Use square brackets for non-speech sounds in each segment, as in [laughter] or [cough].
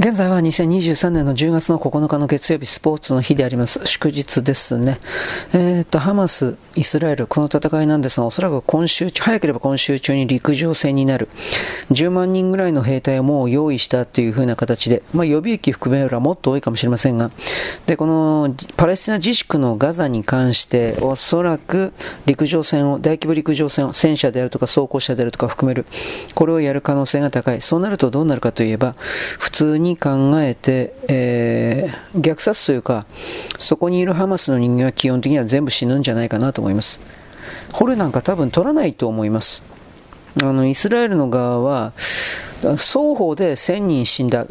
現在は2023年の10月の9日の月曜日、スポーツの日であります。祝日ですね。えっ、ー、と、ハマス、イスラエル、この戦いなんですが、おそらく今週、早ければ今週中に陸上戦になる。10万人ぐらいの兵隊をもう用意したという風な形で、まあ、予備役含めればもっと多いかもしれませんが、で、このパレスチナ自粛のガザに関して、おそらく陸上戦を、大規模陸上戦を、戦車であるとか装甲車であるとか含める、これをやる可能性が高い。そうなるとどうなるかといえば、普通にに考えて、えー、虐殺というか、そこにいるハマスの人間は基本的には全部死ぬんじゃないかなと思います。捕虜なんか多分取らないと思います。あの、イスラエルの側は、双方で1000人死んだ、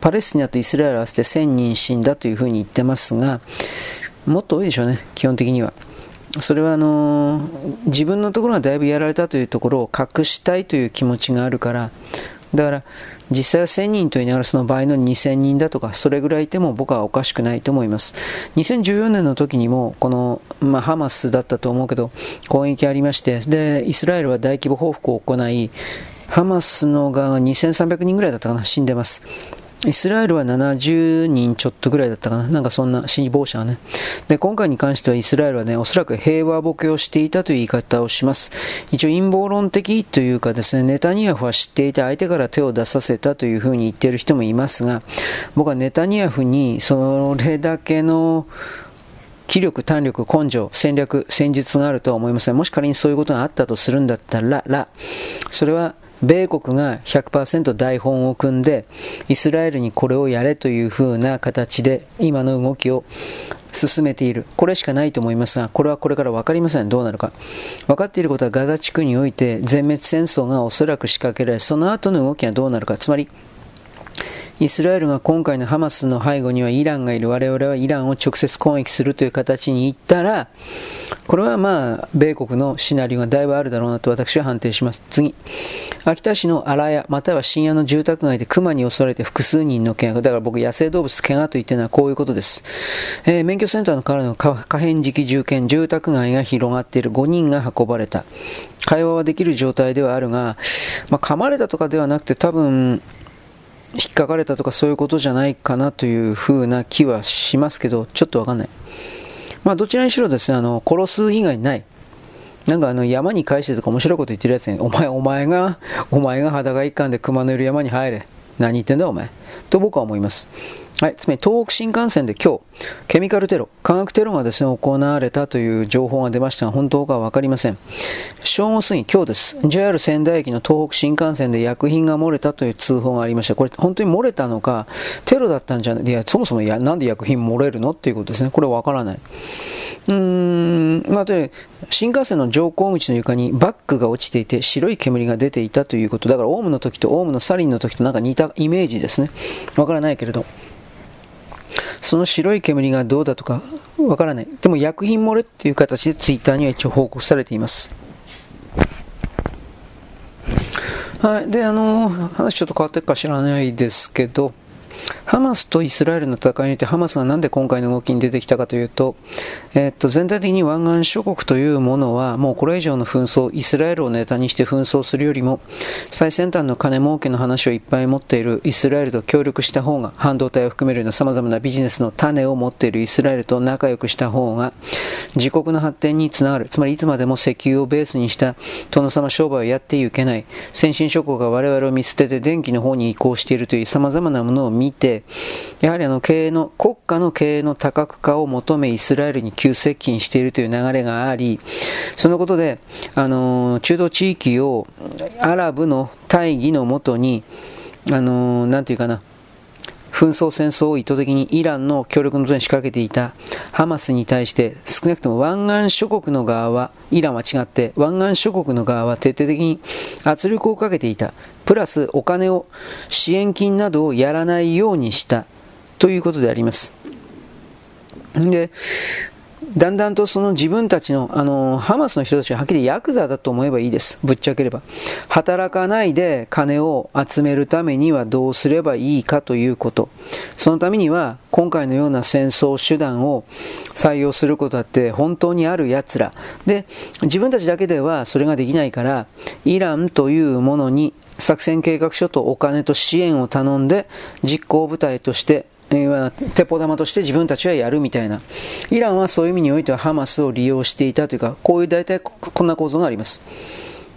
パレスチナとイスラエル合わせて1000人死んだというふうに言ってますが、もっと多いでしょうね、基本的には。それはあの自分のところがだいぶやられたというところを隠したいという気持ちがあるから、だから実際は1000人と言いながらその倍の2000人だとかそれぐらいいても僕はおかしくないと思います。2014年の時にもこの、まあ、ハマスだったと思うけど攻撃ありましてでイスラエルは大規模報復を行いハマスの側が2300人ぐらいだったかな死んでます。イスラエルは70人ちょっとぐらいだったかな。なんかそんな死亡者はね。で、今回に関してはイスラエルはね、おそらく平和ボケをしていたという言い方をします。一応陰謀論的というかですね、ネタニヤフは知っていて相手から手を出させたというふうに言っている人もいますが、僕はネタニヤフにそれだけの気力、胆力、根性、戦略、戦術があるとは思いません。もし仮にそういうことがあったとするんだったら、らそれは米国が100%台本を組んで、イスラエルにこれをやれというふうな形で今の動きを進めている。これしかないと思いますが、これはこれから分かりません。どうなるか。分かっていることはガザ地区において全滅戦争がおそらく仕掛けられ、その後の動きはどうなるか。つまり、イスラエルが今回のハマスの背後にはイランがいる我々はイランを直接攻撃するという形に行ったら、これはまあ、米国のシナリオがだいぶあるだろうなと私は判定します。次。秋田市の荒谷、または深夜の住宅街で熊に襲われて複数人の怪我。だから僕、野生動物怪我と言ってるのはこういうことです。えー、免許センターのからの可変時期重建、住宅街が広がっている5人が運ばれた。会話はできる状態ではあるが、まあ、噛まれたとかではなくて多分、引っかかれたとかそういうことじゃないかなというふうな気はしますけど、ちょっとわかんない。まあ、どちらにしろですね、あの、殺す以外ない。なんかあの山に返してとか面白いこと言ってるやつに、お前、お前が、お前が裸一貫で熊のいる山に入れ。何言ってんだお前。と僕は思います。はい、つまり東北新幹線で今日、ケミカルテロ、化学テロがですね、行われたという情報が出ましたが、本当かは分かりません。正午過ぎ、今日です。JR 仙台駅の東北新幹線で薬品が漏れたという通報がありました。これ本当に漏れたのか、テロだったんじゃないいや、そもそもやなんで薬品漏れるのっていうことですね。これ分からない。うーん、まあ、で、新幹線の乗降口の床にバッグが落ちていて白い煙が出ていたということ。だからオウムの時とオウムのサリンの時となんか似たイメージですね。わからないけれど。その白い煙がどうだとかわからない。でも薬品漏れっていう形でツイッターには一応報告されています。はい。で、あの、話ちょっと変わってるか知らないですけど、ハマスとイスラエルの戦いにおいてハマスがなんで今回の動きに出てきたかというと、えー、っと全体的に湾岸諸国というものはもうこれ以上の紛争、イスラエルをネタにして紛争するよりも最先端の金儲けの話をいっぱい持っているイスラエルと協力した方が半導体を含めるような様々なビジネスの種を持っているイスラエルと仲良くした方が自国の発展につながる。つまりいつまでも石油をベースにした殿様商売をやっていけない。先進諸国が我々を見捨てて電気の方に移行しているという様々なものを見て、やはりあの経営の、国家の経営の多角化を求めイスラエルに急接近しているという流れがあり、そのことで、あの、中東地域をアラブの大義のもとに、あの、なんていうかな、紛争戦争を意図的にイランの協力のもとに仕掛けていたハマスに対して少なくとも湾岸諸国の側はイランは違って湾岸諸国の側は徹底的に圧力をかけていた。プラスお金を支援金などをやらないようにした。ということであります。でだんだんとその自分たちの、あの、ハマスの人たちははっきりヤクザだと思えばいいです。ぶっちゃければ。働かないで金を集めるためにはどうすればいいかということ。そのためには、今回のような戦争手段を採用することだって本当にある奴ら。で、自分たちだけではそれができないから、イランというものに作戦計画書とお金と支援を頼んで実行部隊として鉄砲玉として自分たちはやるみたいな。イランはそういう意味においてはハマスを利用していたというか、こういう大体こんな構造があります。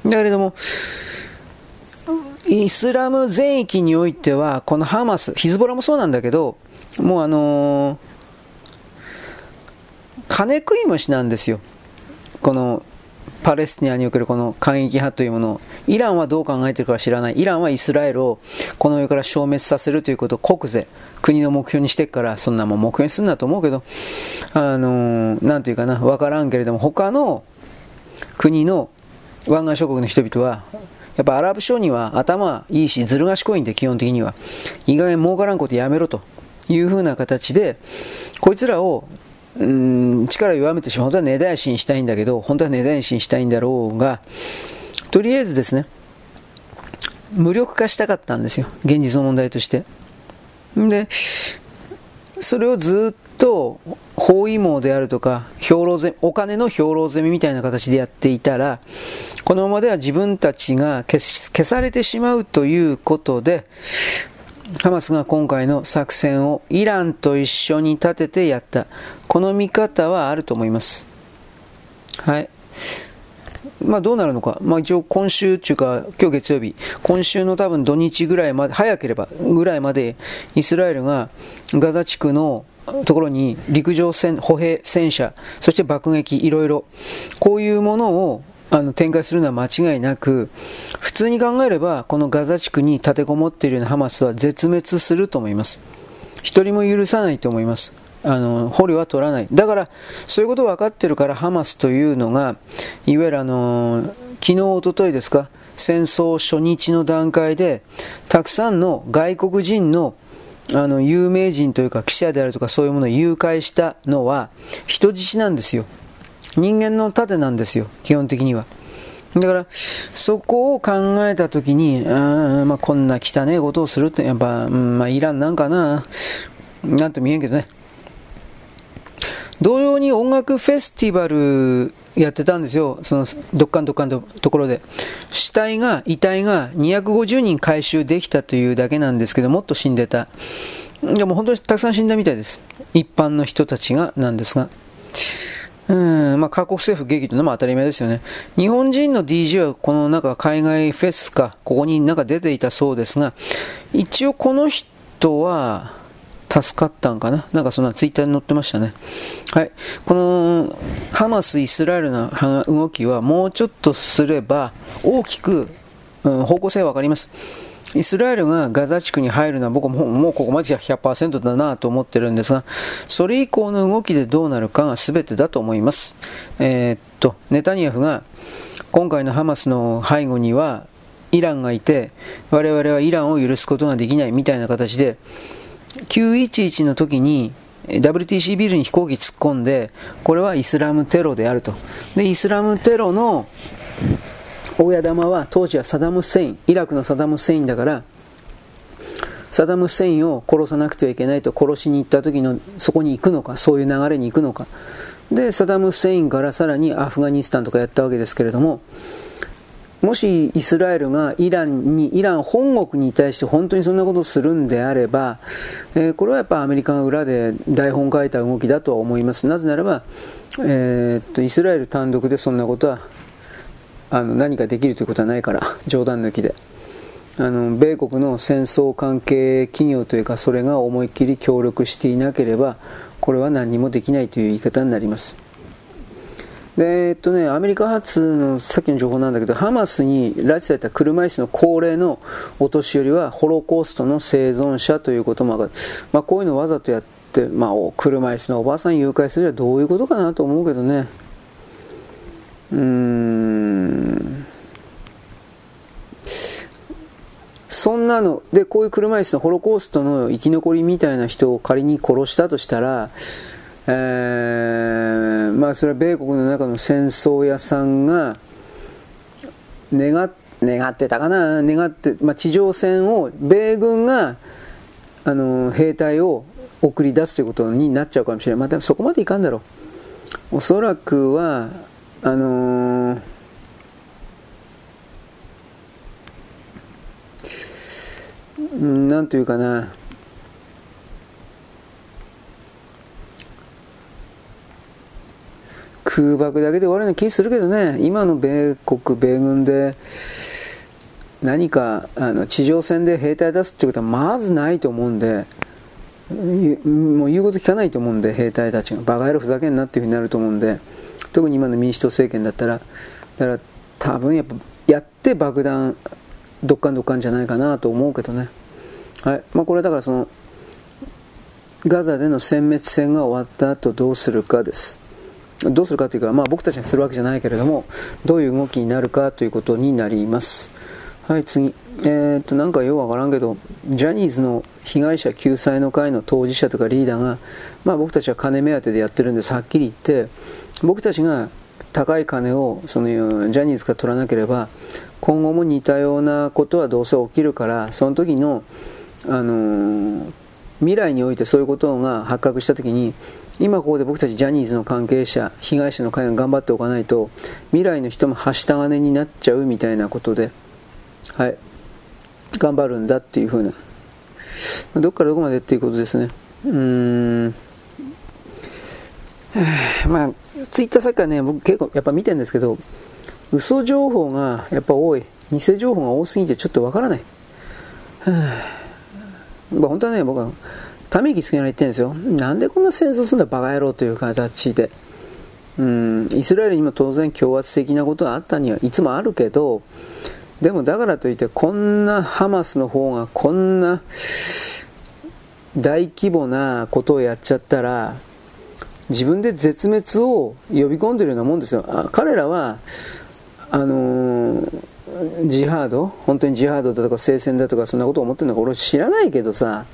だけれども、イスラム全域においては、このハマス、ヒズボラもそうなんだけど、もうあのー、金食い虫なんですよ。このパレスティナにおけるこの過激派というものを、イランはどう考えているかは知らない。イランはイスラエルをこの世から消滅させるということを国税、国の目標にしてから、そんなもん目標にするんだと思うけど、あのー、ていうかな、わからんけれども、他の国の湾岸諸国の人々は、やっぱアラブ諸には頭いいし、ずる賢いんで、基本的には。意外に儲からんことやめろというふうな形で、こいつらをうん力を弱めてしまう。本当は根絶やしにしたいんだけど、本当は根絶やしにしたいんだろうが、とりあえずですね、無力化したかったんですよ。現実の問題として。で、それをずっと包囲網であるとか、兵糧攻お金の兵糧攻めみたいな形でやっていたら、このままでは自分たちが消消されてしまうということで、ハマスが今回の作戦をイランと一緒に立ててやった。この見方はあると思います。はい。まあどうなるのか。まあ一応今週っていうか今日月曜日、今週の多分土日ぐらいまで、早ければぐらいまでイスラエルがガザ地区のところに陸上戦、歩兵戦車、そして爆撃、いろいろ、こういうものをあの展開するのは間違いなく、普通に考えれば、このガザ地区に立てこもっているようなハマスは絶滅すると思います。一人も許さないと思います。あの、捕虜は取らない。だから、そういうこと分かってるからハマスというのが、いわゆるあの、昨日、おとといですか、戦争初日の段階で、たくさんの外国人のあの有名人というか記者であるとかそういうものを誘拐したのは人質なんですよ。人間の盾なんですよ、基本的には。だから、そこを考えたときに、あまあ、こんな汚いことをするって、やっぱ、うん、まあ、イランなんかな、なんと見えんけどね。同様に音楽フェスティバルやってたんですよ。その、どっかんどっかんのところで。死体が、遺体が250人回収できたというだけなんですけど、もっと死んでた。でも本当にたくさん死んだみたいです。一般の人たちがなんですが。うん、まあ、各国政府劇というのも当たり前ですよね。日本人の DJ はこのなんか海外フェスか、ここになんか出ていたそうですが、一応この人は助かったんかな？なんかそんなツイッターに載ってましたね。はい。このハマス・イスラエルの動きはもうちょっとすれば大きく、うん、方向性はわかります。イスラエルがガザ地区に入るのは僕ももうここまでじゃ100%だなと思ってるんですが、それ以降の動きでどうなるかが全てだと思います。えー、っと、ネタニヤフが今回のハマスの背後にはイランがいて、我々はイランを許すことができないみたいな形で、911の時に WTC ビルに飛行機突っ込んで、これはイスラムテロであると。で、イスラムテロの親玉は当時はサダム・セイン、イラクのサダム・セインだから、サダム・セインを殺さなくてはいけないと殺しに行った時のそこに行くのか、そういう流れに行くのか。で、サダム・セインからさらにアフガニスタンとかやったわけですけれども、もしイスラエルがイランに、イラン本国に対して本当にそんなことをするんであれば、えー、これはやっぱアメリカが裏で台本書いた動きだとは思います。なぜならば、えー、っと、イスラエル単独でそんなことはあの何かできるということはないから [laughs] 冗談抜きであの米国の戦争関係企業というかそれが思いっきり協力していなければこれは何もできないという言い方になりますでえっとね、アメリカ発のさっきの情報なんだけど、ハマスに拉致された車椅子の高齢のお年寄りはホロコーストの生存者ということも分かる。まあ、こういうのをわざとやって、まあ、車椅子のおばあさん誘拐するにはどういうことかなと思うけどね。うん。そんなの。でこういう車椅子のホロコーストの生き残りみたいな人を仮に殺したとしたらえー、まあそれは米国の中の戦争屋さんが願願ってたかな？願って、まあ、地上戦を米軍があの兵隊を送り出すということになっちゃうかもしれない。またそこまでいかんだろう。おそらくはあのー、なんというかな。空爆だけで終わるような気するけどね、今の米国、米軍で何かあの地上戦で兵隊出すってことはまずないと思うんで、もう言うこと聞かないと思うんで、兵隊たちが、バカ野郎ふざけんなっていうふうになると思うんで、特に今の民主党政権だったら、だから多分やっぱやって爆弾、どっかんどっかんじゃないかなと思うけどね。はい。まあこれだからその、ガザでの殲滅戦が終わった後どうするかです。どうするかというか、まあ、僕たちがするわけじゃないけれどもどういう動きになるかということになりますはい次えー、っとなんかようわからんけどジャニーズの被害者救済の会の当事者とかリーダーが、まあ、僕たちは金目当てでやってるんですはっきり言って僕たちが高い金をそのジャニーズから取らなければ今後も似たようなことはどうせ起きるからその時の、あのー、未来においてそういうことが発覚した時に今ここで僕たちジャニーズの関係者被害者の会が頑張っておかないと未来の人もはした金になっちゃうみたいなことではい。頑張るんだっていうふうな。どっからどこまでっていうことですね。うーん。[sighs] まあツイッターさっきからね僕結構やっぱ見てるんですけど嘘情報がやっぱ多い偽情報が多すぎてちょっとわからない、[sighs] まあ、本当はね僕はため息つけながら言ってるんですよ。なんでこんな戦争するんだバカ野郎という形で。うん、イスラエルにも当然強圧的なことがあったにはいつもあるけど、でもだからといってこんなハマスの方がこんな大規模なことをやっちゃったら、自分で絶滅を呼び込んでるようなもんですよ。あ彼らは、あのー、ジハード本当にジハードだとか聖戦だとかそんなことを思ってるのか俺知らないけどさ、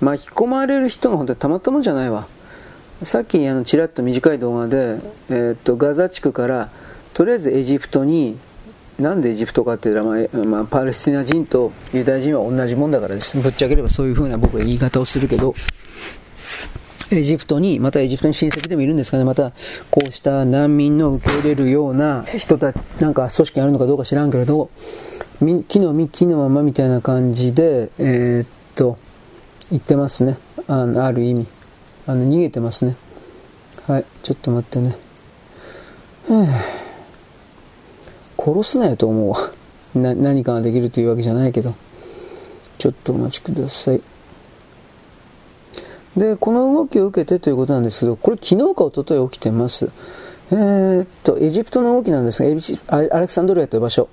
巻き込まれる人が本当にたまったもんじゃないわ。さっきあのちらっと短い動画で、えー、っとガザ地区からとりあえずエジプトになんでエジプトかって言ったら、まあまあ、パレスチナ人とユダヤ人は同じもんだからです。ぶっちゃければそういうふうな僕は言い方をするけど。エジプトに、またエジプトに親戚でもいるんですかね、またこうした難民の受け入れるような人たち、なんか組織があるのかどうか知らんけれど、木の実、木のままみたいな感じで、えー、っと、言ってますね。あのある意味。あの、逃げてますね。はい、ちょっと待ってね。[sighs] 殺すなよと思うわ。な、何かができるというわけじゃないけど。ちょっとお待ちください。で、この動きを受けてということなんですけど、これ昨日か一昨日起きてます。えー、っと、エジプトの動きなんですが、エビチアレクサンドリアという場所。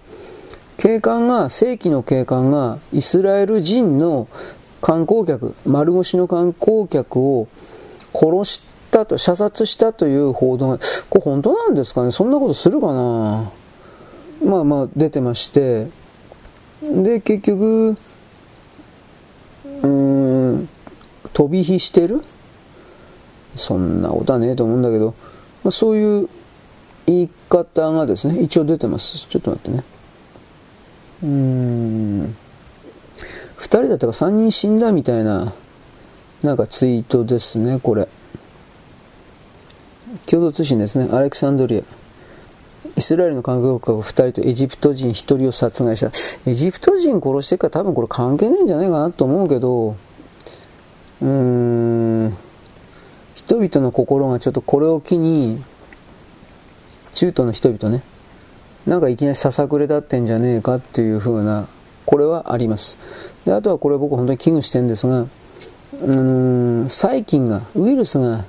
警官が、正規の警官が、イスラエル人の観光客、丸腰の観光客を殺したと、射殺したという報道が、これ本当なんですかね？そんなことするかな？まあまあ出てまして、で、結局、うーん、飛び火してる？そんなことはねえと思うんだけど、まあ、そういう言い方がですね、一応出てます。ちょっと待ってね。うーん。2人だったか3人死んだみたいな、なんかツイートですね、これ。共同通信ですね、アレクサンドリア。イスラエルの観光客2人とエジプト人1人を殺害した。エジプト人殺してから多分これ関係ないんじゃないかなと思うけど、うーん、人々の心がちょっとこれを機に、中東の人々ね、なんかいきなりささくれ立ってんじゃねえかっていう風な、これはあります。であとはこれ僕本当に危惧してるんですが、うん、細菌が、ウイルスが、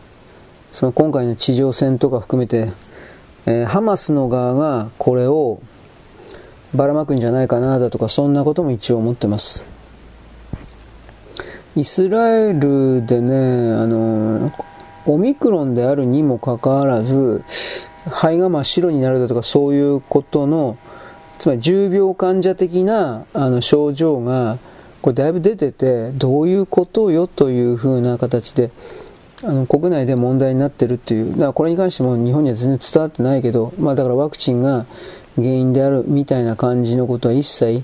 その今回の地上戦とか含めて、えー、ハマスの側がこれをばらまくんじゃないかなだとか、そんなことも一応思ってます。イスラエルでね、あの、オミクロンであるにもかかわらず、肺が真っ白になるだとか、そういうことの、つまり重病患者的なあの症状が、これだいぶ出てて、どういうことよというふうな形で、あの国内で問題になってるっていう、だからこれに関しても日本には全然伝わってないけど、まあだからワクチンが原因であるみたいな感じのことは一切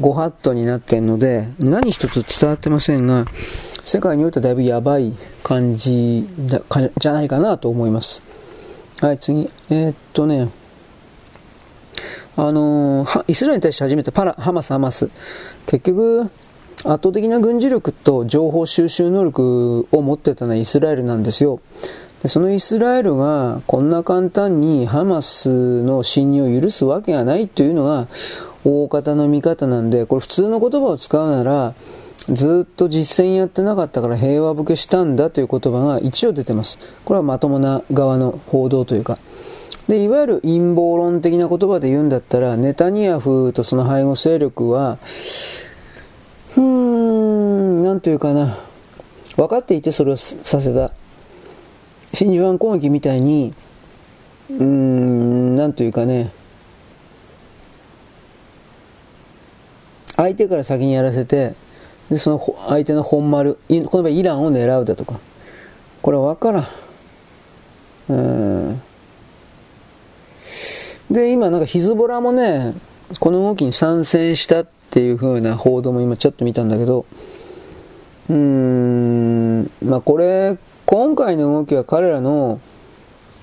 ご法度になってるので、何一つ伝わってませんが、世界においてはだいぶやばい感じだじゃないかなと思います。はい、次。えー、っとね、あのー、イスラエルに対して初めてパラ、ハマス、ハマス。結局、圧倒的な軍事力と情報収集能力を持ってたのはイスラエルなんですよ。でそのイスラエルがこんな簡単にハマスの侵入を許すわけがないというのが大方の見方なんで、これ普通の言葉を使うなら、ずっと実践やってなかったから平和ボケしたんだという言葉が一応出てます。これはまともな側の報道というか。で、いわゆる陰謀論的な言葉で言うんだったら、ネタニヤフとその背後勢力は、うーん、なんというかな、分かっていてそれをさせた。真珠湾攻撃みたいに、うーん、なんというかね、相手から先にやらせて、で、その相手の本丸、この場合イランを狙うだとか。これは分からん。うん。で、今なんかヒズボラもね、この動きに参戦したっていう風な報道も今ちょっと見たんだけど、うーん、まあこれ、今回の動きは彼らの、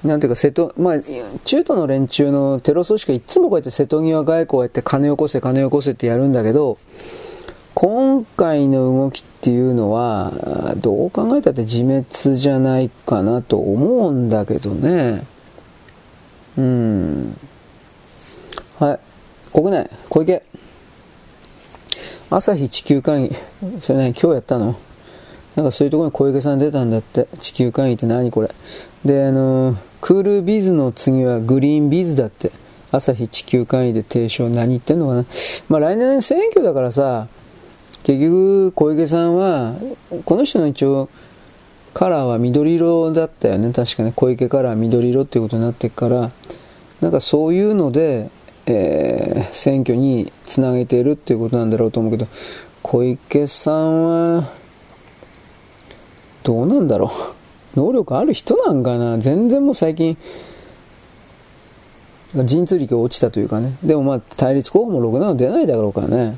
なんていうか瀬戸、まあ、中東の連中のテロ組織はいつもこうやって瀬戸際外交やって金をこせ金をこせってやるんだけど、今回の動きっていうのは、どう考えたって自滅じゃないかなと思うんだけどね。うん。はい。国内、小池。朝日地球会議。それね、今日やったの？なんかそういうところに小池さん出たんだって。地球会議って何これ？で、あの、クールビズの次はグリーンビズだって。朝日地球会議で提唱何言ってんのかな。まあ来年選挙だからさ、結局小池さんは、この人の一応、カラーは緑色だったよね。確かね、小池カラー緑色っていうことになってから、なんかそういうので、えー、選挙につなげているっていうことなんだろうと思うけど、小池さんは、どうなんだろう。能力ある人なんかな全然もう最近、陣痛力落ちたというかね。でもまあ対立候補もろくなの出ないだろうからね。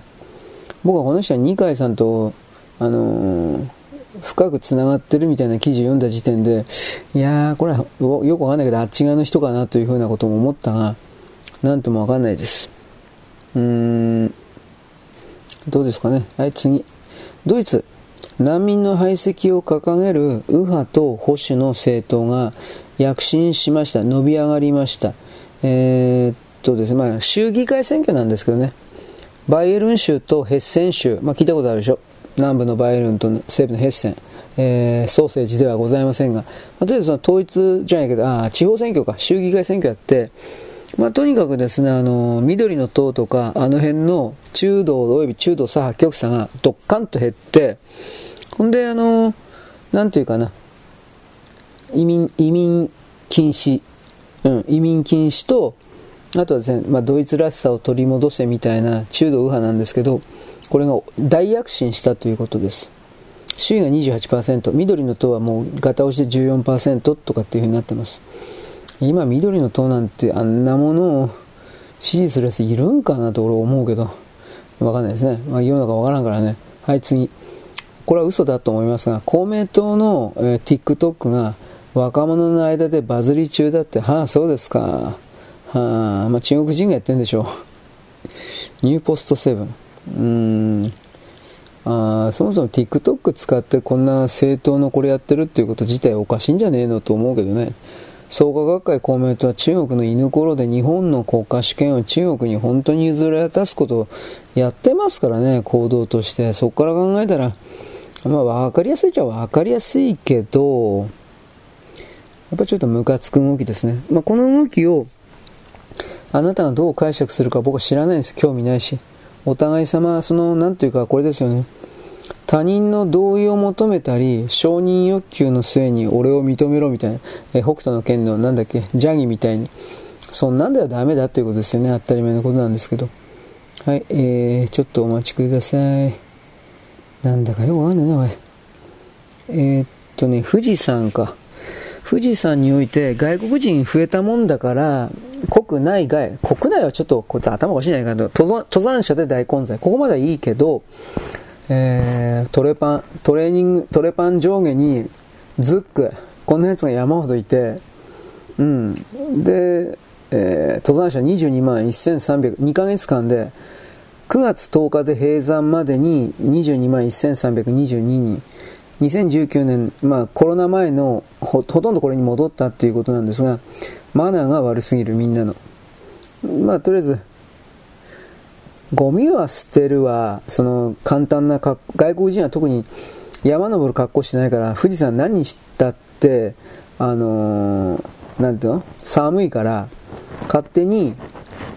僕はこの人は二階さんと、あのー、深く繋がってるみたいな記事を読んだ時点で、いやー、これはよくわかんないけど、あっち側の人かなというふうなことも思ったが、なんともわかんないです。うーん、どうですかね。はい、次。ドイツ。難民の排斥を掲げる右派と保守の政党が躍進しました。伸び上がりました。えー、っとですね、まあ、州議会選挙なんですけどね。バイエルン州とヘッセン州、まあ、聞いたことあるでしょ。南部のバイエルンと西部のヘッセン。えー、ソーセージではございませんが、まあ、とりあえずその統一じゃないけど、あ地方選挙か、州議会選挙やって、まあ、とにかくですね、あの、緑の党とか、あの辺の中道及び中道左派極左がドッカンと減って、ほんで、あの、なんていうかな、移民、移民禁止、うん、移民禁止と、あとはですね、まあ、ドイツらしさを取り戻せみたいな中道右派なんですけど、これが大躍進したということです。首位が28%、緑の党はもうガタ押しで14%とかっていう風になってます。今緑の党なんてあんなものを支持するやついるんかなと俺思うけど、わかんないですね。まあ世の中わからんからね。はい、次。これは嘘だと思いますが、公明党の、えー、TikTok が若者の間でバズり中だって、はあ、そうですか。はあ、まあ中国人がやってんでしょう。[laughs] ニューポストセブン。うーん。あそもそも TikTok 使ってこんな政党のこれやってるっていうこと自体おかしいんじゃねえのと思うけどね。創価学会公明党は中国の犬頃で日本の国家主権を中国に本当に譲り渡すことをやってますからね、行動として。そこから考えたら、まあわかりやすいっちゃわかりやすいけど、やっぱちょっとムカつく動きですね。まあこの動きをあなたがどう解釈するか僕は知らないんですよ。興味ないし。お互い様、その、なんというかこれですよね。他人の同意を求めたり、承認欲求の末に俺を認めろみたいな、え北斗の剣のなんだっけ、ジャギみたいに、そんなんではダメだっていうことですよね。当たり前のことなんですけど。はい、えー、ちょっとお待ちください。なんだかよくわかんないな、おい。えー、っとね、富士山か。富士山において外国人増えたもんだから、国内外、国内はちょっとこいつ頭おかしいんじゃないけど、登山者で大混在。ここまではいいけど、えー、トレパン、トレーニング、トレパン上下にズック、こんなやつが山ほどいて、うん。で、えー、登山者22万1300、2ヶ月間で、9月10日で閉山までに22万1322人。2019年、まあコロナ前のほとんどこれに戻ったっていうことなんですが、マナーが悪すぎるみんなの。まあとりあえず、ゴミは捨てるわ、その簡単な外国人は特に山登る格好してないから、富士山何したって、あのー、なんていうの？寒いから、勝手に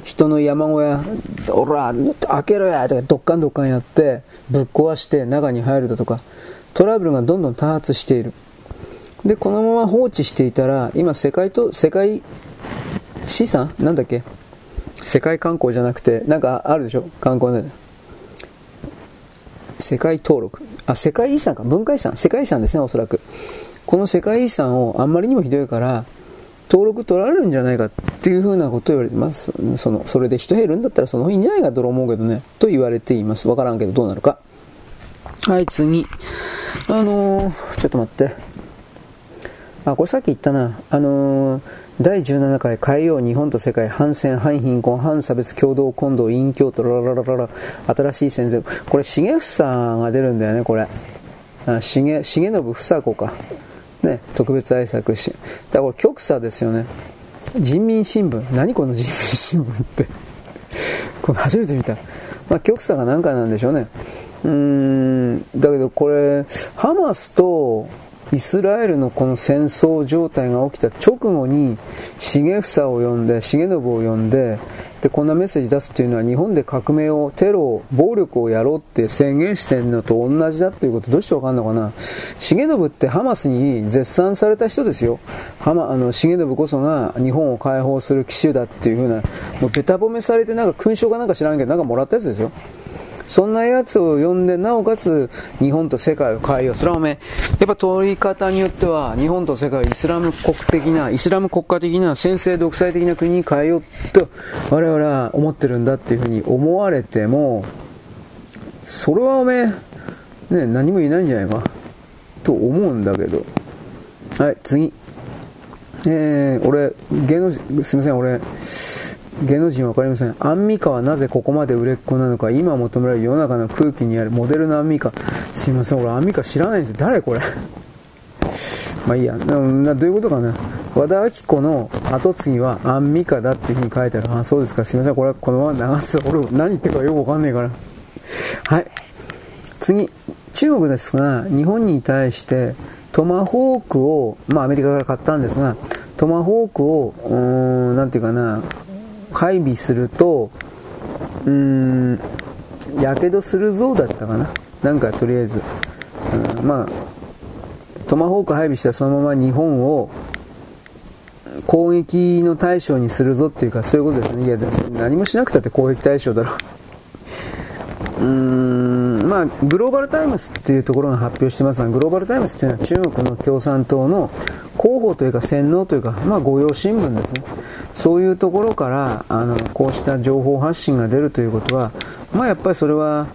人の山小屋、おら、開けろやとか、どっかんどっかんやって、ぶっ壊して中に入るだとか、トラブルがどんどん多発している。で、このまま放置していたら、今世界と、世界資産？なんだっけ？世界観光じゃなくて、なんかあるでしょ？観光で。世界登録。あ、世界遺産か。文化遺産。世界遺産ですね、おそらく。この世界遺産をあんまりにもひどいから、登録取られるんじゃないかっていうふうなことを言われてます。その、それで人減るんだったらその方がいいんじゃないかと思うけどね。と言われています。わからんけどどうなるか。はい、次。あのー、ちょっと待って。あ、これさっき言ったな。あのー、第17回海洋日本と世界反戦、反貧困、反差別共同混同、隠居とラララララ新しい戦前。これ、重房が出るんだよね、これ。あ重、重信房子か。ね、特別挨拶し。だからこれ極左ですよね。人民新聞。何この人民新聞って。[laughs] これ初めて見た。まあ極左が何かなんでしょうね。うーん、だけどこれ、ハマスとイスラエルのこの戦争状態が起きた直後に、重房を呼んで、重信を呼んで、で、こんなメッセージ出すっていうのは日本で革命を、テロを、暴力をやろうって宣言してるのと同じだということどうしてわかんのかな？重信ってハマスに絶賛された人ですよ。ハマ、あの、重信こそが日本を解放する奇襲だっていうふうな、もうべた褒めされてなんか勲章かなんか知らんけどなんかもらったやつですよ。そんなやつを呼んで、なおかつ日本と世界を変えよう。それはおめやっぱ取り方によっては、日本と世界をイスラム国的な、イスラム国家的な、先制独裁的な国に変えようと、我々は思ってるんだっていうふうに思われても、それはおめね、何も言えないんじゃないか。と思うんだけど。はい、次。えー、俺、芸能人、すいません、俺、芸能人わかりません。アンミカはなぜここまで売れっ子なのか、今求められる世の中の空気にあるモデルのアンミカ。すいません、俺アンミカ知らないんですよ。誰これ [laughs] まあいいや。などういうことかな。和田アキ子の後継ぎはアンミカだっていう風に書いてある。あ、そうですか。すいません。これはこのまま流す。俺何言ってるかよくわかんないから。はい。次。中国ですが、日本に対してトマホークを、まあアメリカから買ったんですが、トマホークを、うーん、なんていうかな、配備すると、うーん、やけどするぞだったかな。なんかとりあえず、うん、まあ、トマホーク配備したらそのまま日本を攻撃の対象にするぞっていうか、そういうことですね。いや、何もしなくたって攻撃対象だろう。ーん、まあ、グローバルタイムズっていうところが発表してますが、グローバルタイムズっていうのは中国の共産党の広報というか洗脳というか、まあ、御用新聞ですね。そういうところから、あの、こうした情報発信が出るということは、まあやっぱりそれは、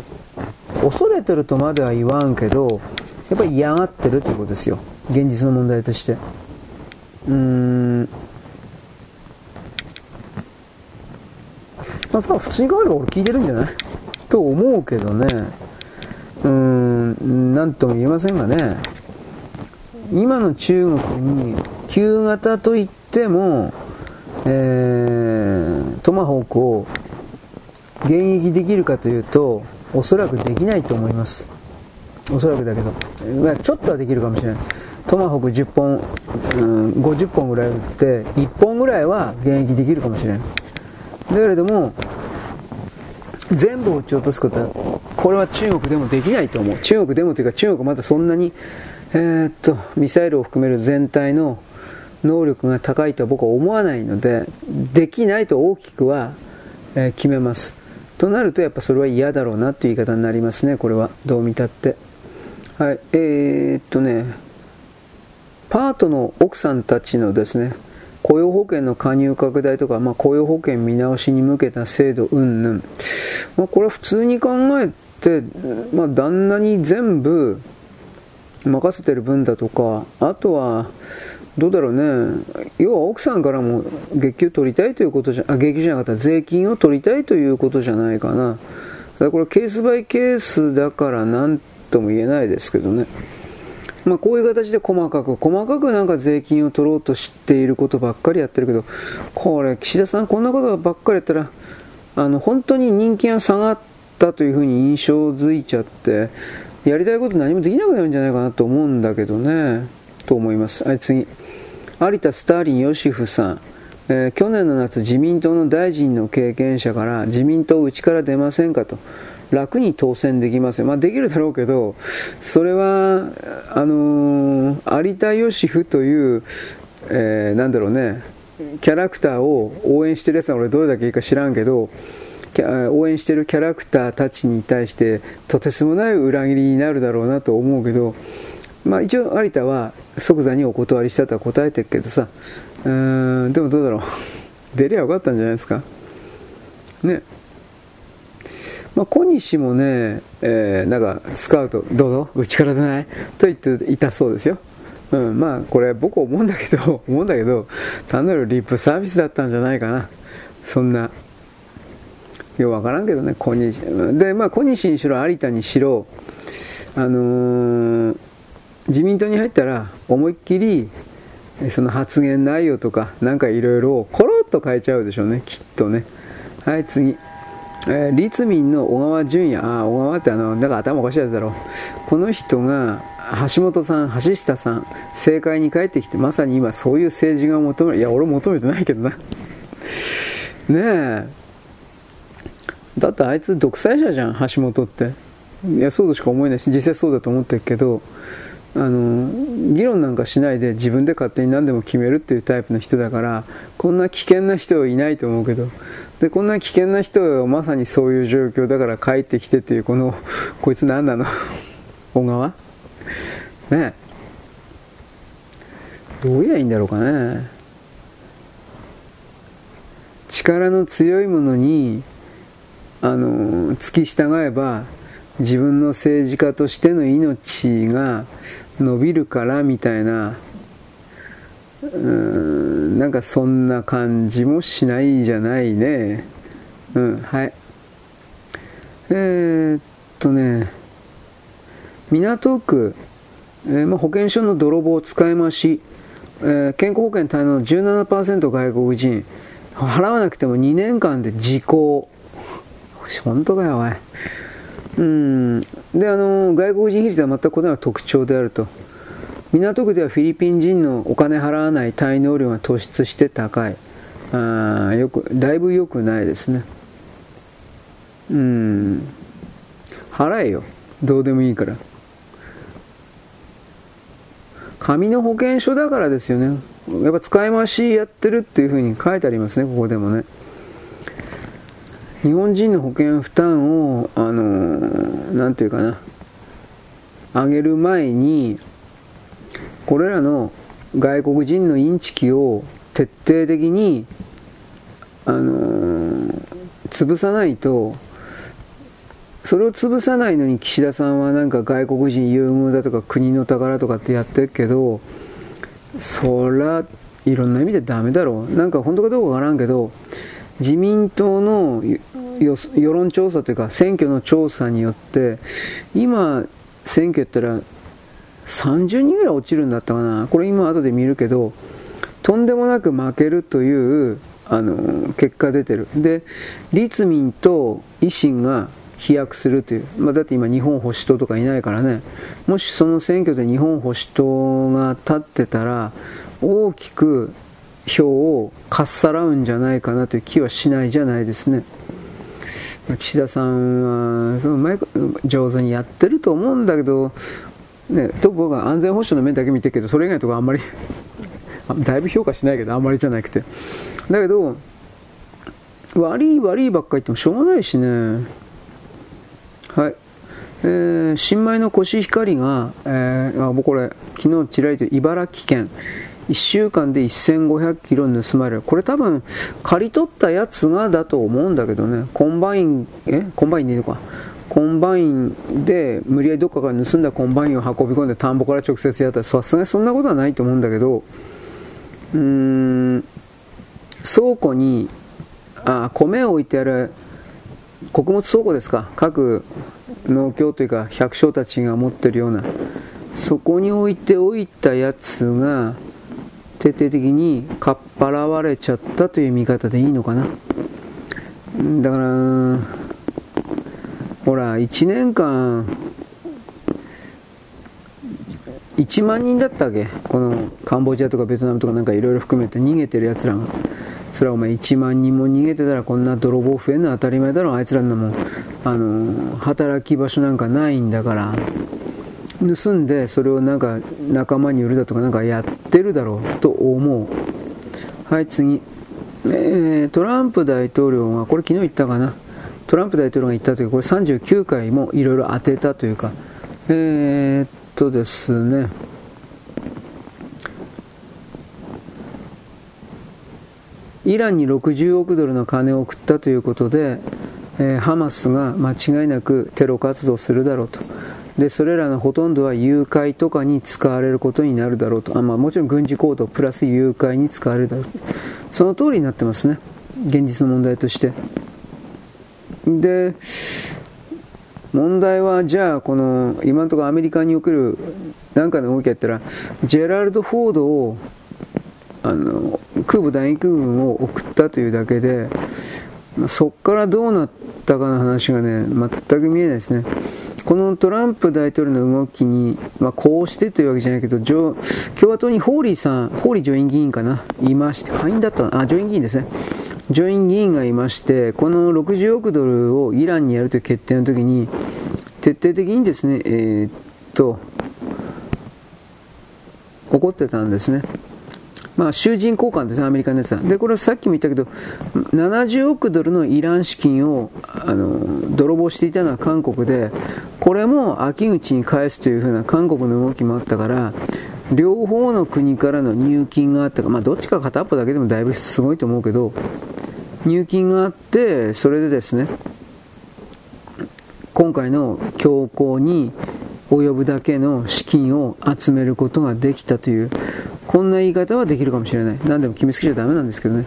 恐れてるとまでは言わんけど、やっぱり嫌がってるということですよ。現実の問題として。うーん。まあ、普通に考えれば俺聞いてるんじゃない？と思うけどね。うーん、なんとも言えませんがね。今の中国に、旧型といっても、えー、トマホークを現役できるかというと、おそらくできないと思います。おそらくだけど。ちょっとはできるかもしれない。トマホーク10本、うん、50本ぐらい打って、1本ぐらいは現役できるかもしれない。だけれども、全部撃ち落とすことは、これは中国でもできないと思う。中国でもというか中国まだそんなに、えー、っと、ミサイルを含める全体の能力が高いとは僕は思わないので、できないと大きくは、え決めます。となるとやっぱそれは嫌だろうなという言い方になりますね、これは。どう見たって。はい、えー、っとね、パートの奥さんたちのですね、雇用保険の加入拡大とか、まあ、雇用保険見直しに向けた制度云々、まあ、これは普通に考えて、まあ、旦那に全部任せてる分だとか、あとは、どうだろうね、要は奥さんからも月給取りたいということじゃ、あ、月給じゃなかった、税金を取りたいということじゃないかな。だからこれケースバイケースだから何とも言えないですけどね。まあ、こういう形で細かく、細かくなんか税金を取ろうとしていることばっかりやってるけど、これ、岸田さんこんなことばっかりやったら、あの、本当に人気が下がったというふうに印象づいちゃって、やりたいこと何もできなくなるんじゃないかなと思うんだけどね、と思います。はい、次。有田スターリン・ヨシフさん、えー、去年の夏自民党の大臣の経験者から自民党うちから出ませんかと楽に当選できますよ、まあ、できるだろうけどそれはあのー、有田ヨシフという、えー、なんだろうねキャラクターを応援してるやつは俺どれだけいいか知らんけど応援してるキャラクターたちに対してとてつもない裏切りになるだろうなと思うけどまあ、一応有田は即座にお断りしたとは答えてるけどさ。うんでもどうだろう。[laughs] 出りゃよかったんじゃないですか。ね。まあ、小西もね、えー、なんかスカウト、どうぞ、うちから出ないと言っていたそうですよ。うん、まあ、これ僕思うんだけど、[laughs] 思うんだけど、単なるリップサービスだったんじゃないかな。そんな。よくわからんけどね、小西。で、まあ、小西にしろ、有田にしろ、あのー、自民党に入ったら思いっきりその発言内容とかなんかいろいろコロッと変えちゃうでしょうねきっとねはい次えー、立民の小川淳也、あ小川ってあの、だか頭おかしいやつだろう。この人が、橋本さん、橋下さん、政界に帰ってきて、まさに今そういう政治が求める。いや、俺求めてないけどな。ねえ。だってあいつ独裁者じゃん、橋本って。いや、そうとしか思えないし、実際そうだと思ってるけど、あの議論なんかしないで自分で勝手に何でも決めるっていうタイプの人だからこんな危険な人はいないと思うけどでこんな危険な人はまさにそういう状況だから帰ってきてっていうこの [laughs] こいつ何なの？[laughs] 小川？ねどう言えばいいんだろうかね。力の強いものにあの付き従えば自分の政治家としての命が伸びるからみたいなうんなんかそんな感じもしないじゃないね。うんはい。えー、っとね港区、えーまあ、保険証の泥棒使い回し、えー、健康保険滞納の17%外国人。払わなくても2年間で時効。本当かよおい。うん。であの外国人比率は全く異なる特徴であると。港区ではフィリピン人のお金払わない滞納量が突出して高い。あよくだいぶ良くないですね。うん。払えよ。どうでもいいから。紙の保険証だからですよね。やっぱ使い回しやってるっていうふうに書いてありますねここでもね。日本人の保険負担を、あのなんていうかな、上げる前に、これらの外国人のインチキを徹底的に、あの潰さないと、それを潰さないのに岸田さんはなんか外国人優遇だとか国の宝とかってやってるけど、そら、いろんな意味でダメだろう。なんか本当かどうかわからんけど、自民党の世論調査というか選挙の調査によって今選挙やったら30人ぐらい落ちるんだったかな。これ今後で見るけどとんでもなく負けるというあの結果出てる。で立民と維新が飛躍するという、まあ、だって今日本保守党とかいないからね。もしその選挙で日本保守党が立ってたら大きく票をかっさらうんじゃないかなという気はしないじゃないですね。岸田さんはその前上手にやってると思うんだけど、ね、と僕は安全保障の面だけ見てるけどそれ以外のところあんまり [laughs] だいぶ評価しないけどあんまりじゃなくて。だけど悪い悪いばっかり言ってもしょうがないしね。はい。えー、新米のコシヒカリが、えー、あこれ、昨日ちらりと茨城県、1週間で1500キロ盗まれる。これ多分、刈り取ったやつがだと思うんだけどね、コンバイン、え？コンバインでいいのか。コンバインで無理やりどっかから盗んだコンバインを運び込んで田んぼから直接やったらさすがにそんなことはないと思うんだけどうーん倉庫にあ米を置いてある穀物倉庫ですか。各農協というか百姓たちが持ってるような。そこに置いておいたやつが徹底的にかっぱらわれちゃったという見方でいいのかな。だからほら、1年間、1万人だったわけ。このカンボジアとかベトナムとかなんかいろいろ含めて逃げてるやつらが。それはお前1万人も逃げてたらこんな泥棒増えるのは当たり前だろ。あいつらのもあの働き場所なんかないんだから。盗んでそれをなんか仲間に売るだとかなんかやってるだろう。と思う。はい次、えー、トランプ大統領がこれ昨日言ったかな。トランプ大統領が言ったというこれ39回もいろいろ当てたというか、えー、っとですね、イランに60億ドルの金を送ったということで、えー、ハマスが間違いなくテロ活動するだろうと。で、それらのほとんどは誘拐とかに使われることになるだろうと。あまあ、もちろん軍事行動プラス誘拐に使われるだろう。その通りになってますね。現実の問題として。で問題はじゃあこの今のところアメリカにおける何かの動きやったらジェラルド・フォードをあの空母打撃軍を送ったというだけで、まあ、そこからどうなったかの話がね全く見えないですね。このトランプ大統領の動きに、まあ、こうしてというわけじゃないけど共和党にホーリーさんホーリー上院議員かないまして下院だったあ上院議員ですね。上院議員がいまして、この60億ドルをイランにやるという決定の時に、徹底的にですね、えー、っと、怒ってたんですね。まあ、囚人交換ですね、アメリカのやつは。で、これさっきも言ったけど、70億ドルのイラン資金をあの泥棒していたのは韓国で、これも秋口に返すというふうな韓国の動きもあったから、両方の国からの入金があったか、まあ、どっちか片っぽだけでもだいぶすごいと思うけど、入金があって、それでですね、今回の強行に及ぶだけの資金を集めることができたという、こんな言い方はできるかもしれない。何でも決めつけちゃダメなんですけどね。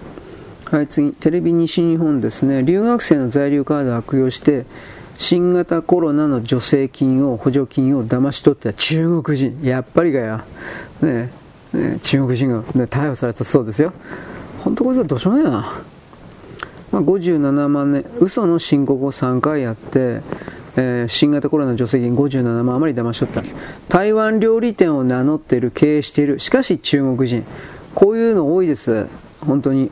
はい、次、テレビ西日本ですね。留学生の在留カードを悪用して、新型コロナの助成金を、補助金を騙し取った中国人。やっぱりかよ。ねね中国人が、ね、逮捕されたそうですよ。本当こいつはどうしようもないな。まあ、57万年、嘘の申告を3回やって、えー、新型コロナ助成金57万余り騙し取った。台湾料理店を名乗っている、経営している、しかし中国人。こういうの多いです。本当に。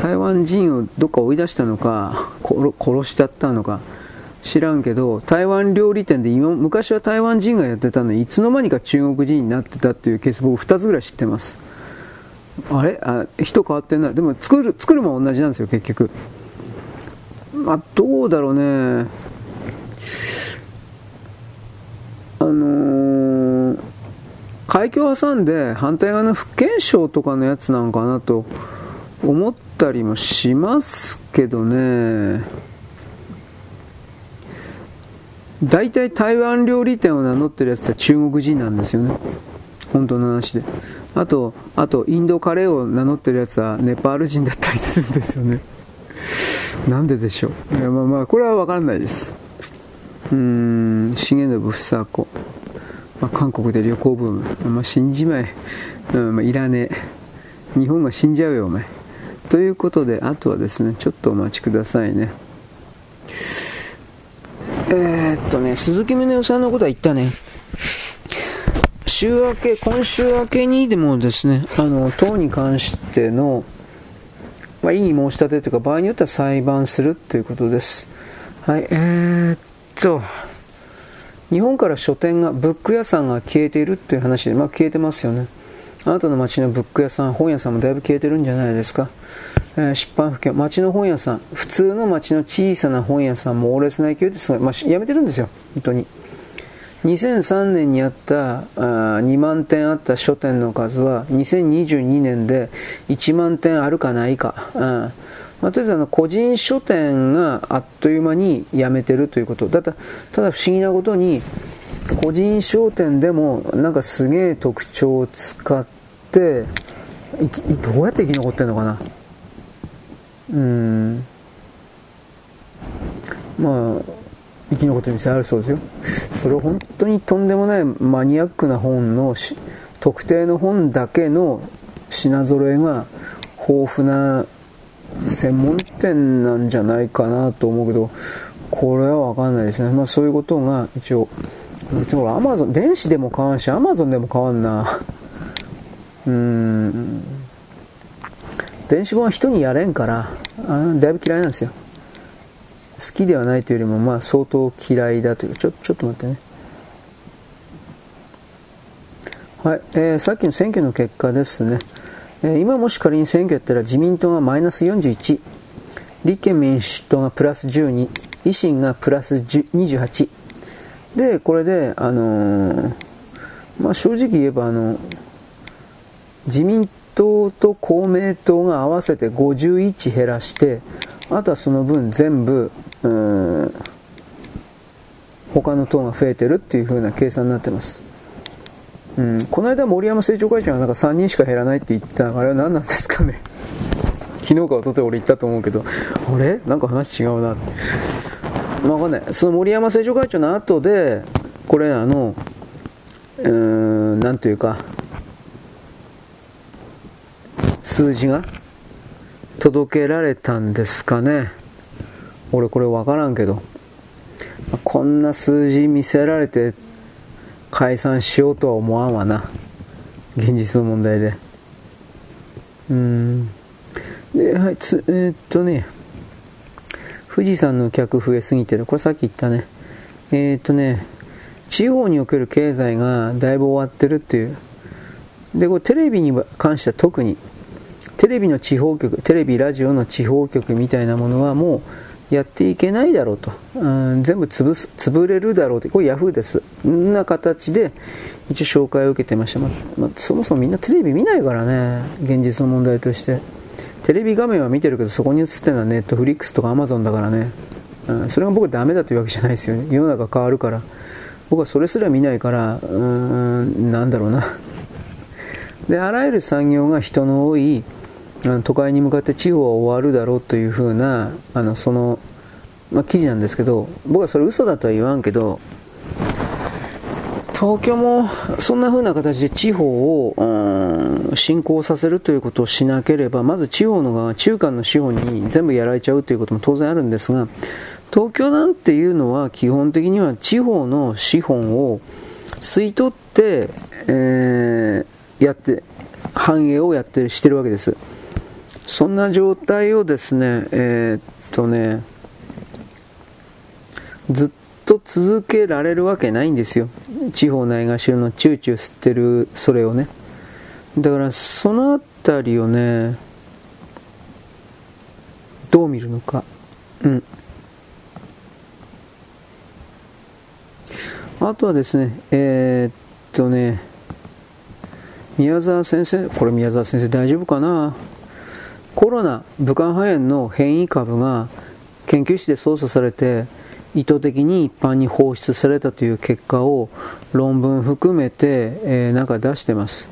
台湾人をどっか追い出したのか、殺しちゃったのか。知らんけど、台湾料理店で今、昔は台湾人がやってたのに、いつの間にか中国人になってたっていうケース僕2つぐらい知ってます。あれ？あ人変わってんなでも作る作るも同じなんですよ結局。まあどうだろうね。あのー、海峡挟んで反対側の福建省とかのやつなのかなと思ったりもしますけどね。大体台湾料理店を名乗ってるやつは中国人なんですよね。本当の話で。あと、あと、インドカレーを名乗ってるやつはネパール人だったりするんですよね。なんででしょう。いやまあまあ、これはわかんないです。うーん、重信房子。まあ、韓国で旅行ブーム。まあ、死んじまえ。うん、まあ、いらねえ。日本が死んじゃうよ、お前。ということで、あとはですね、ちょっとお待ちくださいね。えー、っとね、鈴木宗男さんのことは言ったね。週明け、今週明けにでもですね、あの、党に関しての、まあ、異議申し立てというか、場合によっては裁判するということです。はい、えー、っと、日本から書店が、ブック屋さんが消えているっていう話で、まあ消えてますよね。あなたの街のブック屋さん、本屋さんもだいぶ消えてるんじゃないですか。えー、出版不況、町の本屋さん、普通の町の小さな本屋さんも猛烈な勢いですが、まあ、やめてるんですよ、本当に。2003年にあったあ2万点あった書店の数は2022年で1万点あるかないか、うん。まあ、とりあえずあの個人書店があっという間にやめてるということ。だたただ不思議なことに個人商店でもなんかすげえ特徴を使ってどうやって生き残ってんのかな。うん。まあ生き残ってる店あるそうですよ。それを本当にとんでもないマニアックな本の特定の本だけの品揃えが豊富な専門店なんじゃないかなと思うけどこれはわかんないですね。まあそういうことが一応うちもアマゾン電子でも買わんしアマゾンでも買わんな。[laughs] うーん。電子本は人にやれんからあだいぶ嫌いなんですよ。好きではないというよりも、まあ、相当嫌いだという。ちょちょっと待ってね。はい、えー、さっきの選挙の結果ですね、えー、今もし仮に選挙やったら自民党がマイナス41立憲民主党がプラス12維新がプラス28でこれで、あのー、まあ、正直言えばあの自民党と公明党が合わせて51減らしてあとはその分全部うん。他の党が増えてるっていう風な計算になってます。うん、この間森山政調会長がなんか3人しか減らないって言ったあれは何なんですかね。[laughs] 昨日か一昨日俺言ったと思うけど。あれ？なんか話違うなまあ、わかんない。その森山政調会長の後でこれあのうんなんというか数字が届けられたんですかね。俺これ分からんけどこんな数字見せられて解散しようとは思わんわな。現実の問題で。うん。ではいつえー、っとね富士山の客増えすぎてる。これさっき言ったね。えー、っとね地方における経済がだいぶ終わってるっていう。でこれテレビに関しては特にテレビの地方局テレビラジオの地方局みたいなものはもうやっていけないだろうと、うん、全部潰す潰れるだろうと。これヤフーです。んな形で一応紹介を受けてました、まま、そもそもみんなテレビ見ないからね。現実の問題として。テレビ画面は見てるけどそこに映ってるのはネットフリックスとかアマゾンだからね、うん、それが僕ダメだというわけじゃないですよね。世の中変わるから。僕はそれすら見ないからうーんなんだろうな。であらゆる産業が人の多いあの都会に向かって地方は終わるだろうというふうなあのその、まあ、記事なんですけど僕はそれ嘘だとは言わんけど東京もそんな風な形で地方を、うん、振興させるということをしなければまず地方の側中間の資本に全部やられちゃうということも当然あるんですが東京なんていうのは基本的には地方の資本を吸い取って、えー、やって繁栄をやってしてるわけです。そんな状態をですね、えー、っとね、ずっと続けられるわけないんですよ。地方ないがしろのチューチュー吸ってるそれをね。だからそのあたりをね、どう見るのか。うん。あとはですね、えー、っとね、宮沢先生、これ宮沢先生大丈夫かな？コロナ、武漢肺炎の変異株が研究室で操作されて意図的に一般に放出されたという結果を論文含めて、えー、なんか出してます。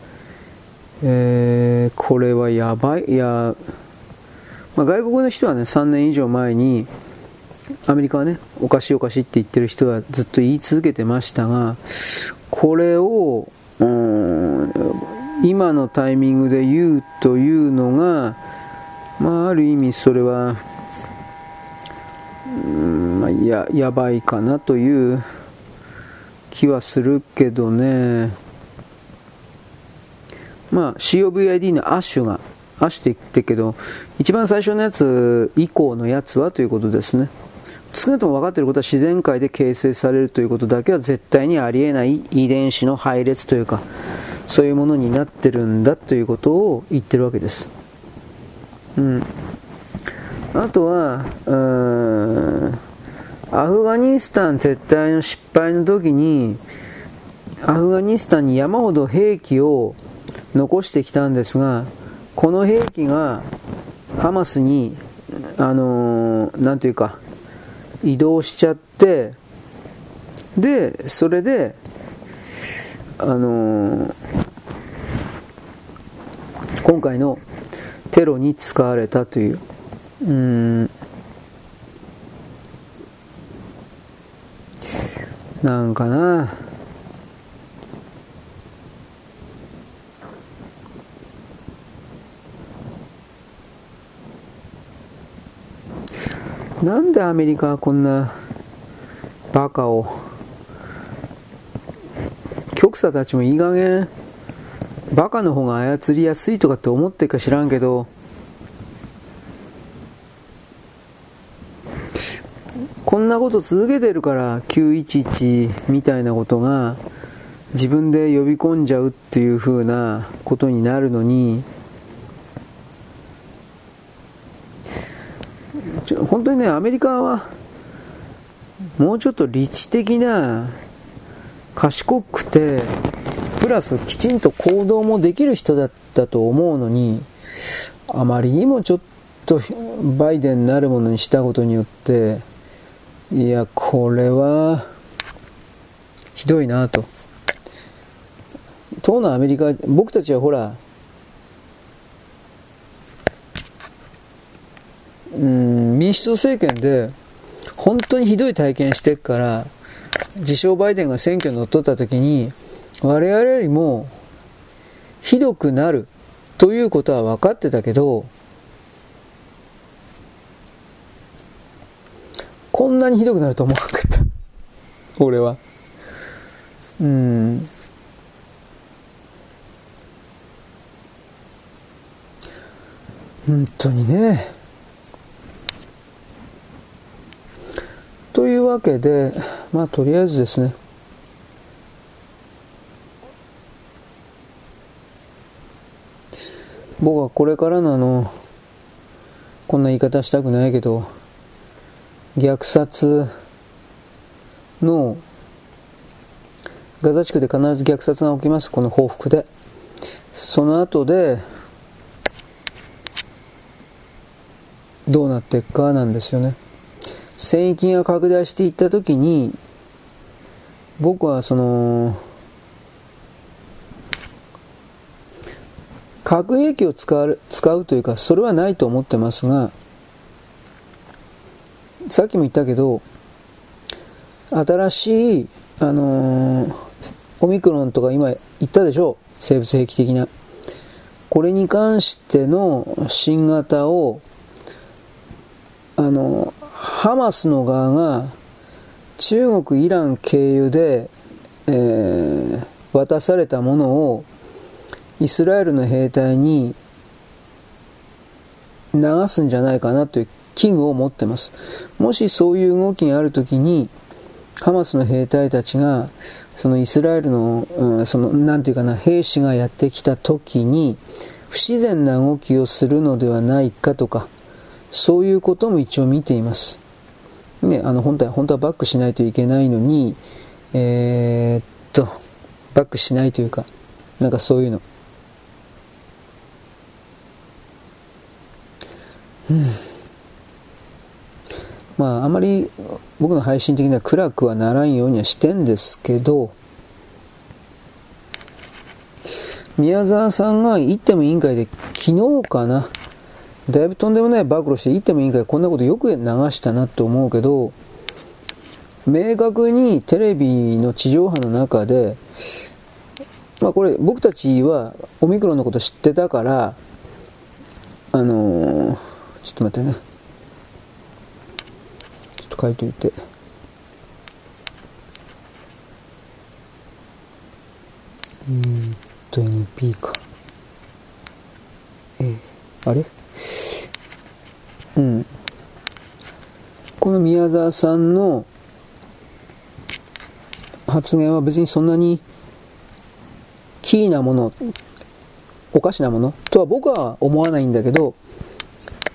えー、これはやばい。いや、まあ、外国の人はね、3年以上前にアメリカはね、おかしいおかしいって言ってる人はずっと言い続けてましたが、これを、うん今のタイミングで言うというのが、まあ、ある意味それは、うんまあ、ややばいかなという気はするけどね、まあ、COVID のアッシュが、アッシュって言ってけど、一番最初のやつ以降のやつはということですね。少なくとも分かっていることは自然界で形成されるということだけは絶対にありえない遺伝子の配列というか、そういうものになってるんだということを言ってるわけです。うん。あとは、アフガニスタン撤退の失敗の時に、アフガニスタンに山ほど兵器を残してきたんですが、この兵器がハマスに、あのー、なんていうか、移動しちゃって、で、それで、あのー、今回のテロに使われたという、うん、なんかな、なんでアメリカはこんなバカを？極左たちもいい加減。バカの方が操りやすいとかって思ってるか知らんけどこんなこと続けてるから911みたいなことが自分で呼び込んじゃうっていう風なことになるのに本当にね、アメリカは、もうちょっと理知的な、賢くて、プラスきちんと行動もできる人だったと思うのに、あまりにもちょっとバイデンなるものにしたことによって、いや、これは、ひどいなと。当のアメリカ、僕たちはほら、うん、民主党政権で、本当にひどい体験してるから、自称バイデンが選挙に乗っ取った時に、我々よりもひどくなるということは分かってたけど、こんなにひどくなると思わなかった。俺は。うん。本当にね。というわけで、まあとりあえずですね、僕はこれからのあの、こんな言い方したくないけど、虐殺の、ガザ地区で必ず虐殺が起きます、この報復で。その後で、どうなっていくかなんですよね。戦域が拡大していったときに、僕はその、核兵器を使う使うというか、それはないと思ってますが、さっきも言ったけど、新しい、あのー、オミクロンとか今言ったでしょ？う生物兵器的な。これに関しての新型を、あの、ハマスの側が中国、イラン経由で、えー、渡されたものをイスラエルの兵隊に流すんじゃないかなという危惧を持ってます。もしそういう動きがあるときに、ハマスの兵隊たちが、そのイスラエルの、うん、その、なんていうかな、兵士がやってきたときに、不自然な動きをするのではないかとか、そういうことも一応見ています。ね、あの、本当は、本当はバックしないといけないのに、えー、っと、バックしないというか、なんかそういうの。まあ、あまり僕の配信的には暗くはならんようにはしてんですけど、宮沢さんが言っても委員会で昨日かな、だいぶとんでもない暴露して言ってもいいからこんなことよく流したなって思うけど、明確にテレビの地上波の中で、まあこれ僕たちはオミクロンのこと知ってたから、あのー、ちょっと待ってね。ちょっと書いといて。えー、っと NP か。えー、あれ？うん。この宮沢さんの発言は別にそんなにキーなもの、おかしなものとは僕は思わないんだけど、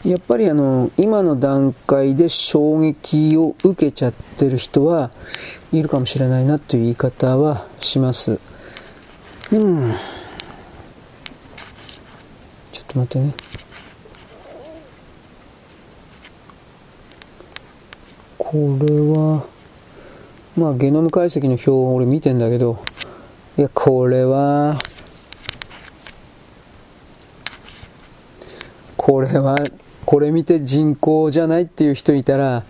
やっぱりあの、今の段階で衝撃を受けちゃってる人はいるかもしれないなという言い方はします。うん。ちょっと待ってね。これは、まあ、ゲノム解析の表を俺見てんだけど、いや、これは、これはこれ見て人口じゃないっていう人いたら、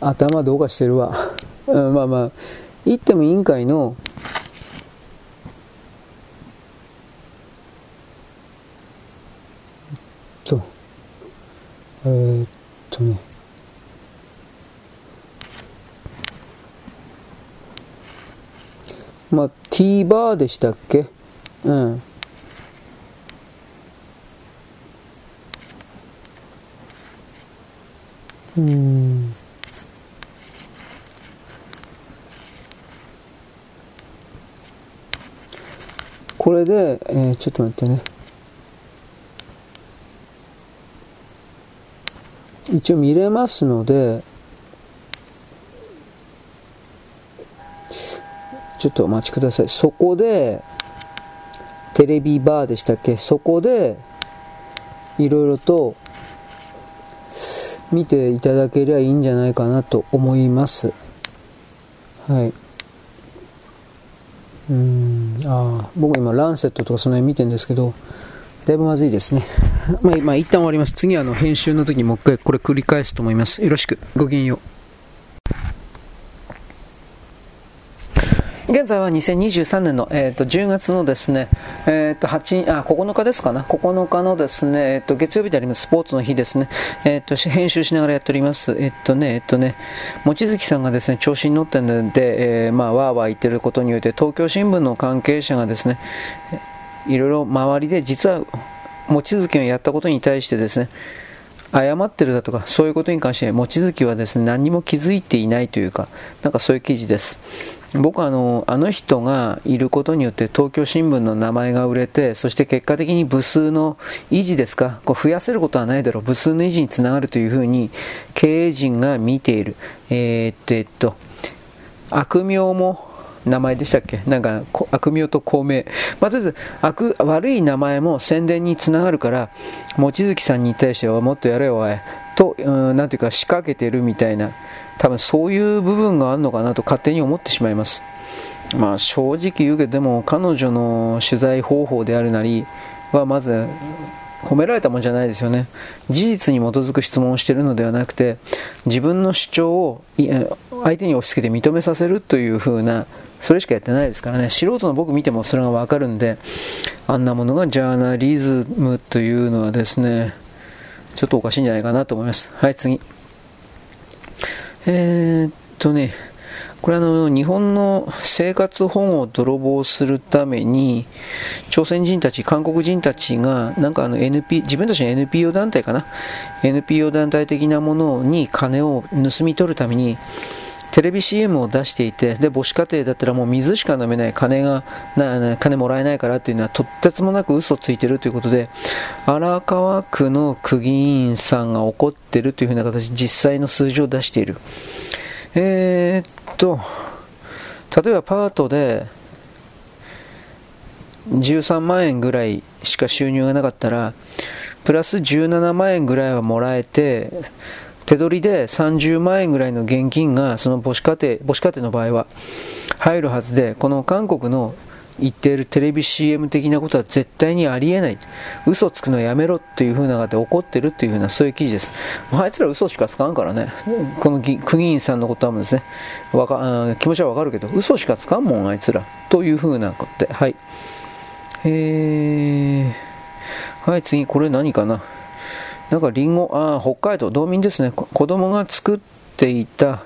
頭どうかしてるわ。うん、まあまあ、言っても委員会の、と、えー、っとね、まあ、T バーでしたっけ？うん。うん。これで、えー、ちょっと待ってね。一応見れますのでちょっとお待ちください。そこでテレビバーでしたっけ？そこでいろいろと見ていただけりゃいいんじゃないかなと思います。はい。うん、ああ、僕今ランセットとかその辺見てるんですけど、だいぶまずいですね。[laughs] まあ、まあ、一旦終わります。次はあの編集の時にもう一回これ繰り返すと思います。よろしく。ごきげんよう。現在は2023年の、えーと、10月のですね、えーと、8あ9日ですかな、9日のですね、えーと、月曜日でありますスポーツの日ですね、えー、と編集しながらやっております。えっ、ー、とね、えっ、ー、とね、望月さんがですね調子に乗ってるので、えー、まあ、わーわー言ってることによって東京新聞の関係者がですね、いろいろ周りで実は望月がやったことに対してですね、謝ってるだとか、そういうことに関して望月はですね、何も気づいていないというか、なんかそういう記事です。僕はあのあの人がいることによって東京新聞の名前が売れてそして結果的に部数の維持ですか？こう増やせることはないだろう。部数の維持につながるというふうに経営陣が見ている。えー、っとえっと悪名も名前でしたっけ？なんか悪名と公明、まあ、とりあえず悪悪い名前も宣伝につながるから望月さんに対してはもっとやれよおい。と、うん、なんていうか仕掛けてるみたいな。多分そういう部分があるのかなと勝手に思ってしまいます。まあ正直言うけど、でも彼女の取材方法であるなりはまず褒められたもんじゃないですよね。事実に基づく質問をしているのではなくて、自分の主張を相手に押し付けて認めさせるという風な、それしかやってないですからね。素人の僕見てもそれがわかるんで、あんなものがジャーナリズムというのはですね、ちょっとおかしいんじゃないかなと思います。はい、次。えー、っとね、これあの、日本の生活保護を泥棒するために、朝鮮人たち、韓国人たちが、なんかあの NP、自分たちの NPO 団体かな ?NPO 団体的なものに金を盗み取るために、テレビ CM を出していて、で、母子家庭だったらもう水しか飲めない、金が、な金もらえないからっていうのはとってつもなく嘘ついてるということで、荒川区の区議員さんが怒ってるというふうな形で実際の数字を出している。えー、っと、例えばパートで、13万円ぐらいしか収入がなかったら、プラス17万円ぐらいはもらえて、手取りで30万円ぐらいの現金がその母子家庭母子家庭の場合は入るはずでこの韓国の言っているテレビ CM 的なことは絶対にありえない。嘘つくのやめろっていう風なで怒ってるっていう風なそういう記事です。あいつら嘘しかつかんからね。この区議員さんのことはもですね。わか気持ちはわかるけど嘘しかつかんもんあいつら。という風なことで。はい。えー、はい次これ何かな。なんかリンゴ、ああ、北海道、道民ですね。子供が作っていた、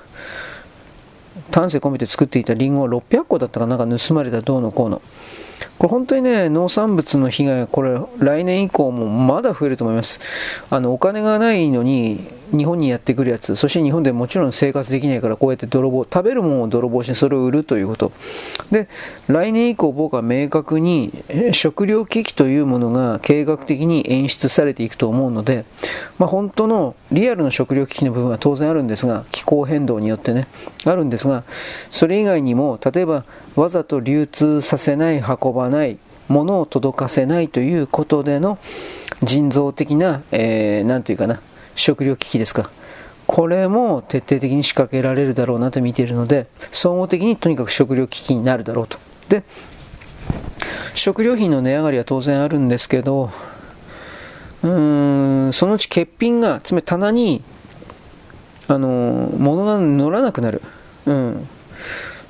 丹精込めて作っていたリンゴ600個だったかなんか盗まれたどうのこうの。これ本当にね、農産物の被害、これ来年以降もまだ増えると思います。あの、お金がないのに日本にやってくるやつ、そして日本でもちろん生活できないからこうやって泥棒、食べるものを泥棒してそれを売るということ。で、来年以降僕は明確に食糧危機というものが計画的に演出されていくと思うので、まあ、本当のリアルの食糧危機の部分は当然あるんですが、気候変動によってね、あるんですが、それ以外にも、例えばわざと流通させない、運ばない、ものを届かせないということでの人造的な、えー、ていうかな、食糧危機ですか。これも徹底的に仕掛けられるだろうなと見ているので、総合的にとにかく食糧危機になるだろうと。で、食料品の値上がりは当然あるんですけど、うーん、そのうち欠品が、つまり棚に、あの、物が乗らなくなる。うん。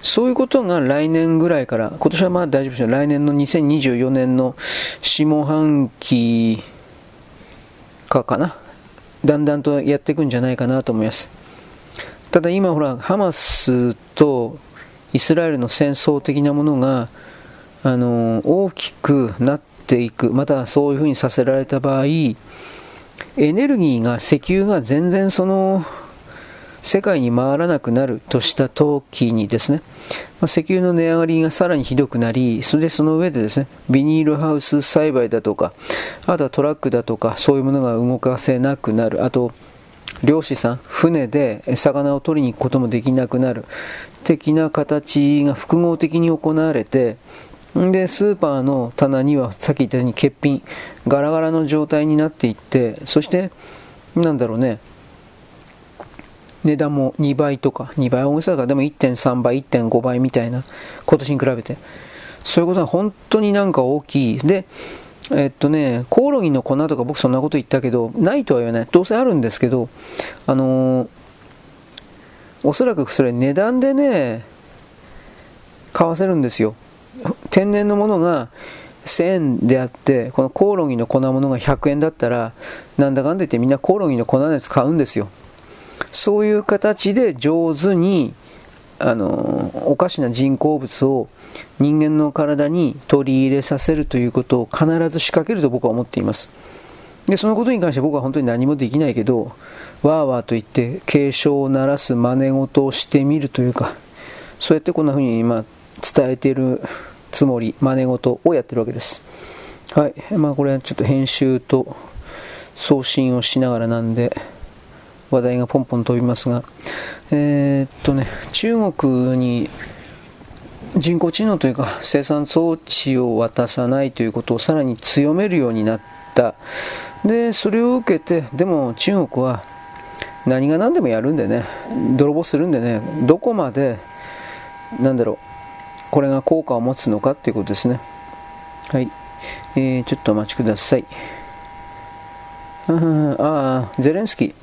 そういうことが来年ぐらいから、今年はまあ大丈夫ですよ。来年の2024年の下半期かかな。だんだんとやっていくんじゃないかなと思います。ただ今ほら、ハマスとイスラエルの戦争的なものが、あの、大きくなっていく、またそういうふうにさせられた場合、エネルギーが、石油が全然その、世界に回らなくなるとした時にですね、まあ、石油の値上がりがさらにひどくなり、それでその上でですね、ビニールハウス栽培だとか、あとはトラックだとか、そういうものが動かせなくなる。あと、漁師さん、船で魚を取りに行くこともできなくなる。的な形が複合的に行われて、で、スーパーの棚にはさっき言ったように欠品、ガラガラの状態になっていって、そして、なんだろうね、値段も2倍とか、2倍大げさだから、でも1.3倍、1.5倍みたいな、今年に比べて。そういうことは本当になんか大きい。で、えっとね、コオロギの粉とか僕そんなこと言ったけど、ないとは言わない。どうせあるんですけど、あのー、おそらくそれ値段でね、買わせるんですよ。天然のものが1000円であって、このコオロギの粉物が100円だったら、なんだかんだ言ってみんなコオロギの粉のやつ買うんですよ。そういう形で上手にあのおかしな人工物を人間の体に取り入れさせるということを必ず仕掛けると僕は思っています。でそのことに関して僕は本当に何もできないけどわーわーと言って警鐘を鳴らす真似事をしてみるというかそうやってこんな風に今伝えているつもり真似事をやってるわけです。はい。まあこれはちょっと編集と送信をしながらなんで話題がポンポン飛びますが、えー、っとね、中国に人工知能というか生産装置を渡さないということをさらに強めるようになった。で、それを受けて、でも中国は何が何でもやるんでね、泥棒するんでね、どこまで、なんだろう、これが効果を持つのかっていうことですね。はい。えー、ちょっとお待ちください。ああ、ゼレンスキー。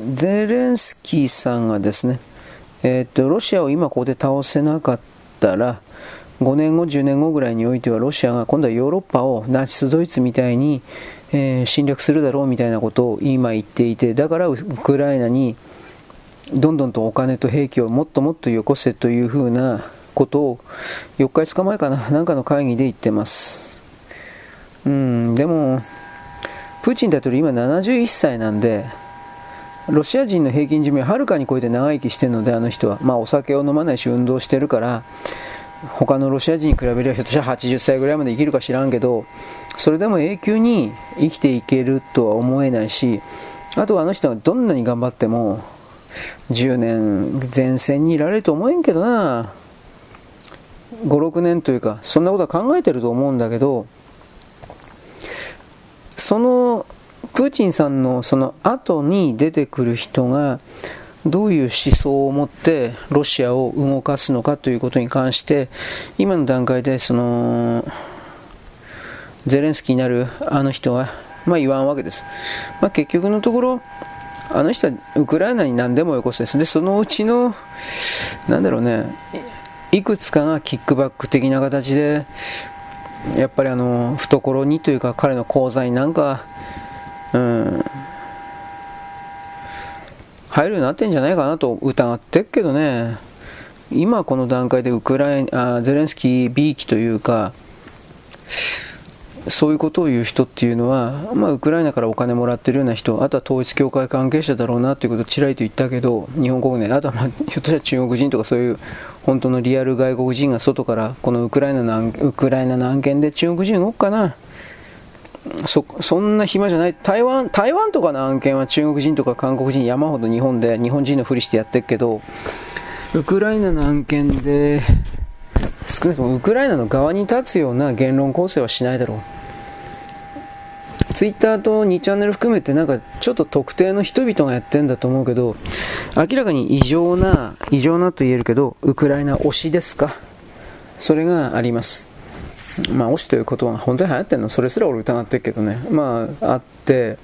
ゼレンスキーさんがですね、えー、っとロシアを今ここで倒せなかったら5年後、10年後ぐらいにおいてはロシアが今度はヨーロッパをナチス・ドイツみたいに、えー、侵略するだろうみたいなことを今言っていてだからウクライナにどんどんとお金と兵器をもっともっとよこせというふうなことを4日5日前かななんかの会議で言ってます。うんでもプーチン大統領今71歳なんでロシア人の平均寿命ははるかに超えて長生きしてるのであの人は、まあ、お酒を飲まないし運動してるから他のロシア人に比べればひょっとしたら80歳ぐらいまで生きるか知らんけどそれでも永久に生きていけるとは思えないしあとはあの人がどんなに頑張っても10年前線にいられると思えんけどな。56年というかそんなことは考えてると思うんだけどそのプーチンさんのその後に出てくる人がどういう思想を持ってロシアを動かすのかということに関して今の段階でそのゼレンスキーになるあの人はまあ言わんわけです、まあ、結局のところあの人はウクライナに何でもよこすです。でそのうちのなんだろうねいくつかがキックバック的な形でやっぱりあの懐にというか彼の口座になんかうん、入るようになってんじゃないかなと疑ってっけどね、今この段階でウクライ、あゼレンスキー B 機というか、そういうことを言う人っていうのは、まあ、ウクライナからお金もらってるような人、あとは統一教会関係者だろうなということをちらりと言ったけど、日本国内、あとは、まあ、ひょっとしたら中国人とかそういう本当のリアル外国人が外からこのウクライナのウクライナの案件で中国人動くかな。そそんな暇じゃない。台湾台湾とかの案件は中国人とか韓国人山ほど日本で日本人のふりしてやってるけどウクライナの案件で少なくともウクライナの側に立つような言論構成はしないだろう。ツイッターと2チャンネル含めてなんかちょっと特定の人々がやってんだと思うけど、明らかに異常な、異常なと言えるけど、ウクライナ推しですか？それがあります。まあ、推しという言葉が本当に流行ってるのそれすら俺疑ってるけどね。まあ、あって、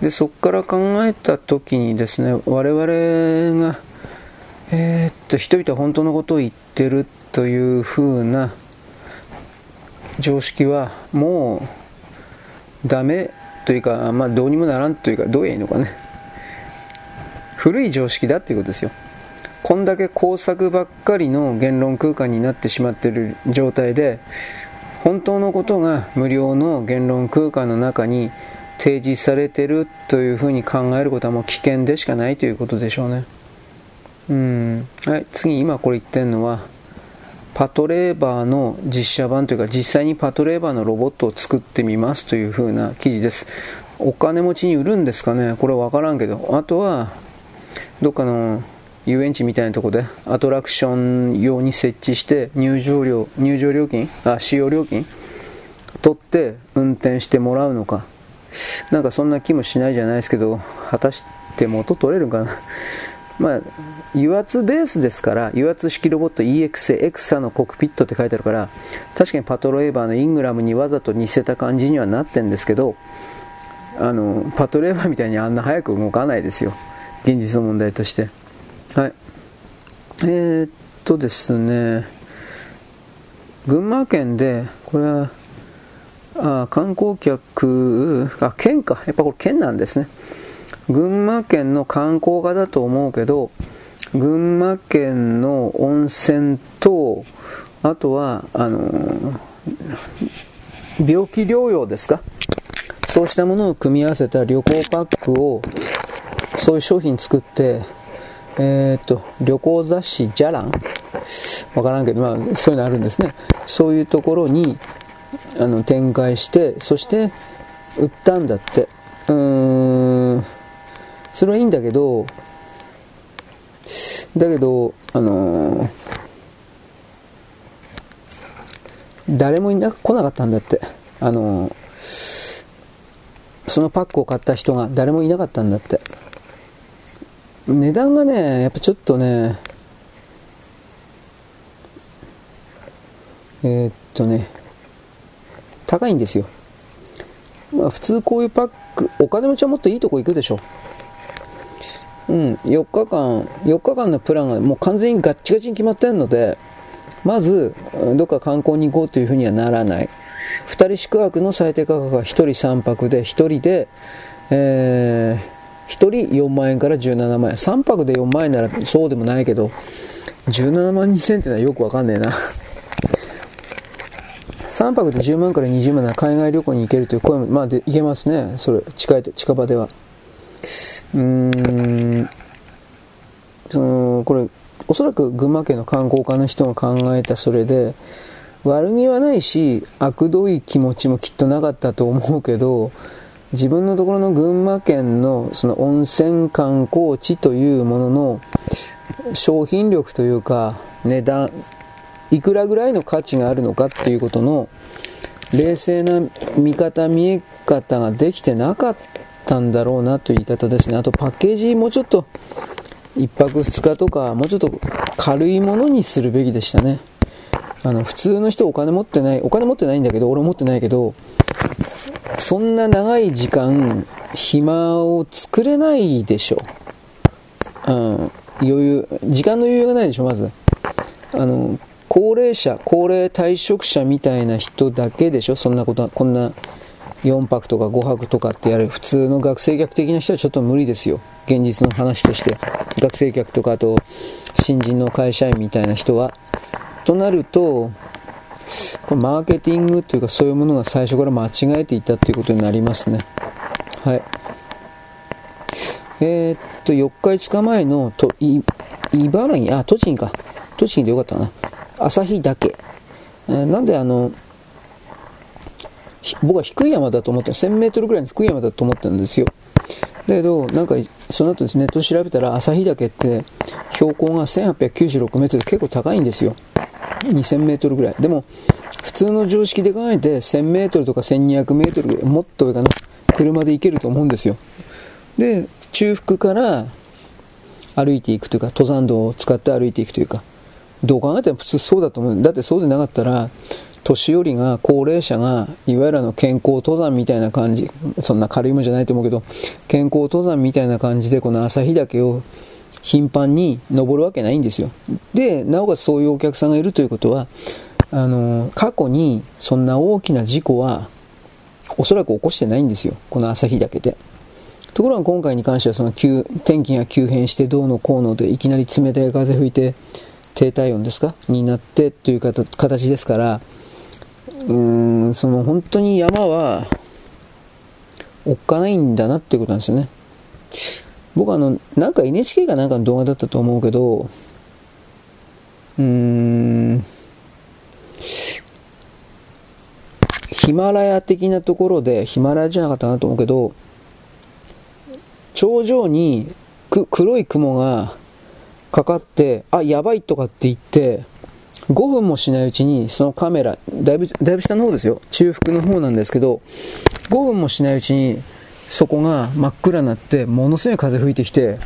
で、そこから考えた時にですね、我々が、えー、っと、人々は本当のことを言ってるという風な常識はもうダメというか、まあ、どうにもならんというか、どうやいいのかね。古い常識だっていうことですよ。こんだけ工作ばっかりの言論空間になってしまっている状態で、本当のことが無料の言論空間の中に提示されてるというふうに考えることはもう危険でしかないということでしょうね。うん。はい、次、今これ言ってるのは、パトレーバーの実写版というか実際にパトレーバーのロボットを作ってみますという風な記事です。お金持ちに売るんですかね？これわからんけど。あとは、どっかの遊園地みたいなとこでアトラクション用に設置して入場料、入場料金？あ、使用料金？取って運転してもらうのか？なんかそんな気もしないじゃないですけど、果たして元取れるかな？[laughs] まあ、油圧ベースですから、油圧式ロボット EXA、エクサのコックピットって書いてあるから、確かにパトローバーのイングラムにわざと似せた感じにはなってんですけど、あの、パトレーバーみたいにあんな早く動かないですよ。現実の問題として。はい。えー、っとですね、群馬県で、これは、あ観光客、あ、県か。やっぱこれ県なんですね。群馬県の観光課だと思うけど、群馬県の温泉と、あとは、あの病気療養ですかそうしたものを組み合わせた旅行パックを、そういう商品作って、えっ、と、旅行雑誌じゃらん？わからんけど、まあ、そういうのあるんですね。そういうところに、あの、展開して、そして、売ったんだって。うーん、それはいいんだけど、だけど、あのー、誰もいな、来なかったんだって。あのー、そのパックを買った人が誰もいなかったんだって。値段がね、やっぱちょっとね、えー、っとね、高いんですよ。まあ普通こういうパック、お金持ちはもっといいとこ行くでしょ。うん、4日間、4日間のプランがもう完全にガッチガチに決まってるので、まず、どっか観光に行こうというふうにはならない。2人宿泊の最低価格が1人3泊で、1人で、えー、1人4万円から17万円。3泊で4万円ならそうでもないけど、17万2000ってのはよくわかんねえな。3泊で10万から20万なら海外旅行に行けるという声も、まあで、行けますね。それ、近いと、近場では。うーん、その、これ、おそらく群馬県の観光課の人が考えたそれで、悪気はないし、悪どい気持ちもきっとなかったと思うけど、自分のところの群馬県のその温泉観光地というものの商品力というか値段、いくらぐらいの価値があるのかっていうことの冷静な見方、見え方ができてなかったんだろうなという言い方ですね。あとパッケージもうちょっと1泊2日とかもうちょっと軽いものにするべきでしたね。あの、普通の人お金持ってない、お金持ってないんだけど、俺持ってないけど、そんな長い時間、暇を作れないでしょ。うん、余裕、時間の余裕がないでしょ、まず。あの、高齢者、高齢退職者みたいな人だけでしょ、そんなことは、こんな4泊とか5泊とかってやる普通の学生客的な人はちょっと無理ですよ。現実の話として。学生客とかあと新人の会社員みたいな人は。となると、ここれマーケティングというかそういうものが最初から間違えていたということになりますね。はい。えー、っと、4日5日前のとい、茨城、あ、栃木か。栃木でよかったな。旭岳。えー、なんであの、僕は低い山だと思って、1000メートルぐらいの低い山だと思ってるんですよ。だけど、なんか、その後ですね、ネット調べたら、旭岳って、標高が1896メートルで結構高いんですよ。2000メートルぐらい。でも、普通の常識で考えて、1000メートルとか1200メートル、もっと上かな、車で行けると思うんですよ。で、中腹から歩いていくというか、登山道を使って歩いていくというか、どう考えても普通そうだと思う。だってそうでなかったら、年寄りが、高齢者が、いわゆるあの健康登山みたいな感じ、そんな軽いもんじゃないと思うけど、健康登山みたいな感じで、この旭岳を頻繁に登るわけないんですよ。で、なおかつそういうお客さんがいるということは、あの、過去にそんな大きな事故は、おそらく起こしてないんですよ。この旭岳で。ところが今回に関してはその急、天気が急変してどうのこうのでいきなり冷たい風吹いて低体温ですか？になってという形ですから、うーん、その本当に山は、おっかないんだなっていうことなんですよね。僕あの、なんか NHK かなんかの動画だったと思うけど、うーん、ヒマラヤ的なところで、ヒマラヤじゃなかったなと思うけど、頂上にく黒い雲がかかって、あ、やばいとかって言って、5分もしないうちにそのカメラ、だいぶ、だいぶ下の方ですよ。中腹の方なんですけど、5分もしないうちにそこが真っ暗になって、ものすごい風吹いてきて、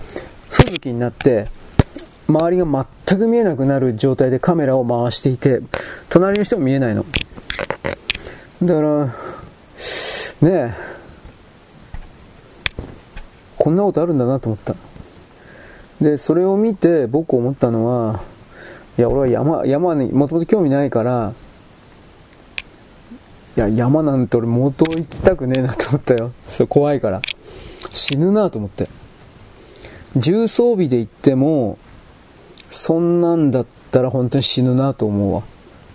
吹雪になって、周りが全く見えなくなる状態でカメラを回していて、隣の人も見えないの。だから、ねえ、こんなことあるんだなと思った。で、それを見て僕思ったのは、いや、俺は山、山にもともと興味ないから、いや、山なんて俺元行きたくねえなと思ったよ。それ怖いから。死ぬなと思って。重装備で行っても、そんなんだったら本当に死ぬなと思うわ。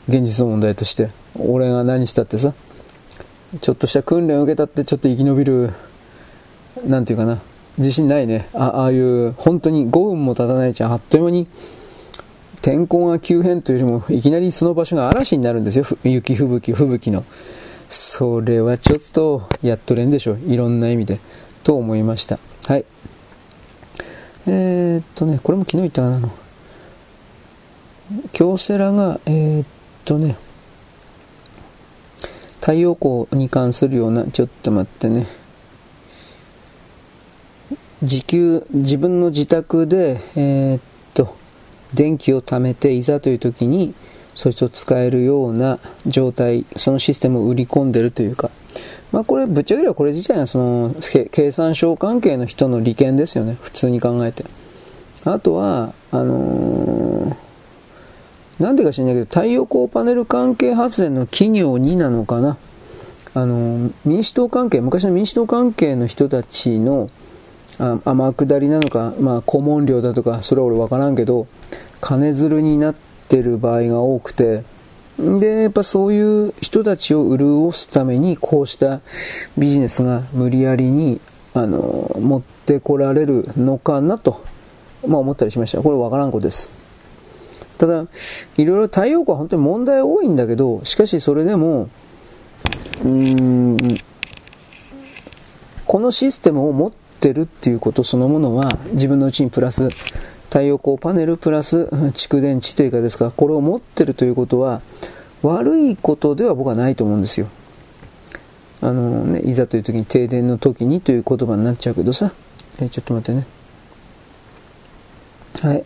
現実の問題として。俺が何したってさ。ちょっとした訓練を受けたってちょっと生き延びる、なんていうかな。自信ないね。あああいう、本当に5分も経たないうちあっという間に、天候が急変というよりも、いきなりその場所が嵐になるんですよ。雪吹雪、吹雪の。それはちょっと、やっとれんでしょう。いろんな意味で。と思いました。はい。えー、っとね、これも昨日言ったかなの。京セラが、えー、っとね、太陽光に関するような、ちょっと待ってね。自給、自分の自宅で、えー、っ、電気を貯めて、いざという時に、そいつを使えるような状態、そのシステムを売り込んでるというか、まあこれ、ぶっちゃければこれ自体はその、経産省関係の人の利権ですよね、普通に考えて。あとは、あのー、なんでか知らないけど、太陽光パネル関係発電の企業になのかな。あのー、民主党関係、昔の民主党関係の人たちの、天下りなのか、まあ、顧問料だとか、それは俺わからんけど、金づるになってる場合が多くて、で、やっぱそういう人たちを潤すために、こうしたビジネスが無理やりに、あの、持ってこられるのかなと、まあ思ったりしました。これわからんことです。ただ、いろいろ太陽光は本当に問題多いんだけど、しかしそれでも、うーん、このシステムを持っってるっていうことそのものは自分のうちにプラス太陽光パネルプラス蓄電池というかですかこれを持ってるということは悪いことでは僕はないと思うんですよ。あのねいざという時に停電の時にという言葉になっちゃうけどさ。えちょっと待ってね。はい。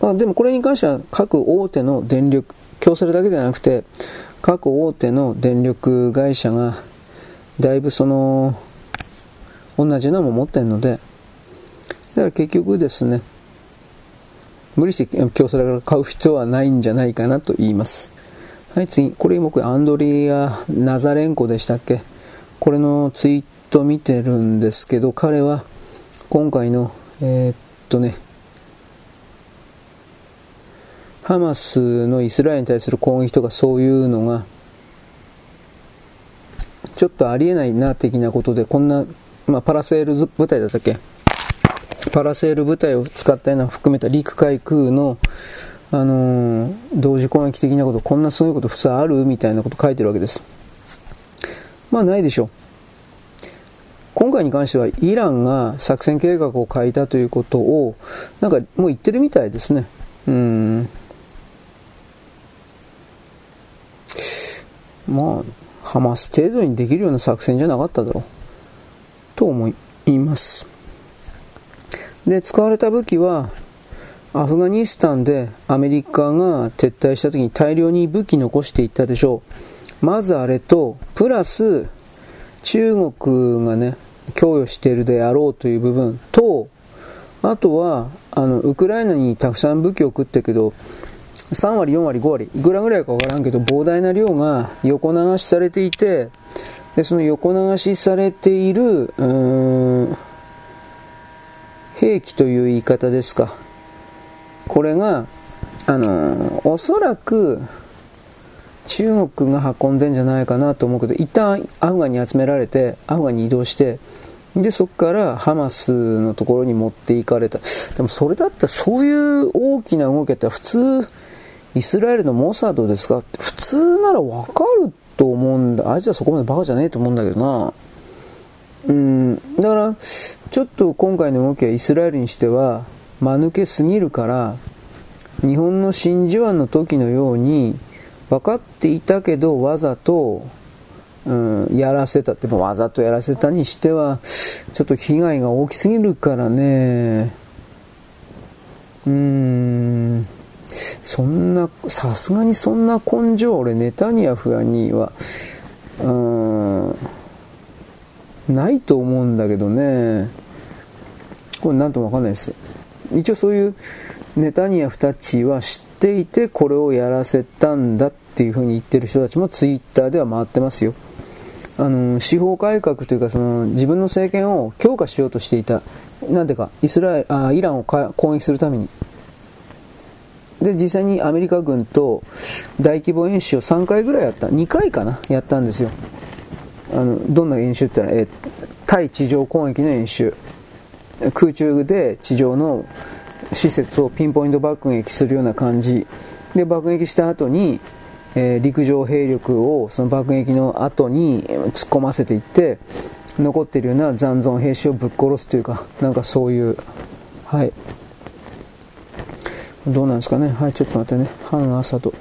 あでもこれに関しては各大手の電力京セラだけではなくて各大手の電力会社がだいぶその同じようなも持ってるので、だから結局ですね、無理して京セラから買う必要はないんじゃないかなと言います。はい、次。これ僕、アンドリア・ナザレンコでしたっけ？これのツイート見てるんですけど、彼は今回の、えー、っとね、ハマスのイスラエルに対する攻撃とかそういうのが、ちょっとありえないな的なことで、こんな、まあ、パラセール部隊だったっけ？パラセール部隊を使ったような含めた陸海空の、あのー、同時攻撃的なこと、こんなすごいこと普通あるみたいなこと書いてるわけです。まあないでしょう。今回に関してはイランが作戦計画を変えたということを、なんかもう言ってるみたいですね。うん。まあ、ハマス程度にできるような作戦じゃなかっただろう。と思います。で、使われた武器は、アフガニスタンでアメリカが撤退した時に大量に武器残していったでしょう。まずあれと、プラス、中国がね、供与しているであろうという部分と、あとは、あの、ウクライナにたくさん武器を送ってけど、3割、4割、5割、いくらぐらいかわからんけど、膨大な量が横流しされていて、で、その横流しされている、兵器という言い方ですか。これが、あの、おそらく、中国が運んでんじゃないかなと思うけど、一旦アフガンに集められて、アフガンに移動して、で、そこからハマスのところに持っていかれた。でもそれだったらそういう大きな動きだったら普通、イスラエルのモサドですか？普通ならわかると思うんだ。あいつはそこまでバカじゃねえと思うんだけどな。うん、だから、ちょっと今回の動きはイスラエルにしては、間抜けすぎるから、日本の真珠湾の時のように、分かっていたけどわざと、うん、やらせたって、わざとやらせたにしては、ちょっと被害が大きすぎるからね、うーん、そんな、さすがにそんな根性、俺、ネタニヤフには、うん、ないと思うんだけどね、これなんともわかんないです。一応そういうネタニヤフたちは知っていてこれをやらせたんだっていうふうに言ってる人たちもツイッターでは回ってますよ。あの、司法改革というかその自分の政権を強化しようとしていた。なんでか、イスラエル、あイランを攻撃するために。で、実際にアメリカ軍と大規模演習を3回ぐらいやった。2回かなやったんですよ。あの、どんな演習って言ったら、え対地上攻撃の演習。空中で地上の施設をピンポイント爆撃するような感じで爆撃した後に、えー、陸上兵力をその爆撃の後に突っ込ませていって残っているような残存兵士をぶっ殺すというかなんかそういうはいどうなんですかねはいちょっと待ってね半朝と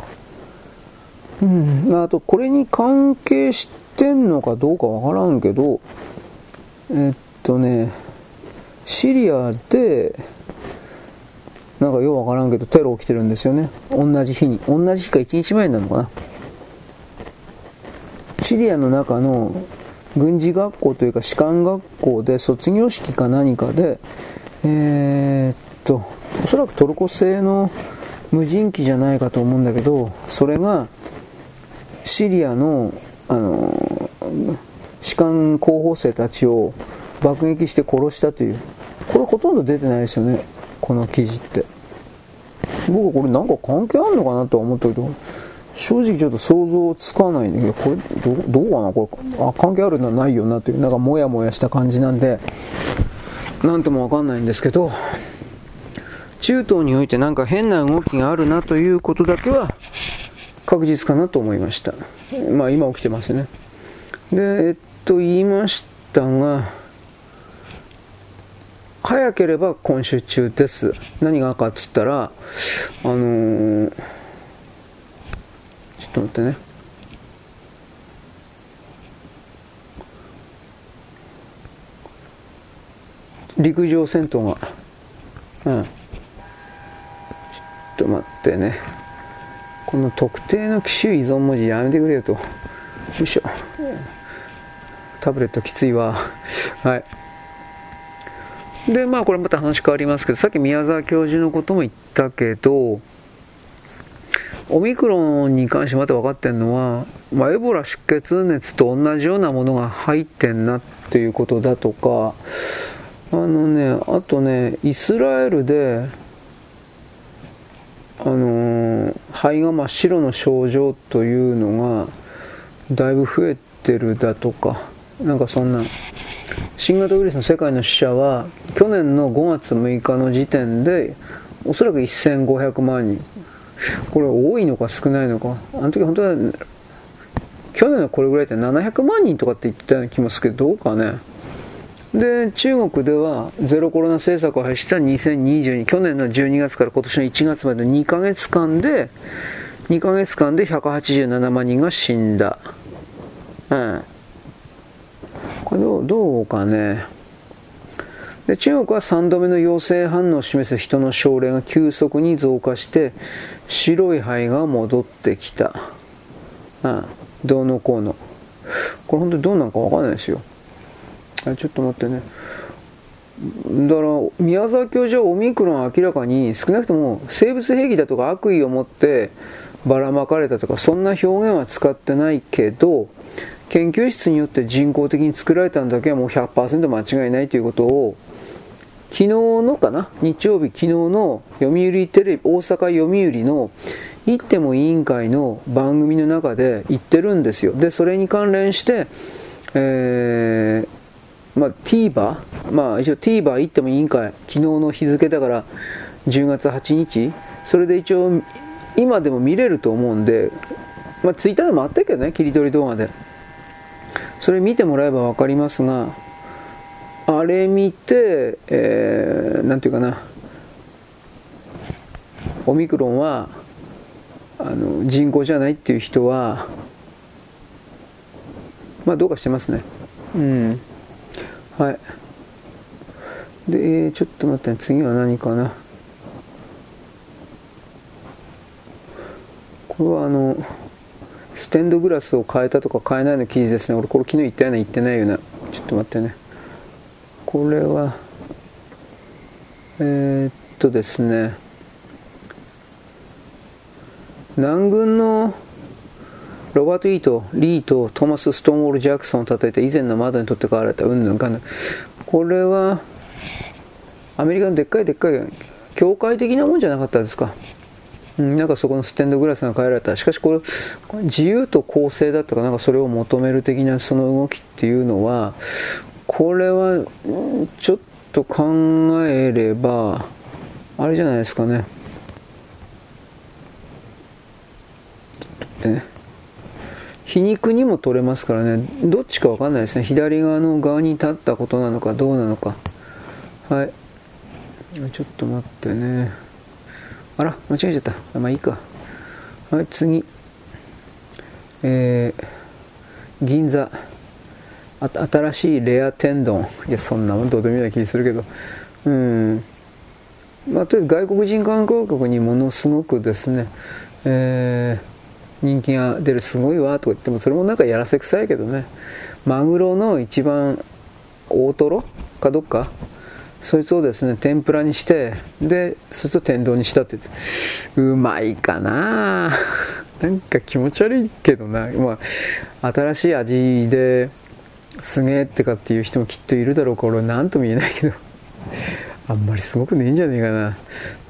うんあとこれに関係してんのかどうかわからんけどえっとねシリアでなんかようわからんけどテロ起きてるんですよね。同じ日に。同じ日か1日前なのかな。シリアの中の軍事学校というか士官学校で卒業式か何かで、えー、っと、おそらくトルコ製の無人機じゃないかと思うんだけど、それがシリアの、あの、士官候補生たちを爆撃して殺したという。これほとんど出てないですよね。この記事って。僕これなんか関係あんのかなとは思ったけど、正直ちょっと想像つかないんだけど、これど、どうかなこれ、あ、関係あるのはないよなという、なんかモヤモヤした感じなんで、なんともわかんないんですけど、中東においてなんか変な動きがあるなということだけは確実かなと思いました。まあ今起きてますね。で、えっと言いましたが、早ければ今週中です。何がかっつったら、あのー、ちょっと待ってね。陸上戦闘が、うん。と待ってね。この特定の機種依存文字やめてくれよと。よいしょ。タブレットきついわ。はい。で、まあこれまた話変わりますけど、さっき宮沢教授のことも言ったけど、オミクロンに関してまた分かってるのは、まあ、エボラ出血熱と同じようなものが入ってんなっていうことだとか、あのね、あとね、イスラエルで、あの、肺が真っ白の症状というのが、だいぶ増えてるだとかなんかそんな。新型ウイルスの世界の死者は去年の5月6日の時点でおそらく1500万人。これ多いのか少ないのか。あの時本当は去年のこれぐらいって700万人とかって言ってたような気もするけどどうかね。で中国ではゼロコロナ政策を発した2022去年の12月から今年の1月までの2ヶ月間で2ヶ月間で187万人が死んだ。うんこれどうどうかね。で中国は3度目の陽性反応を示す人の症例が急速に増加して白い肺が戻ってきた、うん、どうのこうの。これ本当にどうなのか分かんないですよ。ちょっと待ってね。だから宮沢教授はオミクロンは明らかに少なくとも生物兵器だとか悪意を持ってばらまかれたとかそんな表現は使ってないけど研究室によって人工的に作られたんだけはもう100%間違いないということを昨日のかな？日曜日昨日の読売テレビ大阪読売の言っても委員会の番組の中で言ってるんですよ。でそれに関連してえーまあ、TVer、まあ、一応 TVer 行っても委員会、昨日の日付だから10月8日、それで一応今でも見れると思うんで、まあ、ツイッターでもあったけどね、切り取り動画で。それ見てもらえば分かりますが、あれ見て、えー、なんていうかな、オミクロンはあの人工じゃないっていう人は、まあどうかしてますね。うん。はい。で、ちょっと待って、次は何かな。これはあの、ステンドグラスを変えたとか変えないの記事ですね。俺これ昨日言ったような言ってないような。ちょっと待ってね。これは、えー、っとですね。南軍のロバート・イート、リーとトーマス・ストーンウォール・ジャクソンを叩いて以前の窓に取って代わられたうんぬんかんぬん。これは、アメリカのでっかいでっかい、教会的なもんじゃなかったですか？うん、なんかそこのステンドグラスが変えられた。しかしこれ、自由と公正だったかなんかそれを求める的なその動きっていうのは、これは、ちょっと考えれば、あれじゃないですかね。ちょっと待ってね。皮肉にも取れますからね。どっちか分かんないですね。左側の側に立ったことなのかどうなのか。はい。ちょっと待ってね。あら間違えちゃった。まあいいか。はい次。えー、銀座。新しいレア天丼。いやそんなもんどうでもいいような気するけど。うん。まあとりあえず外国人観光客にものすごくですね。えー人気が出るすごいわとか言ってもそれもなんかやらせくさいけどね。マグロの一番大トロかどっか？そいつをですね天ぷらにしてでそいつを天丼にしたってうまいかな。[laughs] なんか気持ち悪いけどな、まあ、新しい味ですげえってかっていう人もきっといるだろうから俺何とも言えないけど。[laughs] あんまりすごくねえんじゃねえかな。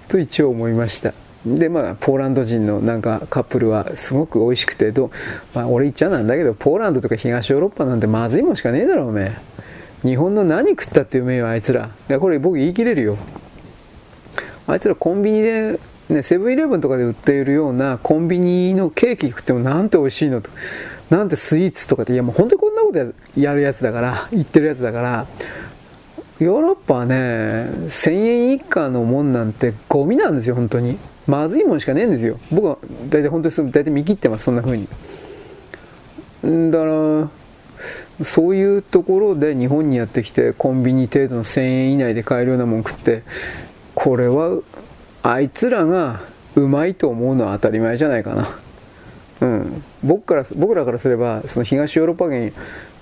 と一応思いました。でまあポーランド人のなんかカップルはすごく美味しくてど、まあ、俺言っちゃなんだけどポーランドとか東ヨーロッパなんてまずいもんしかねえだろおめえ。日本の何食ったってうめえよあいつら。いやこれ僕言い切れるよ。あいつらコンビニでね、セブンイレブンとかで売っているようなコンビニのケーキ食ってもなんて美味しいのと。なんてスイーツとかっていやもう本当にこんなことやるやつだから言ってるやつだから。ヨーロッパはね1000円以下のもんなんてゴミなんですよ本当に。まずいもんしかねえんですよ。僕は大体本当に大体見切ってますそんな風に。だからそういうところで日本にやってきてコンビニ程度の1000円以内で買えるようなもん食ってこれはあいつらがうまいと思うのは当たり前じゃないかな。うん。僕から僕らからすればその東ヨーロッパ圏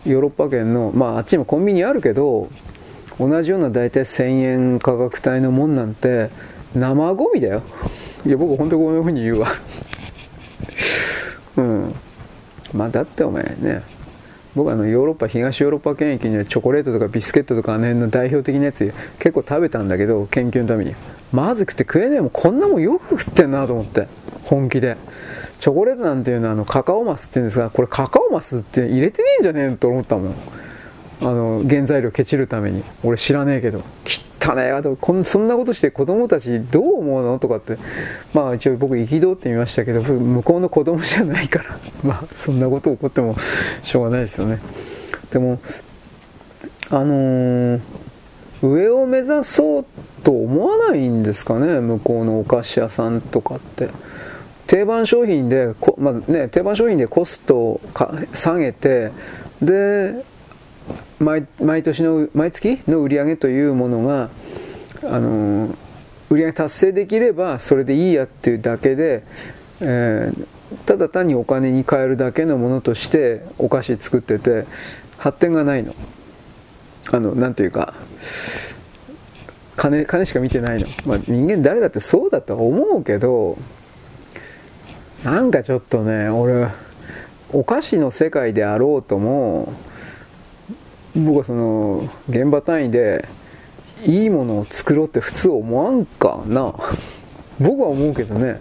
ヨーロッパ圏のまああっちにもコンビニあるけど同じような大体1000円価格帯のもんなんて生ゴミだよ。いや僕本当こういうふうに言うわ。[laughs] うん。まあだってお前ね僕あのヨーロッパ東ヨーロッパ圏域にはチョコレートとかビスケットとかあの辺の代表的なやつ結構食べたんだけど研究のために。まずくて食えねえもんこんなもんよく食ってんなと思って。本気で。チョコレートなんていうのはあのカカオマスっていうんですがこれカカオマスって入れてねえんじゃねえのと思ったもん。あの原材料ケチるために俺知らねえけど汚ねえわとこんそんなことして子供たちどう思うのとかってまあ一応僕憤ってみましたけど向こうの子供じゃないから [laughs] まあそんなこと起こってもしょうがないですよね。でもあのー、上を目指そうと思わないんですかね向こうのお菓子屋さんとかって。定番商品でこまあね、定番商品でコストを下げてで毎年の毎月の売り上げというものがあの売り上げ達成できればそれでいいやっていうだけで、えー、ただ単にお金に換えるだけのものとしてお菓子作ってて発展がないの。あのなんというか金金しか見てないの、まあ、人間誰だってそうだとは思うけどなんかちょっとね俺お菓子の世界であろうとも僕はその現場単位でいいものを作ろうって普通思わんかな。僕は思うけどね。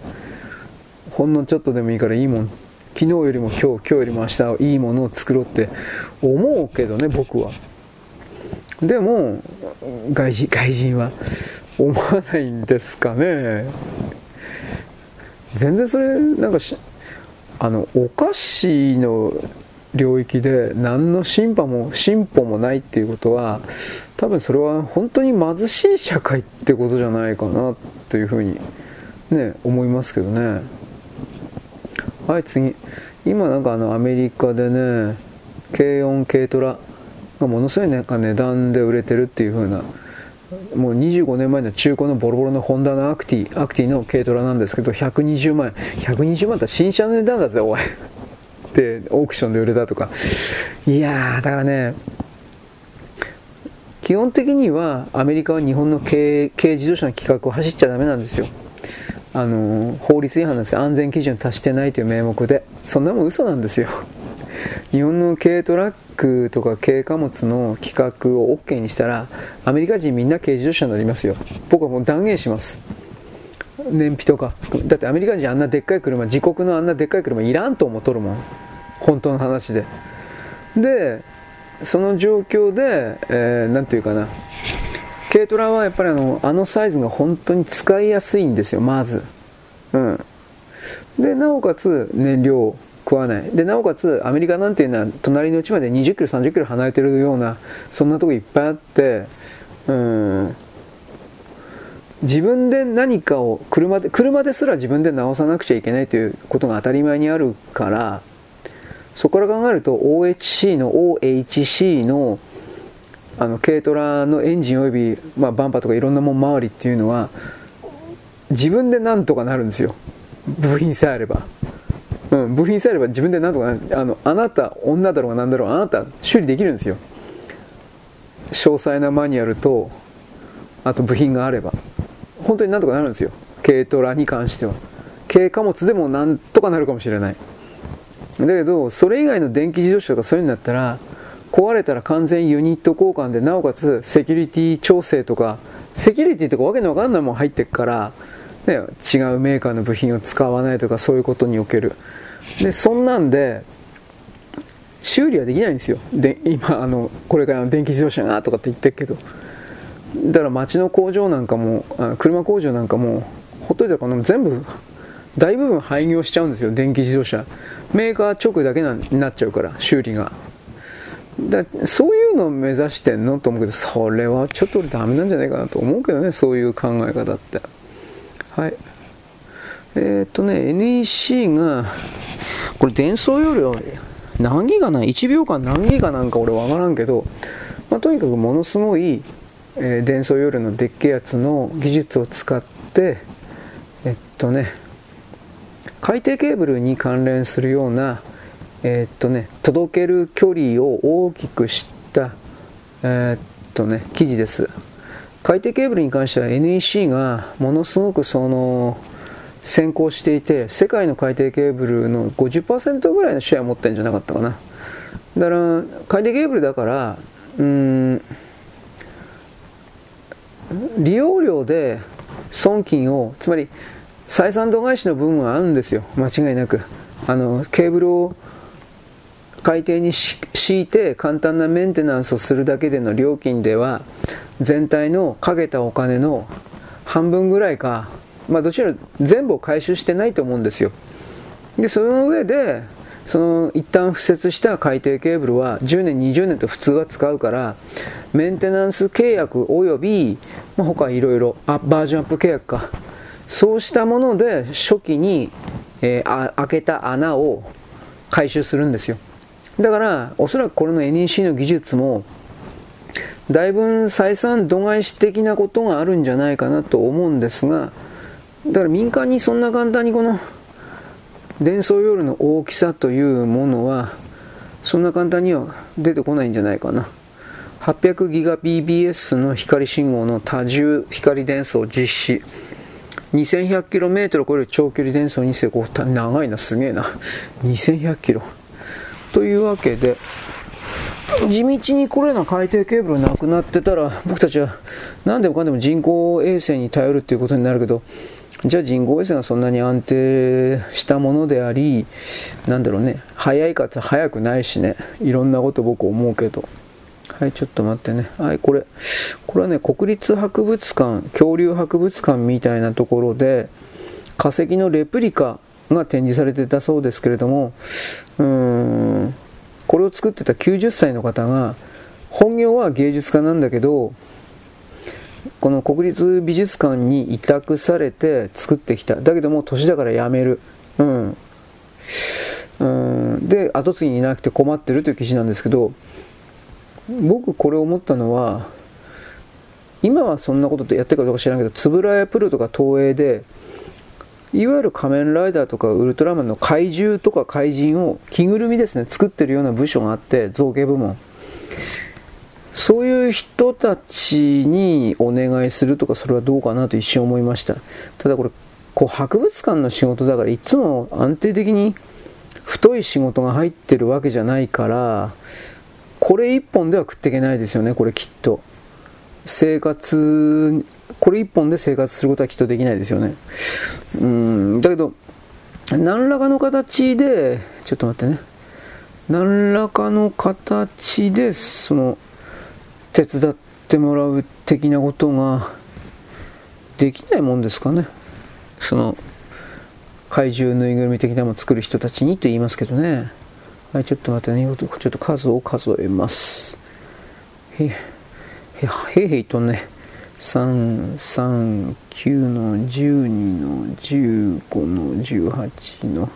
ほんのちょっとでもいいからいいもん。昨日よりも今日今日よりも明日いいものを作ろうって思うけどね僕は。でも外人外人は思わないんですかね。全然それなんかあのお菓子の領域で何の進歩も進歩もないっていうことは多分それは本当に貧しい社会ってことじゃないかなというふうにね思いますけどね。はい次。今なんかあのアメリカでね軽音軽トラがものすごいなんか値段で売れてるっていう風なもう25年前の中古のボロボロのホンダのアクティアクティの軽トラなんですけど120万円。120万って新車の値段だぜおい。ってオークションで売れたとか。いやーだからね基本的にはアメリカは日本の軽自動車の規格を走っちゃダメなんですよ。あの法律違反なんですよ。安全基準達してないという名目で。そんなもん嘘なんですよ。日本の軽トラックとか軽貨物の規格を OK にしたらアメリカ人みんな軽自動車になりますよ。僕はもう断言します。燃費とか。だってアメリカ人あんなでっかい車自国のあんなでっかい車いらんと思っとるもん。本当の話で。でその状況で何、えー、て言うかな。軽トラはやっぱりあのあのサイズが本当に使いやすいんですよまず。うん。でなおかつ燃料を食わない。でなおかつアメリカなんていうのは隣の家まで20キロ30キロ離れてるようなそんなとこいっぱいあってうん。自分で何かを車で車ですら自分で直さなくちゃいけないということが当たり前にあるからそこから考えると OHC の OHC のあの軽トラのエンジンおよび、まあ、バンパーとかいろんなもん周りっていうのは自分でなんとかなるんですよ。部品さえあれば、うん、部品さえあれば自分でなんとかなる。あのあなた女だろうが何だろうあなた修理できるんですよ。詳細なマニュアルとあと部品があれば。本当になんとかなるんですよ。軽トラに関しては。軽貨物でもなんとかなるかもしれない。だけどそれ以外の電気自動車とかそういうのだったら壊れたら完全ユニット交換でなおかつセキュリティ調整とかセキュリティとかわけのわかんないもん入ってくから、ね、違うメーカーの部品を使わないとかそういうことにおける。でそんなんで修理はできないんですよ。で今あのこれからの電気自動車がとかって言ってるけど。だから町の工場なんかも車工場なんかもほっといたらこの全部大部分廃業しちゃうんですよ。電気自動車。メーカー直だけになっちゃうから修理が。だそういうのを目指してんのと思うけどそれはちょっとダメなんじゃないかなと思うけどねそういう考え方って。はい。えー、っとね NEC がこれ伝送容量何ギガな1秒間何ギガなんか俺分からんけど、まあ、とにかくものすごいえー、伝送容量のデッキ圧の技術を使ってえっとね海底ケーブルに関連するようなえっとね届ける距離を大きくしたえっとね記事です。海底ケーブルに関しては NEC がものすごくその先行していて世界の海底ケーブルの50%ぐらいのシェアを持ってるんじゃなかったかな。だから海底ケーブルだからうん利用料で損金をつまり採算度外視の部分はあるんですよ。間違いなく。あのケーブルを海底に敷いて簡単なメンテナンスをするだけでの料金では全体のかけたお金の半分ぐらいか、まあ、どちら全部を回収してないと思うんですよ。でその上でその一旦敷設した海底ケーブルは10年20年と普通は使うからメンテナンス契約および、まあ、他いろいろあバージョンアップ契約か。そうしたもので初期に、えー、開けた穴を回収するんですよ。だからおそらくこれの NEC の技術もだいぶ採算度外視的なことがあるんじゃないかなと思うんですがだから民間にそんな簡単にこの伝送容量の大きさというものはそんな簡単には出てこないんじゃないかな。800GBps の光信号の多重光伝送実施。2100km を超える長距離伝送に成功。長いなすげえな 2100km というわけで、地道にこれな海底ケーブルなくなってたら、僕たちは何でもかんでも人工衛星に頼るっていうことになるけど、じゃあ人工衛星がそんなに安定したものであり、なんだろうね、早いかって早くないしね、いろんなこと僕思うけど。はい、ちょっと待ってね。はい、これ。これはね、国立博物館、恐竜博物館みたいなところで、化石のレプリカが展示されてたそうですけれども、うーん、これを作ってた90歳の方が、本業は芸術家なんだけど、この国立美術館に委託されて作ってきた。だけどもう年だから辞める。うん。うんで、後継ぎにいなくて困ってるという記事なんですけど、僕これ思ったのは、今はそんなことってやってるかどうか知らんけど、つぶらやプロとか東映で、いわゆる仮面ライダーとかウルトラマンの怪獣とか怪人を着ぐるみですね、作ってるような部署があって、造形部門。そういう人たちにお願いするとか、それはどうかなと一瞬思いました。ただこれ、こう博物館の仕事だから、いつも安定的に太い仕事が入ってるわけじゃないから、これ一本では食っていけないですよね、これきっと。生活これ一本で生活することはきっとできないですよね。うん、だけど、何らかの形で、ちょっと待ってね。何らかの形で、その、手伝ってもらう的なことができないもんですかね。その、怪獣ぬいぐるみ的なものを作る人たちにと言いますけどね。はい、ちょっと待ってね。ちょっと数を数えます。へ、へ、へへいとね。3、3、9の12の15の18の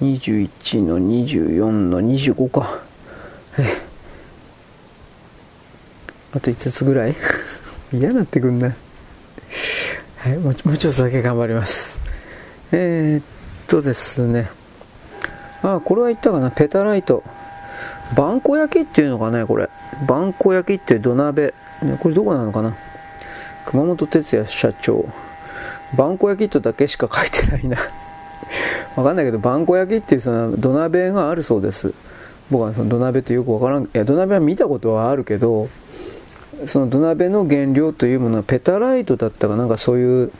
21の24の25か。あと5つぐらい [laughs] 嫌になってくんな。はい、もうもうちょっとだけ頑張ります。えー、っとですね。あ、これは言ったかな？ペタライト。バンコ焼きっていうのかね、これ。バンコ焼きって土鍋。これどこなのかな？熊本哲也社長バンコ焼きとだけしか書いてないな [laughs] わかんないけどバンコ焼きっていうその土鍋があるそうです僕はその土鍋ってよくわからんいや土鍋は見たことはあるけどその土鍋の原料というものはペタライトだったかなんかそういう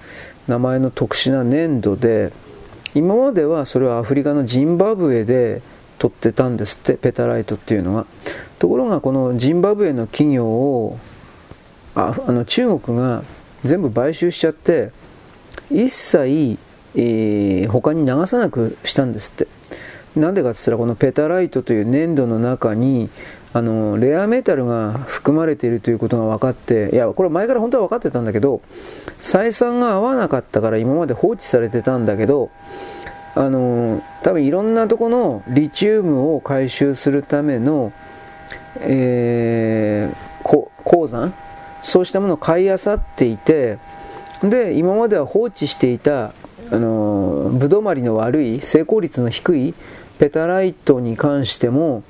名前の特殊な粘土で今まではそれはアフリカのジンバブエで取ってたんですってペタライトっていうのがところがこのジンバブエの企業をああの中国が全部買収しちゃって一切、えー、他に流さなくしたんですって。なんでかって言ったらこのペタライトという粘土の中にあのレアメタルが含まれているということが分かっていやこれ前から本当は分かってたんだけど採算が合わなかったから今まで放置されてたんだけどあの多分いろんなとこのリチウムを回収するための、えー、鉱山そうしたものを買い漁っていてで今までは放置していたあのぶどまりの悪い成功率の低いペタライトに関しても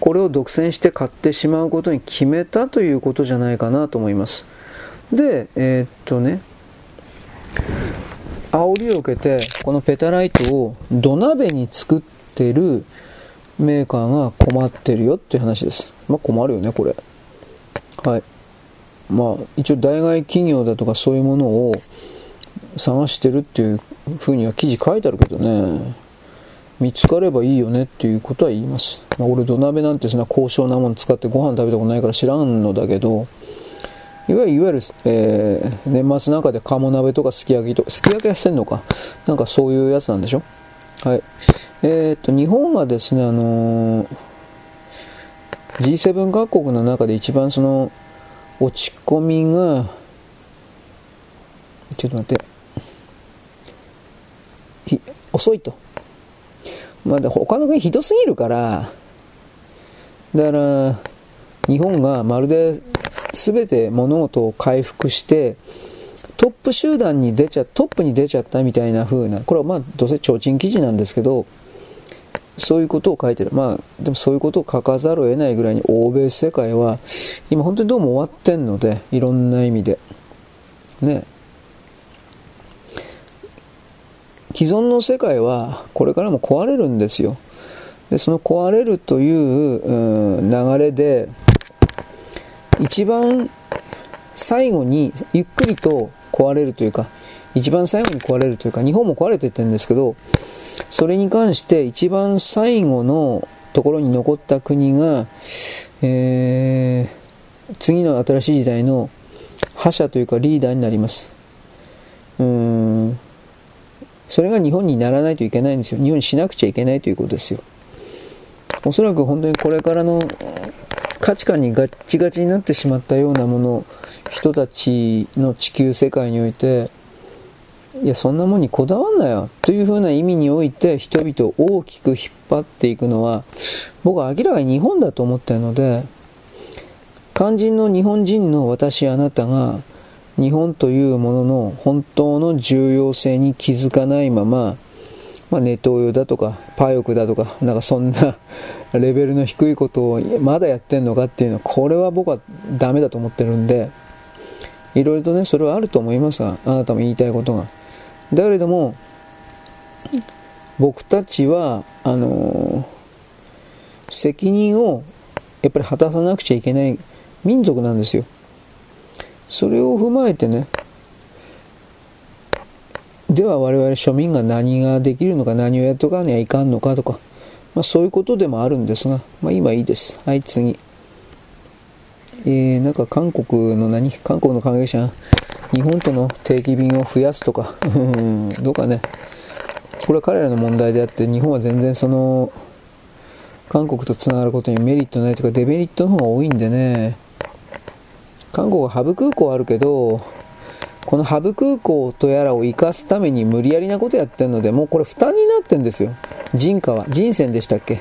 これを独占して買ってしまうことに決めたということじゃないかなと思いますでえー、っとね煽りを受けてこのペタライトを土鍋に作ってるメーカーが困ってるよっていう話ですまあ困るよねこれはい。まあ、一応代替企業だとかそういうものを探してるっていう風には記事書いてあるけどね。見つかればいいよねっていうことは言います。まあ、俺土鍋なんてそんな高尚なもの使ってご飯食べたことないから知らんのだけど、いわゆる、いわゆる、えー、年末なんかで鴨鍋とかすき焼きとか、すき焼きはしてんのか？なんかそういうやつなんでしょ？はい。えー、っと、日本はですね、あのー、G7 各国の中で一番その、落ち込みが、ちょっと待って、遅いと。まだ他の国ひどすぎるから、だから、日本がまるで全て物事を回復して、トップ集団に出ちゃ、トップに出ちゃったみたいな風な、これはまあどうせ提灯記事なんですけど、そういうことを書いてる。まあ、でもそういうことを書かざるを得ないぐらいに欧米世界は、今本当にどうも終わってんので、いろんな意味で。ね。既存の世界はこれからも壊れるんですよ。で、その壊れるという、うん、流れで、一番最後にゆっくりと壊れるというか、一番最後に壊れるというか、日本も壊れてってるんですけど、それに関して一番最後のところに残った国が、えー、次の新しい時代の覇者というかリーダーになります。それが日本にならないといけないんですよ。日本にしなくちゃいけないということですよ。おそらく本当にこれからの価値観にガッチガチになってしまったようなもの、人たちの地球世界において、いや、そんなもんにこだわんなよというふうな意味において人々を大きく引っ張っていくのは、僕は明らかに日本だと思っているので、肝心の日本人の私あなたが、日本というものの本当の重要性に気づかないまま、まあ、ネトウヨだとか、パヨクだとか、なんかそんなレベルの低いことをまだやってんのかっていうのは、これは僕はダメだと思ってるんで、いろいろとね、それはあると思いますが、あなたも言いたいことが。だけれども、僕たちは、あのー、責任をやっぱり果たさなくちゃいけない民族なんですよ。それを踏まえてね、では我々庶民が何ができるのか何をやっとかにはいかんのかとか、まあそういうことでもあるんですが、まあ今いいです。はい、次。えー、なんか韓国の何？韓国の関係者、日本との定期便を増やすとか、[laughs] どうかね。これは彼らの問題であって、日本は全然その、韓国と繋がることにメリットないというか、デメリットの方が多いんでね、韓国はハブ空港あるけど、このハブ空港とやらを生かすために無理やりなことやってるので、もうこれ負担になってんですよ。人家は。人船でしたっけ？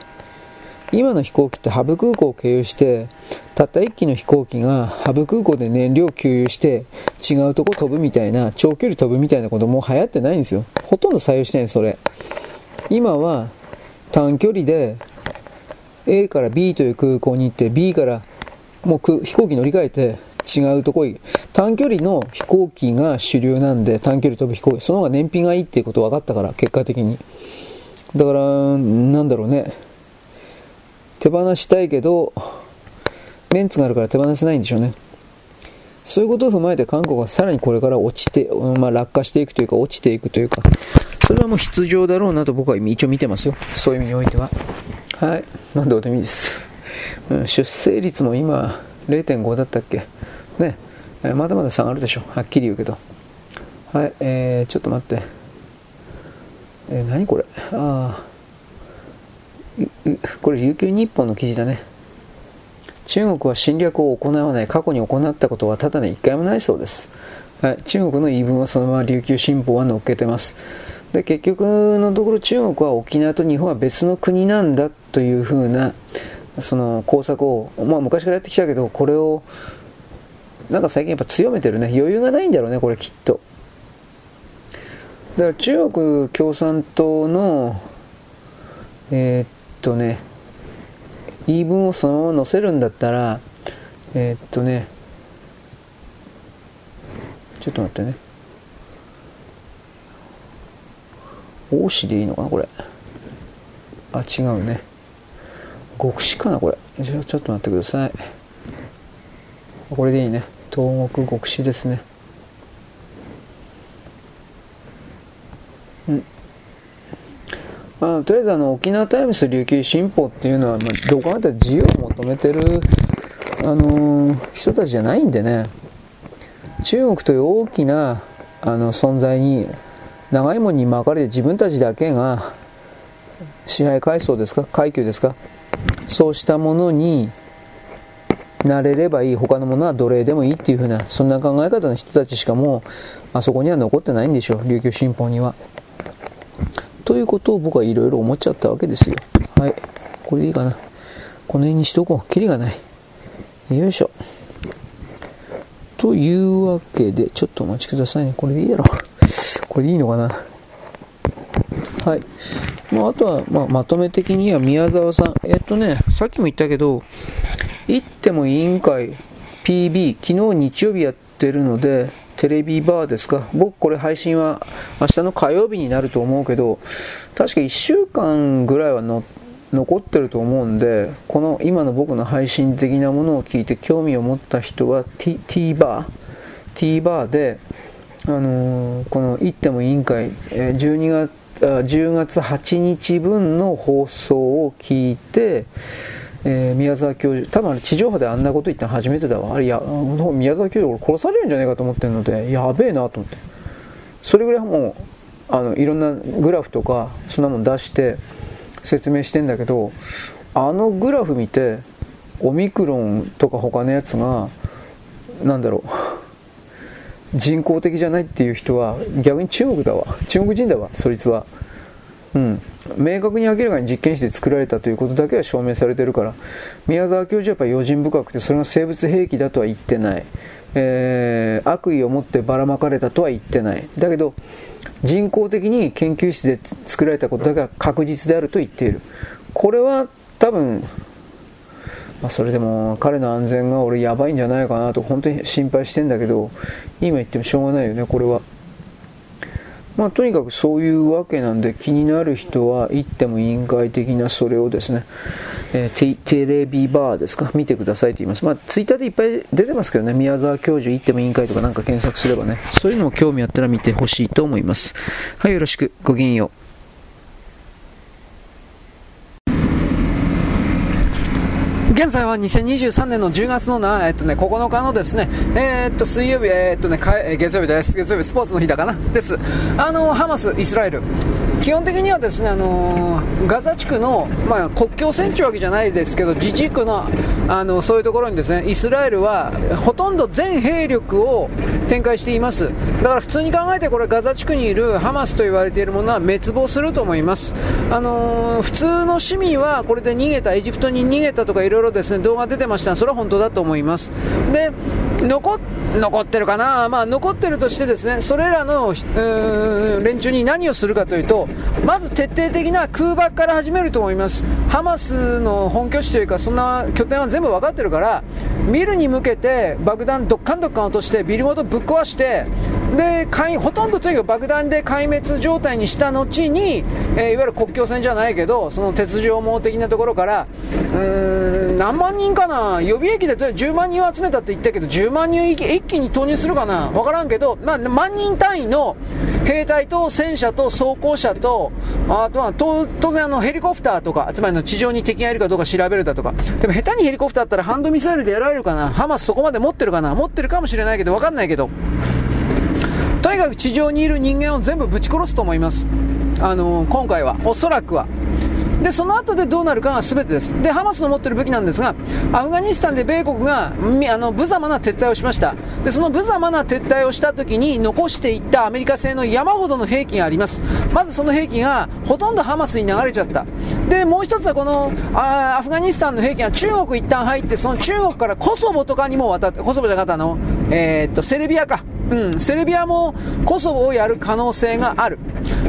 今の飛行機ってハブ空港を経由して、たった1機の飛行機がハブ空港で燃料給油して違うとこ飛ぶみたいな、長距離飛ぶみたいなこともう流行ってないんですよ。ほとんど採用してないそれ。今は短距離で A から B という空港に行って B からもう飛行機乗り換えて違うところ短距離の飛行機が主流なんで、短距離飛ぶ飛行機、その方が燃費がいいっていうこと分かったから、結果的に。だから、なんだろうね。手放したいけど、メンツがあるから手放せないんでしょうね。そういうことを踏まえて韓国はさらにこれから落ちて、まあ落下していくというか落ちていくというか、それはもう必要だろうなと僕は一応見てますよ。そういう意味においては。はい。まあどうでもいいです。うん、出生率も今0.5だったっけ？ね、まだまだ下がるでしょはっきり言うけど。はい、えー、ちょっと待って、えー、何これ？ああこれ琉球日報の記事だね。中国は侵略を行わない。過去に行ったことはただね一回もないそうです、はい、中国の言い分をそのまま琉球新報は載っけてます。で結局のところ中国は沖縄と日本は別の国なんだというふうなその工作を、まあ、昔からやってきたけどこれをなんか最近やっぱ強めてるね。余裕がないんだろうね、これきっと。だから中国共産党の、えー、っとね、言い分をそのまま載せるんだったら、えー、っとね、ちょっと待ってね。王子でいいのかな、これ。あ、違うね。極死かな、これ。じゃあちょっと待ってください。これでいいね。東国極死ですね。うんあとりあえずあの沖縄タイムス琉球新報っていうのは、まあ、どう考えたら自由を求めてる、あのー、人たちじゃないんでね中国という大きなあの存在に長いものに巻かれて自分たちだけが支配階層ですか階級ですかそうしたものになれればいい他のものは奴隷でもいいっていうふうなそんな考え方の人たちしかもうあそこには残ってないんでしょう琉球新報には。ということを僕はいろいろ思っちゃったわけですよ。はい。これでいいかな。この辺にしとこう。キリがない。よいしょ。というわけでちょっとお待ちくださいね。これでいいやろ。これでいいのかな。はい。まあ、あとは、まあ、まとめ的には宮沢さん。えっとね、さっきも言ったけど、行っても委員会 PB、昨日日曜日やってるので、テレビバーですか。僕これ配信は明日の火曜日になると思うけど、確か1週間ぐらいはの残ってると思うんで、この今の僕の配信的なものを聞いて興味を持った人は T, バー、T バーで、あのー、この行っても委員会、12月、10月8日分の放送を聞いて、えー、宮沢教授、多分あれ地上波であんなこと言ったの初めてだわ。あれや、宮沢教授、俺殺されるんじゃないかと思ってるので、やべえなと思って。それぐらいもう、あの、いろんなグラフとか、そんなもん出して説明してんだけど、あのグラフ見て、オミクロンとか他のやつが、なんだろう、人工的じゃないっていう人は逆に中国だわ。中国人だわ、そいつは。うん。明確に明らかに実験室で作られたということだけは証明されてるから宮沢教授はやっぱり用心深くてそれが生物兵器だとは言ってない、えー、悪意を持ってばらまかれたとは言ってないだけど人工的に研究室で作られたことだけは確実であると言っているこれは多分まあ、それでも彼の安全が俺やばいんじゃないかなと本当に心配してんだけど今言ってもしょうがないよねこれは。まあ、とにかくそういうわけなんで気になる人は行っても委員会的なそれをですね、えー、テレビバーですか？見てくださいと言います。まあ、ツイッターでいっぱい出てますけどね、宮沢教授行っても委員会とかなんか検索すればね、そういうのも興味あったら見てほしいと思います。はい、よろしく。ごきげんよう。現在は2023年の10月のな、えっとね、9日のですね、えー、っと、水曜日、えー、っとね、月曜日です。月曜日、スポーツの日だかな？です。あの、ハマス、イスラエル。基本的にはですね、あのー、ガザ地区の、まあ、国境線というわけじゃないですけど、自治区の、あの、そういうところにですね、イスラエルは、ほとんど全兵力を展開しています。だから普通に考えて、これ、ガザ地区にいるハマスと言われているものは滅亡すると思います。あのー、普通の市民は、これで逃げた、エジプトに逃げたとかいろいろですね、動画出てました。それは本当だと思います。で、残残ってるかな、まあ、残ってるとしてですねそれらの連中に何をするかというとまず徹底的な空爆から始めると思います。ハマスの本拠地というかそんな拠点は全部分かってるからビルに向けて爆弾どっかんどっかん落としてビルごとぶっ壊してでほとんどとにかく爆弾で壊滅状態にした後に、えー、いわゆる国境線じゃないけどその鉄条網的なところからうーん何万人かな予備役で10万人を集めたって言ったけど10万人一気に投入するかな分からんけど、まあ、万人単位の兵隊と戦車と装甲車とあとは当然あのヘリコプターとかつまりの地上に敵がいるかどうか調べるだとか。でも下手にヘリコプターだったらハンドミサイルでやられるかなハマスそこまで持ってるかな持ってるかもしれないけど分かんないけど。とにかく地上にいる人間を全部ぶち殺すと思います。あのー、今回は、おそらくは。で、その後でどうなるかが全てです。で、ハマスの持っている武器なんですが、アフガニスタンで米国が、あの、無様な撤退をしました。で、その無様な撤退をした時に残していったアメリカ製の山ほどの兵器があります。まずその兵器がほとんどハマスに流れちゃった。で、もう一つはこの、あアフガニスタンの兵器が中国一旦入って、その中国からコソボとかにも渡って、コソボじゃなかったの、えー、っと、セルビアか。うん、セルビアもコソボをやる可能性がある。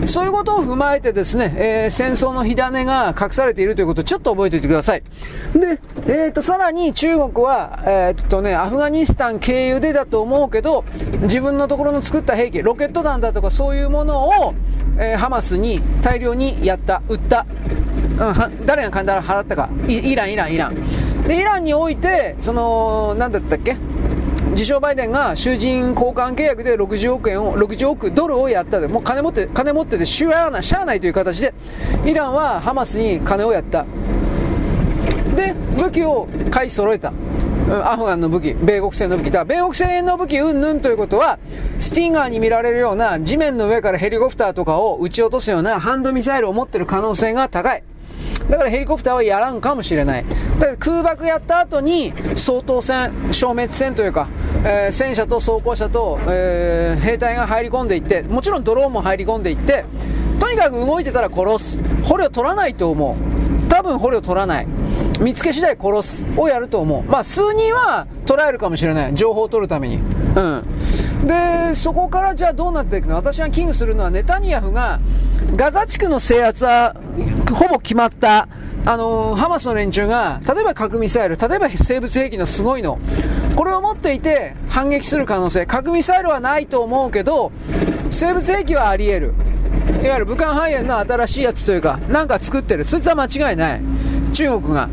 そういうことを踏まえてですね、えー、戦争の火種が隠されているということをちょっと覚えておいてください。で、えっ、ー、と、さらに中国は、えっとね、アフガニスタン経由でだと思うけど、自分のところの作った兵器、ロケット弾だとかそういうものを、え、ハマスに大量にやった、売った。うん、誰が金払ったかイ。イラン、イラン、イラン。で、イランにおいて、その、なんだったっけ？自称バイデンが囚人交換契約で60億円を、60億ドルをやったで、もう金持って、金持ってて、しゃあない、しゃあないという形で、イランはハマスに金をやった。で、武器を買い揃えた。アフガンの武器、米国製の武器。だ米国製の武器うんぬんということは、スティンガーに見られるような地面の上からヘリコプターとかを撃ち落とすようなハンドミサイルを持ってる可能性が高い。だからヘリコプターはやらんかもしれない。だから空爆やった後に、総統戦、消滅戦というか、えー、戦車と装甲車と、えー、兵隊が入り込んでいって、もちろんドローンも入り込んでいって、とにかく動いてたら殺す。捕虜取らないと思う。多分捕虜取らない。見つけ次第殺すをやると思う。まあ、数人は捉えるかもしれない。情報を取るために。うん。で、そこからじゃあどうなっていくの？私が危惧するのはネタニヤフが、ガザ地区の制圧はほぼ決まった。あの、ハマスの連中が、例えば核ミサイル、例えば生物兵器のすごいの、これを持っていて反撃する可能性、核ミサイルはないと思うけど、生物兵器はあり得る。いわゆる武漢肺炎の新しいやつというか、なんか作ってる。そいつは間違いない。中国が。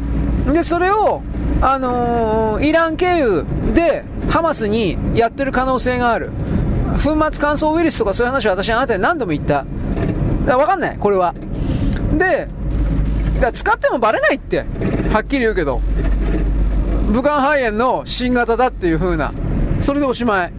で、それを、あのー、イラン経由でハマスにやってる可能性がある。粉末乾燥ウイルスとかそういう話は私あなたに何度も言った。だから分かんない、これは。で、だ使ってもバレないって、はっきり言うけど。武漢肺炎の新型だっていう風な。それでおしまい。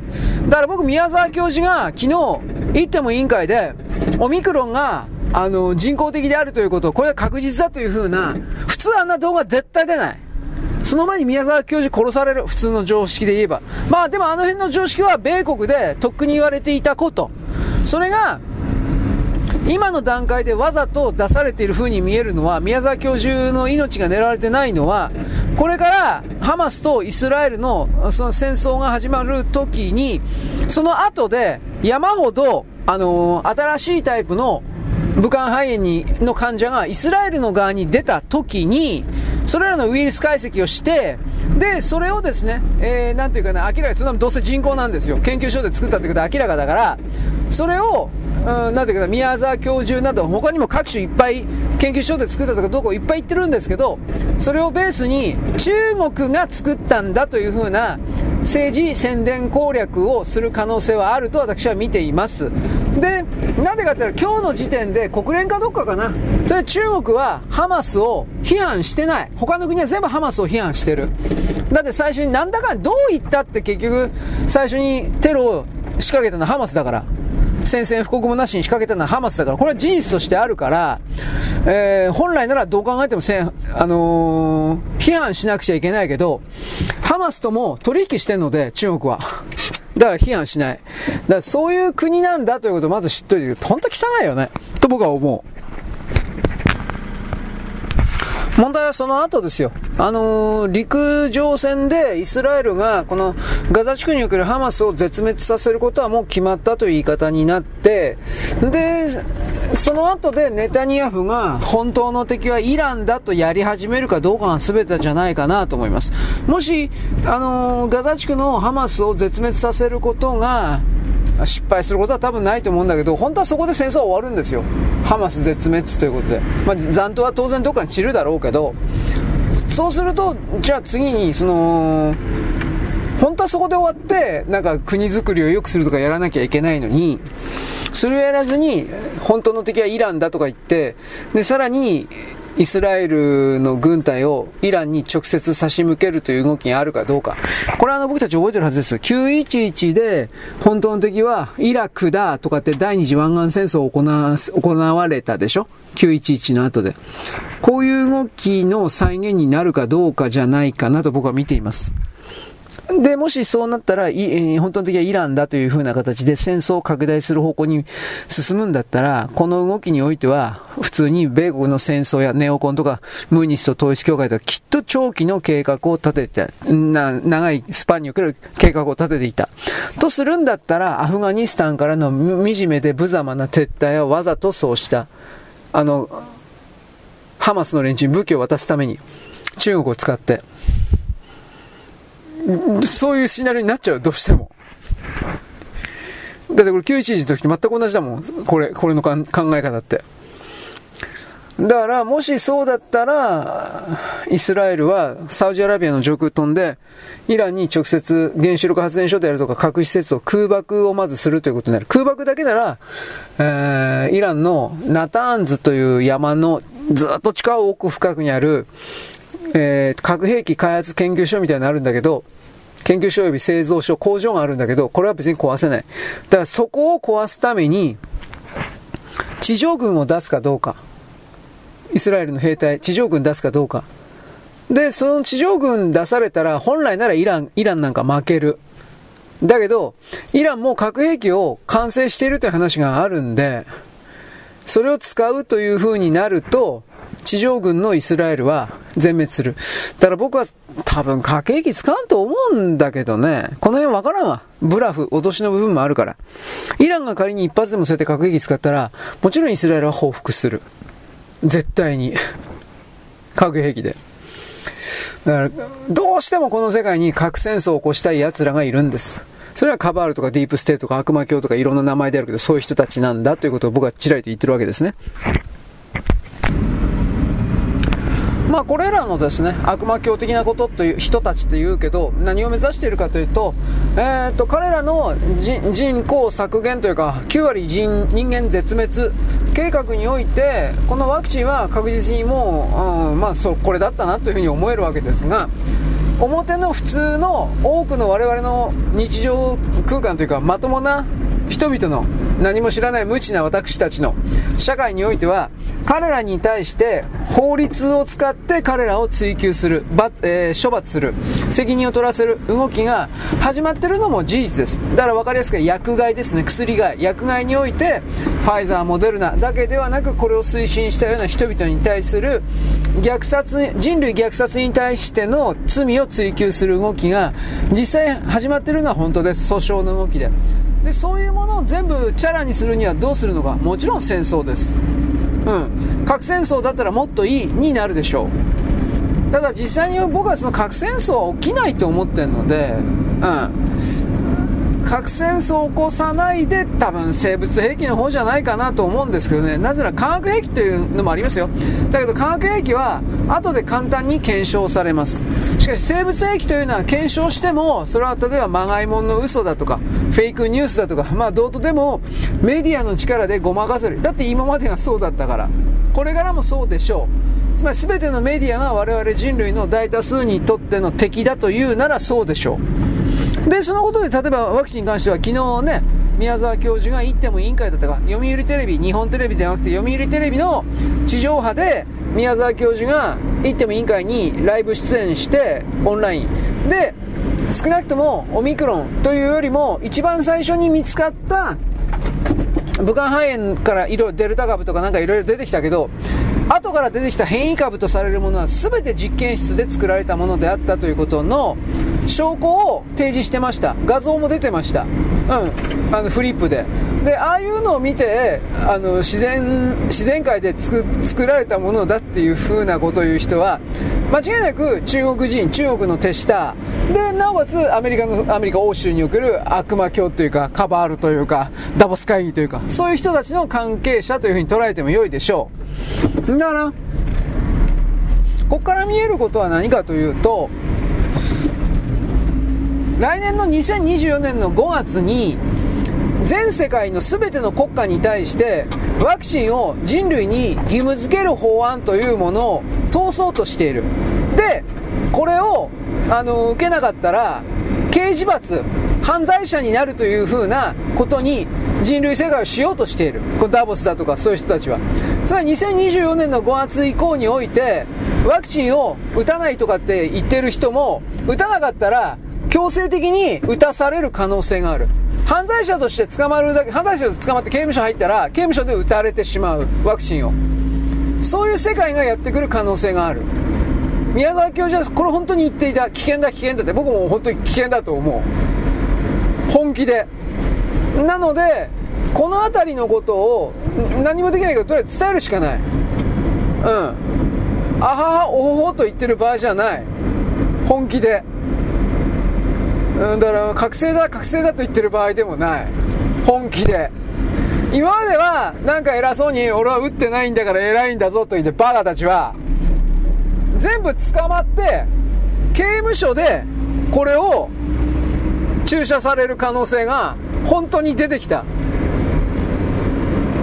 だから僕、宮沢教授が昨日、言っても委員会で、オミクロンがあの、人工的であるということ、これは確実だというふうな、普通あんな動画絶対出ない。その前に宮沢教授殺される。普通の常識で言えば。まあでもあの辺の常識は米国でとっくに言われていたこと。それが、今の段階でわざと出されている風に見えるのは、宮沢教授の命が狙われてないのは、これからハマスとイスラエルのその戦争が始まる時に、その後で山ほど、あのー、新しいタイプの武漢肺炎にの患者がイスラエルの側に出た時に、それらのウイルス解析をして、で、それをですね、えー、なんていうかな、明らかに、そんなどうせ人工なんですよ。研究所で作ったってことは明らかだから、それを、うん、なんていうかな、宮沢教授など、他にも各種いっぱい研究所で作ったとかどうかいっぱい言ってるんですけど、それをベースに中国が作ったんだというふうな政治宣伝攻略をする可能性はあると私は見ています。で、なんでかって言ったら今日の時点で国連かどっかかな。それ中国はハマスを批判してない。他の国は全部ハマスを批判してる。だって最初になんだかどう言ったって結局最初にテロを仕掛けたのはハマスだから。宣戦布告もなしに仕掛けたのはハマスだから、これは事実としてあるから、えー、本来ならどう考えてもせん、あのー、批判しなくちゃいけないけど、ハマスとも取引してるので、中国は。だから批判しない。だからそういう国なんだということをまず知っといて。本当汚いよね。と僕は思う。問題はその後ですよ。あのー、陸上戦でイスラエルがこのガザ地区におけるハマスを絶滅させることはもう決まったという言い方になって、で、その後でネタニヤフが本当の敵はイランだとやり始めるかどうかが全てじゃないかなと思います。もし、あのー、ガザ地区のハマスを絶滅させることが失敗することは多分ないと思うんだけど、本当はそこで戦争は終わるんですよ。ハマス絶滅ということで。まあ、残党は当然どっかに散るだろうけど、そうすると、じゃあ次に、その、本当はそこで終わって、なんか国づくりを良くするとかやらなきゃいけないのに、それをやらずに、本当の敵はイランだとか言って、で、さらに、イスラエルの軍隊をイランに直接差し向けるという動きがあるかどうか。これはあの僕たち覚えてるはずです。911で本当の敵はイラクだとかって第二次湾岸戦争を行わ行われたでしょ ?911 の後で。こういう動きの再現になるかどうかじゃないかなと僕は見ています。で、もしそうなったら、えー、本当の時はイランだという風な形で戦争を拡大する方向に進むんだったら、この動きにおいては、普通に米国の戦争やネオコンとか、ムーニスト統一協会とか、きっと長期の計画を立てて、な、長いスパンにおける計画を立てていた。とするんだったら、アフガニスタンからの惨めで無様な撤退をわざとそうした。あの、ハマスの連中に武器を渡すために、中国を使って、そういうシナリオになっちゃう、どうしても。だってこれ911の時と全く同じだもん。これ、これの考え方って。だから、もしそうだったら、イスラエルはサウジアラビアの上空飛んで、イランに直接原子力発電所であるとか核施設を空爆をまずするということになる。空爆だけなら、えー、イランのナターンズという山のずっと地下奥深くにある、えー、核兵器開発研究所みたいなのあるんだけど、研究所及び製造所、工場があるんだけど、これは別に壊せない。だからそこを壊すために、地上軍を出すかどうか。イスラエルの兵隊、地上軍出すかどうか。で、その地上軍出されたら、本来ならイラン、イランなんか負ける。だけど、イランも核兵器を完成しているという話があるんで、それを使うという風になると、地上軍のイスラエルは全滅する。だから僕は多分核兵器使うと思うんだけどね、この辺わからんわ。ブラフ、脅しの部分もあるから。イランが仮に一発でもそうやって核兵器使ったら、もちろんイスラエルは報復する。絶対に。核兵器で。だから、どうしてもこの世界に核戦争を起こしたい奴らがいるんです。それはカバールとかディープステートとか悪魔教とかいろんな名前であるけど、そういう人たちなんだということを僕はちらりと言ってるわけですね。まあこれらのですね、悪魔教的なことという人たちというけど、何を目指しているかというと、えー、と、彼らの人口削減というか、9割人人間絶滅計画において、このワクチンは確実にもう、うん、まあそ、これだったなというふうに思えるわけですが、表の普通の多くの我々の日常空間というか、まともな人々の何も知らない無知な私たちの社会においては彼らに対して法律を使って彼らを追及する、えー、処罰する責任を取らせる動きが始まってるのも事実です。だから分かりやすく薬害ですね。薬害。薬害においてファイザーモデルナだけではなくこれを推進したような人々に対する虐殺人類虐殺に対しての罪を追求する動きが実際始まってるのは本当です訴訟の動きででそういうものを全部チャラにするにはどうするのかもちろん戦争ですうん核戦争だったらもっといいになるでしょうただ実際に僕はその核戦争は起きないと思ってるのでうん核戦争を起こさないで多分生物兵器の方じゃないかなと思うんですけどね。なぜなら化学兵器というのもありますよ。だけど化学兵器は後で簡単に検証されます。しかし生物兵器というのは検証してもそれは例えばまがいもんの嘘だとかフェイクニュースだとかまあどうとでもメディアの力でごまかせる。だって今までがそうだったから。これからもそうでしょう。つまり全てのメディアが我々人類の大多数にとっての敵だというならそうでしょう。で、そのことで、例えばワクチンに関しては昨日ね、宮沢教授が行っても委員会だったか、読売テレビ、日本テレビではなくて読売テレビの地上波で宮沢教授が行っても委員会にライブ出演してオンライン。で、少なくともオミクロンというよりも一番最初に見つかった武漢肺炎からいろいろデルタ株とかなんかいろいろ出てきたけど、後から出てきた変異株とされるものは全て実験室で作られたものであったということの証拠を提示してました。画像も出てました。うん。あのフリップで。でああいうのを見てあの自然自然界で作られたものだっていう風なことを言う人は間違いなく中国人中国の手下。でなおかつアメリカのアメリカ欧州における悪魔教というかカバールというかダボス会議というかそういう人たちの関係者というふうに捉えても良いでしょう。だからここから見えることは何かというと来年の2024年の5月に全世界の全ての国家に対してワクチンを人類に義務付ける法案というものを通そうとしている。でこれをあの受けなかったら刑事罰犯罪者になるというふうなことに人類世界をしようとしている。こダボスだとかそういう人たちは。つまり2024年の5月以降においてワクチンを打たないとかって言ってる人も打たなかったら強制的に打たされる可能性がある。犯罪者として捕まるだけ犯罪者として捕まって刑務所入ったら刑務所で打たれてしまうワクチンを。そういう世界がやってくる可能性がある。宮沢教授はこれ本当に言っていた。危険だ危険だって。僕も本当に危険だと思う。本気で。なのでこの辺りのことを何もできないけどとりあえず伝えるしかない。うん。あははおほほと言ってる場合じゃない。本気で。うんだから覚醒だ覚醒だと言ってる場合でもない本気で今までは、なんか偉そうに、俺は打ってないんだから偉いんだぞと言って、バカたちは、全部捕まって、刑務所で、これを、注射される可能性が、本当に出てきた。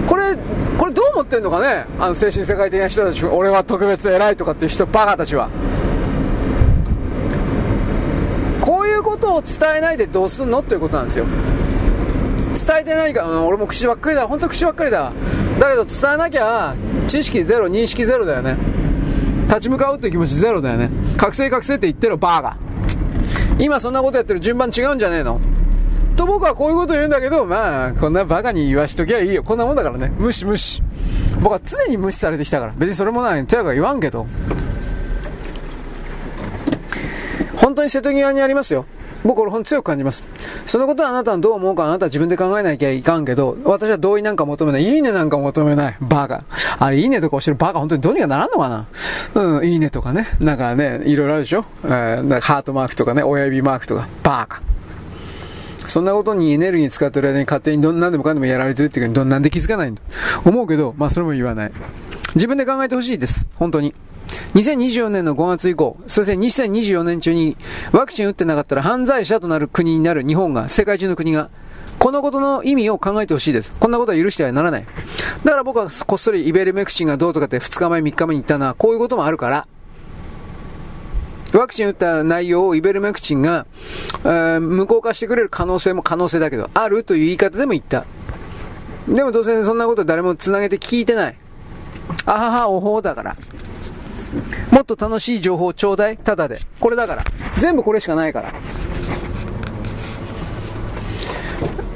これ、これどう思ってんのかね？あの精神世界的な人たち、俺は特別偉いとかっていう人、バカたちは。を伝えないでどうすんの？っていうことなんですよ。伝えてないから、俺も口ばっかりだ。本当口ばっかりだ。だけど伝えなきゃ、知識ゼロ、認識ゼロだよね。立ち向かうっていう気持ちゼロだよね。覚醒覚醒って言ってるバーガ今そんなことやってる順番違うんじゃねえのと僕はこういうこと言うんだけど、まあ、こんなバカに言わしときゃいいよ。こんなもんだからね。無視無視。僕は常に無視されてきたから。別にそれもない、手が言わんけど。本当に瀬戸際にありますよ。僕これ本当強く感じます。そのことはあなたはどう思うかあなたは自分で考えなきゃいかんけど、私は同意なんか求めない。いいねなんか求めない。バカ。あれ、いいねとか押してるバカ本当にどうにかならんのかなうん、いいねとかね。なんかね、いろいろあるでしょえー、ハートマークとかね、親指マークとか。バカ。そんなことにエネルギー使ってる間に勝手にどんなんでもかんでもやられてるっていうか、なんで気づかないんだ思うけど、まあそれも言わない。自分で考えてほしいです。本当に。2024年の5月以降、そして2024年中にワクチン打ってなかったら犯罪者となる国になる日本が、世界中の国が、このことの意味を考えてほしいです。こんなことは許してはならない。だから僕はこっそりイベルメクチンがどうとかって2日前3日目に言ったのはこういうこともあるから、ワクチン打った内容をイベルメクチンが、えー、無効化してくれる可能性も可能性だけど、あるという言い方でも言った。でもどうせそんなこと誰も繋げて聞いてない。あはは、おほうだから。もっと楽しい情報ちょうだいただで。これだから。全部これしかないから。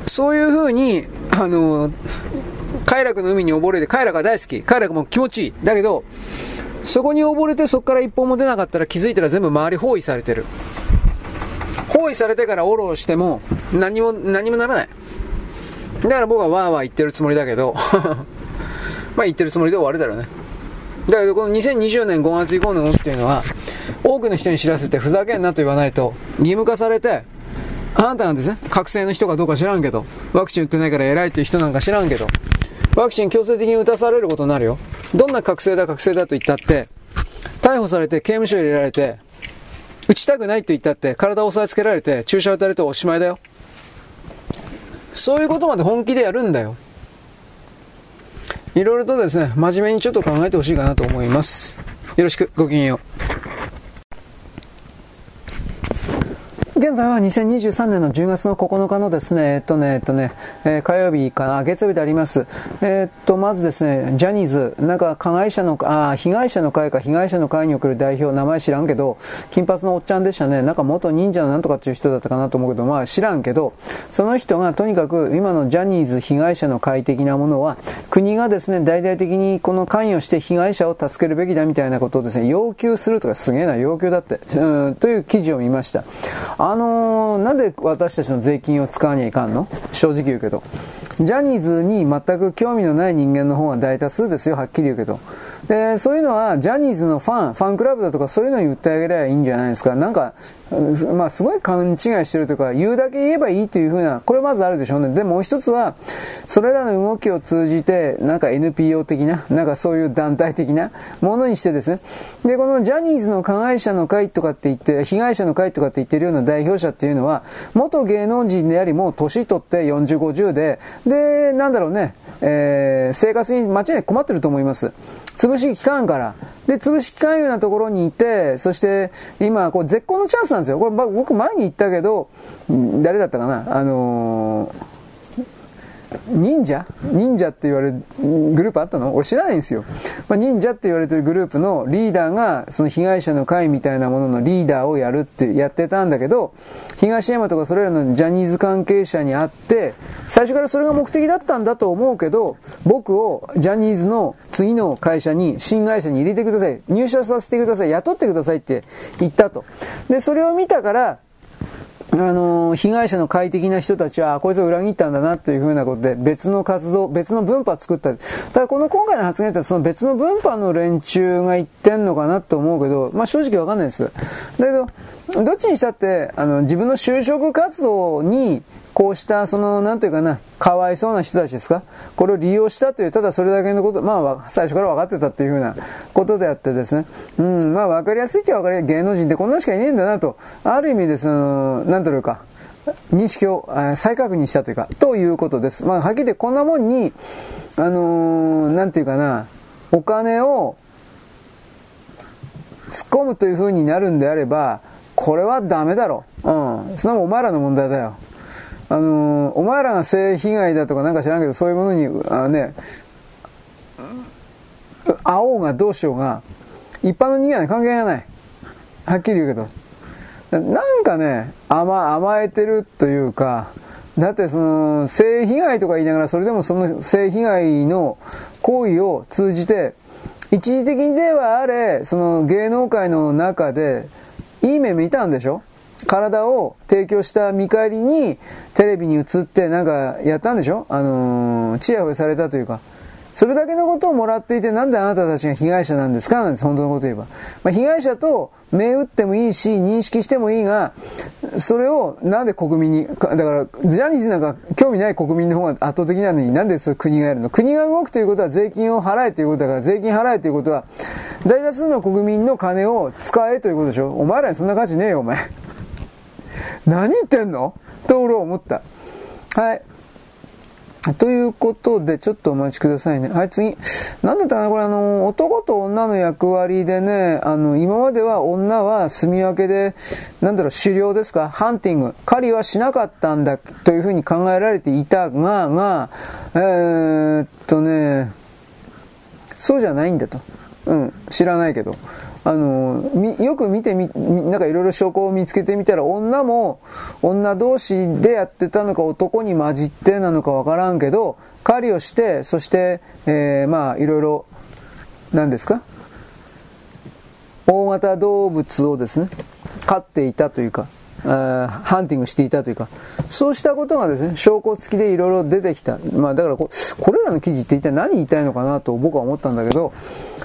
そういう風に、あの、快楽の海に溺れて、快楽が大好き。快楽も気持ちいい。だけど、そこに溺れてそこから一本も出なかったら気づいたら全部周り包囲されてる。包囲されてからオロオロしても何も、何もならない。だから僕はわーわー言ってるつもりだけど [laughs] まあ言ってるつもりで終わるだろうね。だけどこの2020年5月以降の動きというのは、多くの人に知らせてふざけんなと言わないと、義務化されて、あなたがですね、覚醒の人かどうか知らんけど、ワクチン打ってないから偉いっていう人なんか知らんけど、ワクチン強制的に打たされることになるよ。どんな覚醒だ覚醒だと言ったって、逮捕されて刑務所入れられて、打ちたくないと言ったって、体を押さえつけられて、注射打たれておしまいだよ。そういうことまで本気でやるんだよ。いろいろとですね、真面目にちょっと考えてほしいかなと思います。よろしく、ごきげんよう。現在は2023年の10月の9日のですね、えっとね、えっとね、えー、火曜日かな、月曜日であります。えー、っと、まずですね、ジャニーズ、なんか加害者の、あ、被害者の会か被害者の会に送る代表、名前知らんけど、金髪のおっちゃんでしたね。なんか元忍者のなんとかっていう人だったかなと思うけど、まあ知らんけど、その人がとにかく今のジャニーズ被害者の会的なものは、国がですね、大々的にこの関与して被害者を助けるべきだみたいなことをですね、要求するとかすげえな要求だって、うん、という記事を見ました。あのー、なんで私たちの税金を使わにはいかんの？正直言うけど。ジャニーズに全く興味のない人間の方が大多数ですよ、はっきり言うけど。で、そういうのは、ジャニーズのファン、ファンクラブだとかそういうのに売ってあげればいいんじゃないですか。なんか、まあ、すごい勘違いしてるというか、言うだけ言えばいいというふうな、これまずあるでしょうね。で、もう一つは、それらの動きを通じて、なんか NPO 的な、なんかそういう団体的なものにしてですね。で、このジャニーズの加害者の会とかって言って、被害者の会とかって言ってるような代表者っていうのは、元芸能人であり、も年取って40、50で、で、なんだろうね、えー、生活に間違い困ってると思います。潰し期間から。で、潰し勧誘なところにいて、そして今、こう絶好のチャンスなんですよ。これ僕前に言ったけど、誰だったかな？あのー忍者？忍者って言われるグループあったの？俺知らないんですよ。まあ、忍者って言われてるグループのリーダーが、その被害者の会みたいなもののリーダーをやるってやってたんだけど、東山とかそれらのジャニーズ関係者に会って、最初からそれが目的だったんだと思うけど、僕をジャニーズの次の会社に、新会社に入れてください。入社させてください。雇ってくださいって言ったと。で、それを見たから、あの、被害者の快適な人たちは、こいつを裏切ったんだなというふうなことで、別の活動、別の分派作った。ただこの今回の発言ってその別の分派の連中が言ってんのかなと思うけど、まあ正直わかんないです。だけど、どっちにしたって、あの、自分の就職活動にこうした、その、なんていうかな、かわいそうな人たちですか？これを利用したという、ただそれだけのこと、まあ、最初から分かってたっていうふうなことであってですね。うん、まあ、分かりやすいっちゃ分かりやすい。芸能人ってこんなしかいねえんだなと、ある意味でその、なんというか、認識を再確認したというか、ということです。まあ、はっきり言ってこんなもんに、あのー、なんていうかな、お金を突っ込むという風になるんであれば、これはダメだろ。ううん。そんなもんお前らの問題だよ。あのー、お前らが性被害だとかなんか知らんけど、そういうものに、あね、会おうがどうしようが、一般の人間は関係がない。はっきり言うけど。なんかね、甘、甘えてるというか、だってその、性被害とか言いながら、それでもその性被害の行為を通じて、一時的にではあれ、その芸能界の中で、いい目見たんでしょ？体を提供した見返りに、テレビに映ってなんかやったんでしょ？あのー、チヤホヤされたというか。それだけのことをもらっていて、なんであなたたちが被害者なんですか？なんです、本当のこと言えば。まあ、被害者と銘打ってもいいし、認識してもいいが、それをなんで国民に、だから、ジャニーズなんか興味ない国民の方が圧倒的なのになんでそれ国がやるの？国が動くということは税金を払えということだから、税金払えということは、大多数の国民の金を使えということでしょ？お前らにそんな価値ねえよ、お前。何言ってんの？と俺は思った。はい。ということで、ちょっとお待ちくださいね。はい、次。なんだったかな？これあの、男と女の役割でね、あの、今までは女は住み分けで、なんだろう、狩猟ですか？ハンティング。狩りはしなかったんだ、というふうに考えられていたが、が、えー、っとね、そうじゃないんだと。うん、知らないけど。あの、よく見てみ、なんかいろいろ証拠を見つけてみたら、女も女同士でやってたのか男に混じってなのかわからんけど、狩りをして、そして、えー、まあいろいろ、何ですか？大型動物をですね、飼っていたというか、ハンティングしていたというか、そうしたことがですね、証拠付きでいろいろ出てきた。まあだからこ、これらの記事って一体何言いたいのかなと僕は思ったんだけど、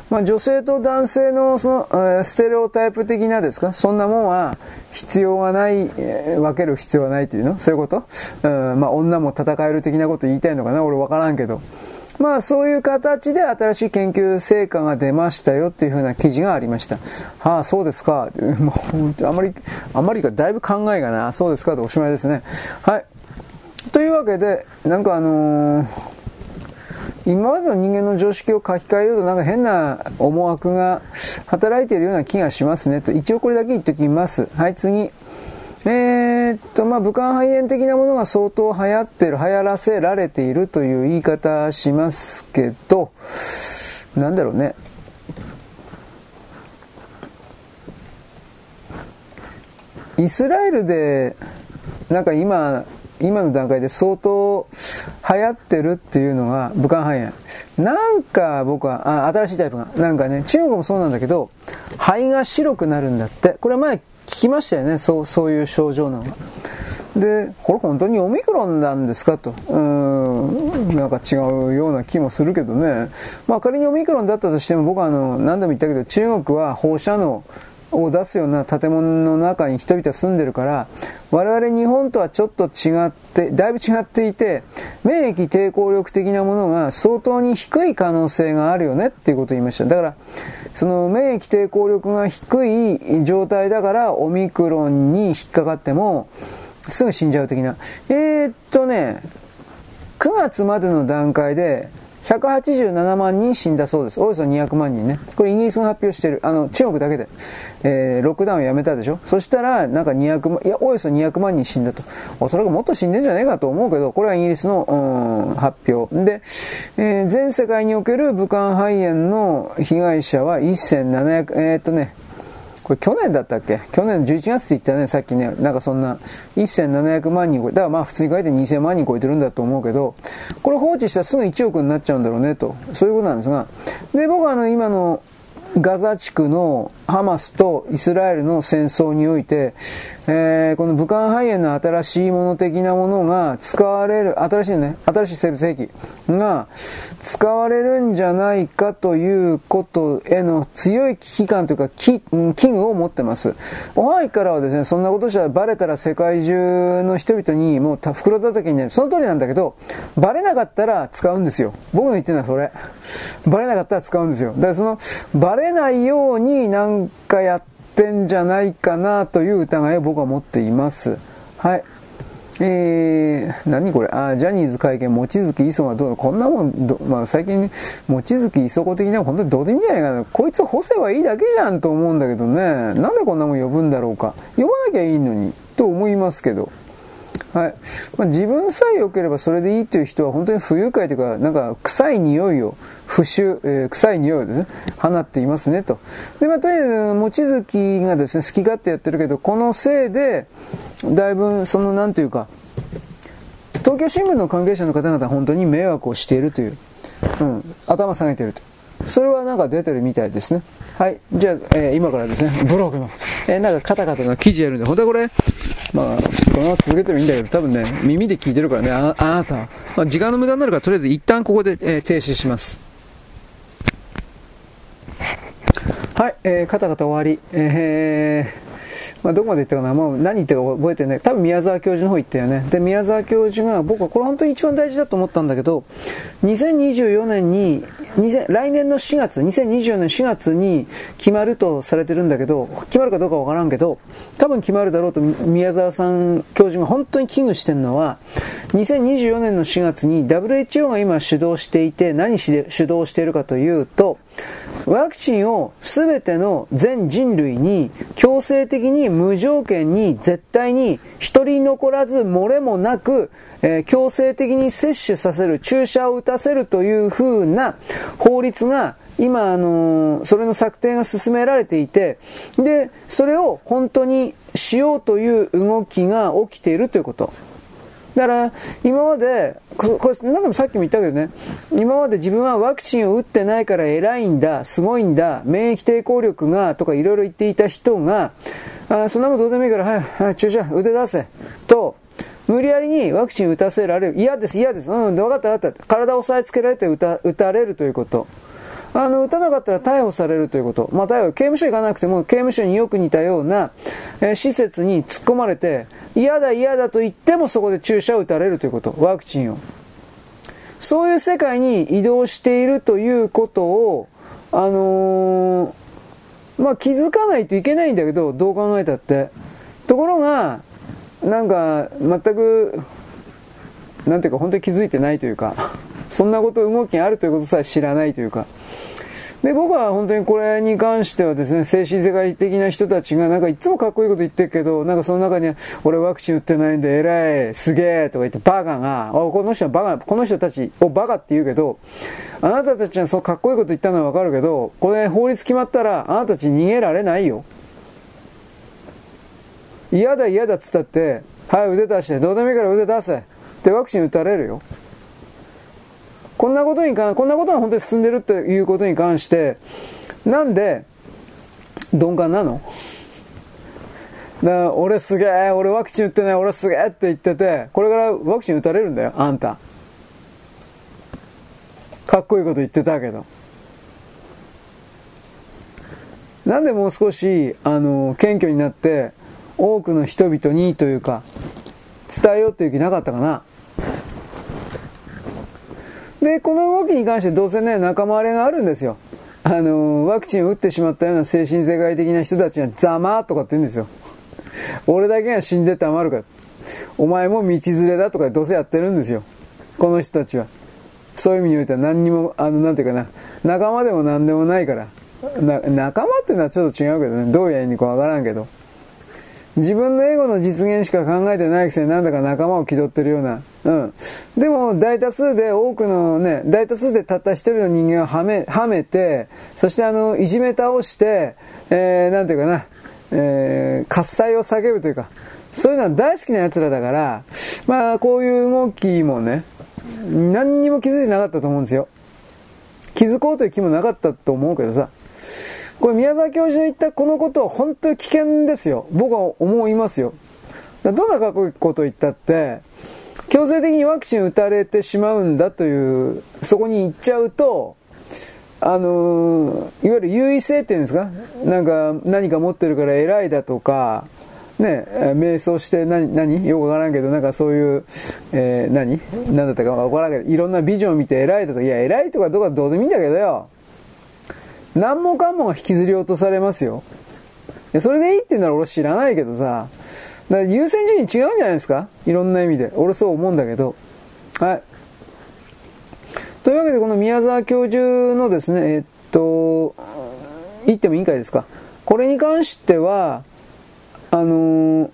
まあ女性と男性のその、ステレオタイプ的なですか、そんなもんは必要がない、えー、分ける必要はないというの？そういうこと、うん、まあ女も戦える的なこと言いたいのかな？俺わからんけど。まあそういう形で新しい研究成果が出ましたよっていうふうな記事がありました。はあ、そうですか？[laughs] もうあまり、あまりか、だいぶ考えがな、そうですか？でおしまいですね。はい。というわけで、なんかあのー、今までの人間の常識を書き換えようとなんか変な思惑が働いているような気がしますねと。一応これだけ言っておきます。はい、次。えー、っと、まあ、武漢肺炎的なものが相当流行ってる、流行らせられているという言い方しますけど、なんだろうね。イスラエルで、なんか今、今の段階で相当流行ってるっていうのが武漢肺炎。なんか僕は、あ、新しいタイプが。なんかね、中国もそうなんだけど、肺が白くなるんだって。これは前聞きましたよね、そう、そういう症状なのが。で、これ本当にオミクロンなんですかと。うん、なんか違うような気もするけどね。まあ仮にオミクロンだったとしても僕はあの、何度も言ったけど中国は放射能を出すような建物の中に人々住んでるから、我々日本とはちょっと違って、だいぶ違っていて、免疫抵抗力的なものが相当に低い可能性があるよねっていうことを言いました。だから、その免疫抵抗力が低い状態だからオミクロンに引っかかってもすぐ死んじゃう的な。えー、っとね、9月までの段階で187万人死んだそうです。およそ200万人ね。これイギリスが発表してる。あの、中国だけで。えー、ロックダウンをやめたでしょそしたら、なんか200万、いや、およそ200万人死んだと。おそらくもっと死んでんじゃねえかと思うけど、これはイギリスの、うん、発表。で、えー、全世界における武漢肺炎の被害者は1700、えー、っとね、これ去年だったっけ？去年11月って言ったね、さっきね、なんかそんな1700万人超え、だからまあ普通に書いて2000万人超えてるんだと思うけど、これ放置したらすぐ1億になっちゃうんだろうねと、そういうことなんですが、で、僕はあの今のガザ地区のハマスとイスラエルの戦争において、えー、この武漢肺炎の新しいもの的なものが使われる、新しいね、新しい生物兵器が使われるんじゃないかということへの強い危機感というか、危惧を持ってます。オハイからはですね、そんなことじゃバレたら世界中の人々にもう袋叩きになる。その通りなんだけど、バレなかったら使うんですよ。僕の言ってるのはそれ。バレなかったら使うんですよ。だからその、バレないようになんかやってんじゃないかなという疑いを僕は持っています。はい。えー、何これ？あ、ジャニーズ会見、望月磯がどうこんなもん、まあ、最近、望月磯子的には本当にどうでもいいんじゃないかな。こいつ干せばいいだけじゃんと思うんだけどね。なんでこんなもん呼ぶんだろうか。呼ばなきゃいいのに、と思いますけど。はい。まあ、自分さえ良ければそれでいいという人は本当に不愉快というか、なんか臭い匂いを、不臭、えー、臭い匂いをですね、放っていますねと。で、まあ、とりあえず、望月がですね、好き勝手やってるけど、このせいで、だいぶ、その、なんというか、東京新聞の関係者の方々は本当に迷惑をしているという、うん、頭下げていると。それはなんか出てるみたいですね。はい。じゃあ、えー、今からですね、ブログの、えー、なんかカタカタの記事やるんで、本当はこれ、まあ、このまま続けてもいいんだけど、多分ね、耳で聞いてるからね、ああなた、まあ、時間の無駄になるから、とりあえず一旦ここで、えー、停止します。はい、えー、カタカタ終わり。えーまあ、どこまで行ったかな、もう何言ったか覚えてない。多分宮沢教授の方行ったよね。で、宮沢教授が、僕はこれ本当に一番大事だと思ったんだけど、2024年に、来年の4月、2024年4月に決まるとされてるんだけど、決まるかどうかわからんけど、多分決まるだろうと宮沢さん教授が本当に危惧してるのは、2024年の4月に WHO が今主導していて、何しで主導しているかというと、ワクチンを全ての全人類に強制的に無条件に絶対に一人残らず漏れもなく、えー、強制的に接種させる、注射を打たせるというふうな法律が今、あのー、それの策定が進められていて、で、それを本当にしようという動きが起きているということ。だから、今まで、これ、何でもさっきも言ったけどね、今まで自分はワクチンを打ってないから偉いんだ、すごいんだ、免疫抵抗力が、とかいろいろ言っていた人が、あそんなもんどうでもいいから、はい、はい、注射、腕出せ、と、無理やりにワクチン打たせられる。嫌です、嫌です。うん、分かった分かった。体を押さえつけられて打た打たれるということ。あの、打たなかったら逮捕されるということ。まあ、逮捕、刑務所行かなくても、刑務所によく似たような、えー、施設に突っ込まれて、嫌だ嫌だと言ってもそこで注射を打たれるということ。ワクチンを。そういう世界に移動しているということを、あのー、まあ、気づかないといけないんだけど、どう考えたって。ところが、なんか、全く、なんていうか、本当に気づいてないというか、そんなこと動きがあるということさえ知らないというか、で、僕は本当にこれに関してはですね、精神世界的な人たちがなんかいつもかっこいいこと言ってるけど、なんかその中には俺ワクチン打ってないんで偉い、すげえとか言ってバカが、この人はバカ、この人たちをバカって言うけど、あなたたちはそうかっこいいこと言ったのはわかるけど、これ法律決まったらあなたたち逃げられないよ。嫌だ嫌だっつったって、はい腕出して、どうでもいいから腕出せ。ってワクチン打たれるよ。こんなことに関、こんなことが本当に進んでるということに関して、なんで、鈍感なの？だから俺すげえ、俺ワクチン打ってない、俺すげえって言ってて、これからワクチン打たれるんだよ、あんた。かっこいいこと言ってたけど。なんでもう少し、あの、謙虚になって、多くの人々にというか、伝えようという気なかったかな？で、この動きに関してどうせね、仲間割れがあるんですよ。あの、ワクチンを打ってしまったような精神世界的な人たちはざまーとかって言うんですよ。俺だけが死んでたまるか。お前も道連れだとかどうせやってるんですよ。この人たちは。そういう意味においては何にも、あの、なんていうかな、仲間でも何でもないから。仲間っていうのはちょっと違うけどね、どうやりにかわからんけど。自分のエゴの実現しか考えてないくせになんだか仲間を気取ってるような。うん。でも、大多数で多くのね、大多数でたった一人の人間をはめ、はめて、そしてあの、いじめ倒して、えー、なんていうかな、えー、喝采を叫ぶというか、そういうのは大好きな奴らだから、まあ、こういう動きもね、何にも気づいてなかったと思うんですよ。気づこうという気もなかったと思うけどさ。これ宮沢教授の言ったこのことは本当に危険ですよ。僕は思いますよ。どんなかっこいいことを言ったって、強制的にワクチン打たれてしまうんだという、そこに行っちゃうと、あのいわゆる優位性っていうんですか？なんか何か持ってるから偉いだとか、ね、瞑想して何、何？よくわからんけど、なんかそういう、えー、何？何だったかわからんけど、いろんなビジョンを見て偉いだとか、いや、偉いとかどうかどうでもいいんだけどよ。何もかもが引きずり落とされますよ。それでいいって言うなら俺知らないけどさ、だから優先順位違うんじゃないですか？いろんな意味で。俺そう思うんだけど。はい。というわけでこの宮沢教授のですね、え、っと、言ってもいいかいですか？これに関しては、あのー、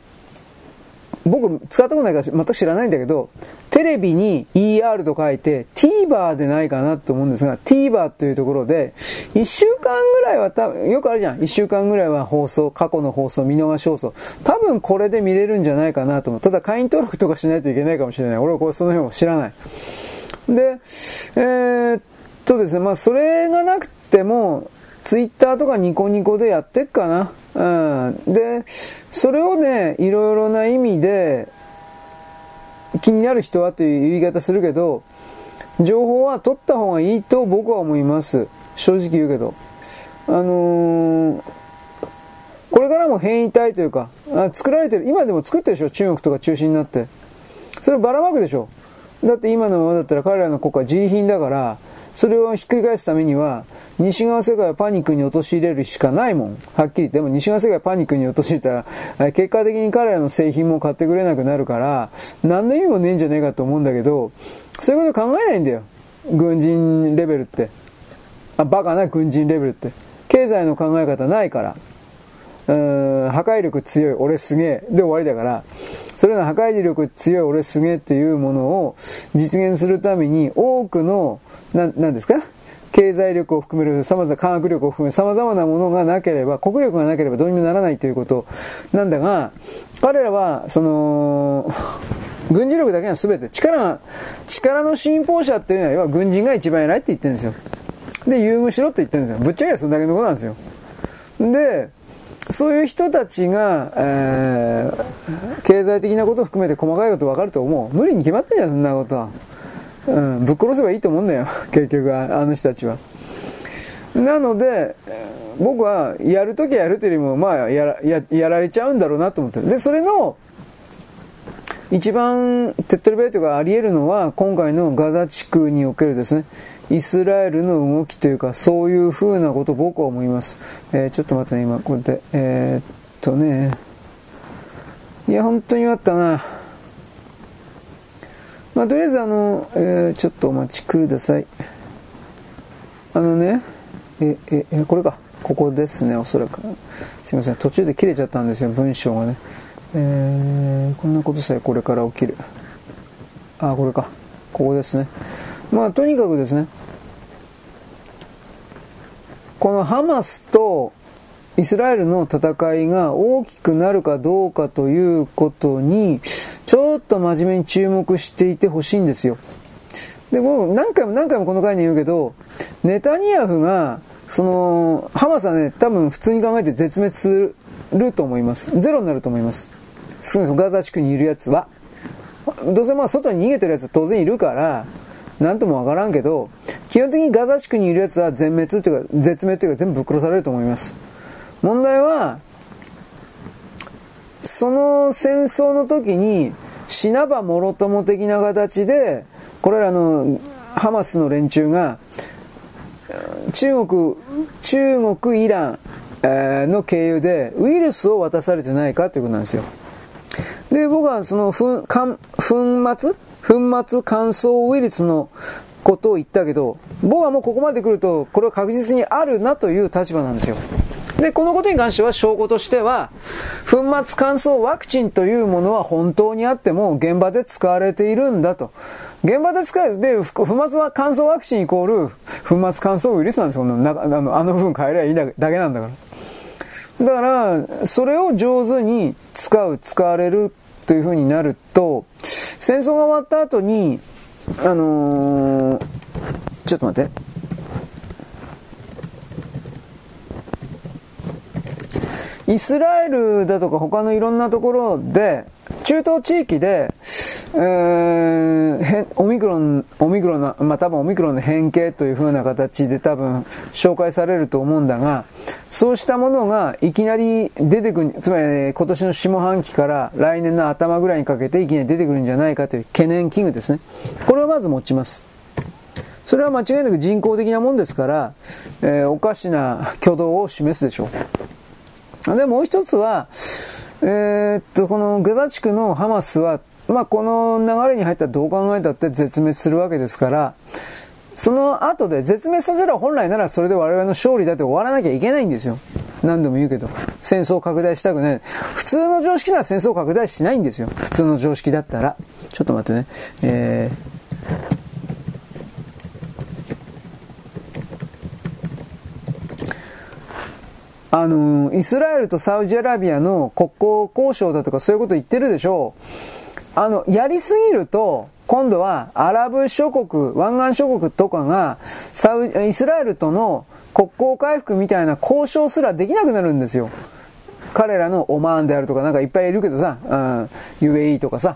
僕使ったことないから全く知らないんだけど、テレビに ER と書いて TVer でないかなと思うんですが、TVer というところで、1週間ぐらいは多分、よくあるじゃん。1週間ぐらいは放送、過去の放送、見逃し放送。多分これで見れるんじゃないかなと思う。ただ会員登録とかしないといけないかもしれない。俺はこれその辺を知らない。で、えー、っとですね、まあそれがなくても、ツイッターとかニコニコでやってっかな。うん。で、それをね、いろいろな意味で、気になる人はという言い方するけど、情報は取った方がいいと僕は思います。正直言うけど。あのー、これからも変異体というか、あ作られてる、今でも作ってるでしょ？中国とか中心になって。それをばらまくでしょ？だって今のままだったら彼らの国家は自利品だから、それをひっくり返すためには、西側世界はパニックに陥れるしかないもん。はっきり言って。も西側世界はパニックに陥れたら、結果的に彼らの製品も買ってくれなくなるから、何の意味もねえんじゃねえかと思うんだけど、そういうこと考えないんだよ。軍人レベルって。あ、バカな軍人レベルって。経済の考え方ないから。うん、破壊力強い、俺すげえ。で終わりだから。それの破壊力強い俺すげえっていうものを実現するために多くの、な、なんですか？経済力を含める様々、科学力を含め様々なものがなければ、国力がなければどうにもならないということなんだが、彼らは、その、軍事力だけが全て、力力の信奉者っていうのは、要は軍人が一番偉いって言ってるんですよ。で、優遇しろって言ってるんですよ。ぶっちゃけそんだけのことなんですよ。で、そういう人たちが、えー、経済的なことを含めて細かいこと分かると思う。無理に決まってんじゃん、そんなことは。うん、ぶっ殺せばいいと思うんだよ、[laughs] 結局は、あの人たちは。なので、僕は、やるときはやるというよりも、まあやら、や、やられちゃうんだろうなと思ってる。で、それの、一番手っ取り早いというかあり得るのは、今回のガザ地区におけるですね、イスラエルの動きというか、そういう風なこと僕は思います。えー、ちょっと待ってね、今、こうやって、えー、っとね、いや、本当にあったな。まあ、とりあえず、あの、えー、ちょっとお待ちください。あのね、え、え、え、これか。ここですね、おそらく。すいません、途中で切れちゃったんですよ、文章がね。えー、こんなことさえこれから起きる。あ、これか。ここですね。まあ、とにかくですね、このハマスとイスラエルの戦いが大きくなるかどうかということに、ちょっと真面目に注目していてほしいんですよ。で、も何回も何回もこの回に言うけど、ネタニヤフが、その、ハマスはね、多分普通に考えて絶滅すると思います。ゼロになると思います。少なくガザ地区にいるやつは。どうせまあ外に逃げてるやつは当然いるから、なんともわからんけど、基本的にガザ地区にいるやつは全滅というか、絶滅というか全部ぶっ殺されると思います。問題は、その戦争の時に、死なばもろとも的な形で、これらのハマスの連中が、中国、中国、イラン、の経由でウイルスを渡されてないかということなんですよ。で、僕はその粉末？粉末乾燥ウイルスのことを言ったけど、僕はもうここまで来ると、これは確実にあるなという立場なんですよ。で、このことに関しては証拠としては、粉末乾燥ワクチンというものは本当にあっても現場で使われているんだと。現場で使われて、粉末は乾燥ワクチンイコール粉末乾燥ウイルスなんですよ。あのあの部分変えればいいだけなんだから。だから、それを上手に使う、使われるという風になると、戦争が終わった後に、あのー、ちょっと待って。イスラエルだとか他のいろんなところで、中東地域で、えー、オミクロン、オミクロンの、まあ、多分オミクロンの変形という風な形で多分紹介されると思うんだが、そうしたものがいきなり出てくる、つまり今年の下半期から来年の頭ぐらいにかけていきなり出てくるんじゃないかという懸念危惧ですね。これをまず持ちます。それは間違いなく人工的なもんですから、えー、おかしな挙動を示すでしょう。で、もう一つは、えー、っと、このガザ地区のハマスは、まあ、この流れに入ったらどう考えたって絶滅するわけですから、その後で絶滅させれば本来ならそれで我々の勝利だって終わらなきゃいけないんですよ。何度も言うけど。戦争拡大したくない。普通の常識なら戦争拡大しないんですよ。普通の常識だったら。ちょっと待ってね。えーあの、イスラエルとサウジアラビアの国交交渉だとかそういうこと言ってるでしょう。あの、やりすぎると、今度はアラブ諸国、湾岸諸国とかが、サウイスラエルとの国交回復みたいな交渉すらできなくなるんですよ。彼らのオマーンであるとかなんかいっぱいいるけどさ、うん、UAE とかさ、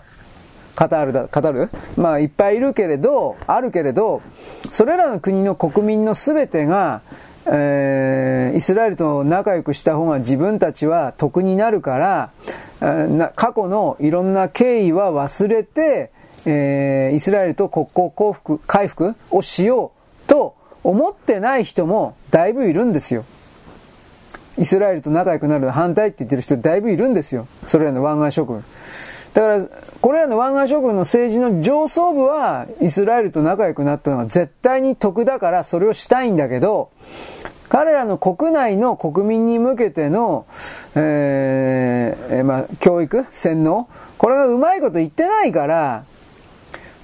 カタールだ、カタール？まあいっぱいいるけれど、あるけれど、それらの国の国民の全てが、えー、イスラエルと仲良くした方が自分たちは得になるから、過去のいろんな経緯は忘れて、えー、イスラエルと国交幸福回復をしようと思ってない人もだいぶいるんですよ。イスラエルと仲良くなる反対って言ってる人だいぶいるんですよ。それらの湾岸諸国。だから、これらの湾岸諸国の政治の上層部は、イスラエルと仲良くなったのは絶対に得だから、それをしたいんだけど、彼らの国内の国民に向けての、えー、まあ、教育、洗脳、これがうまいこと言ってないから、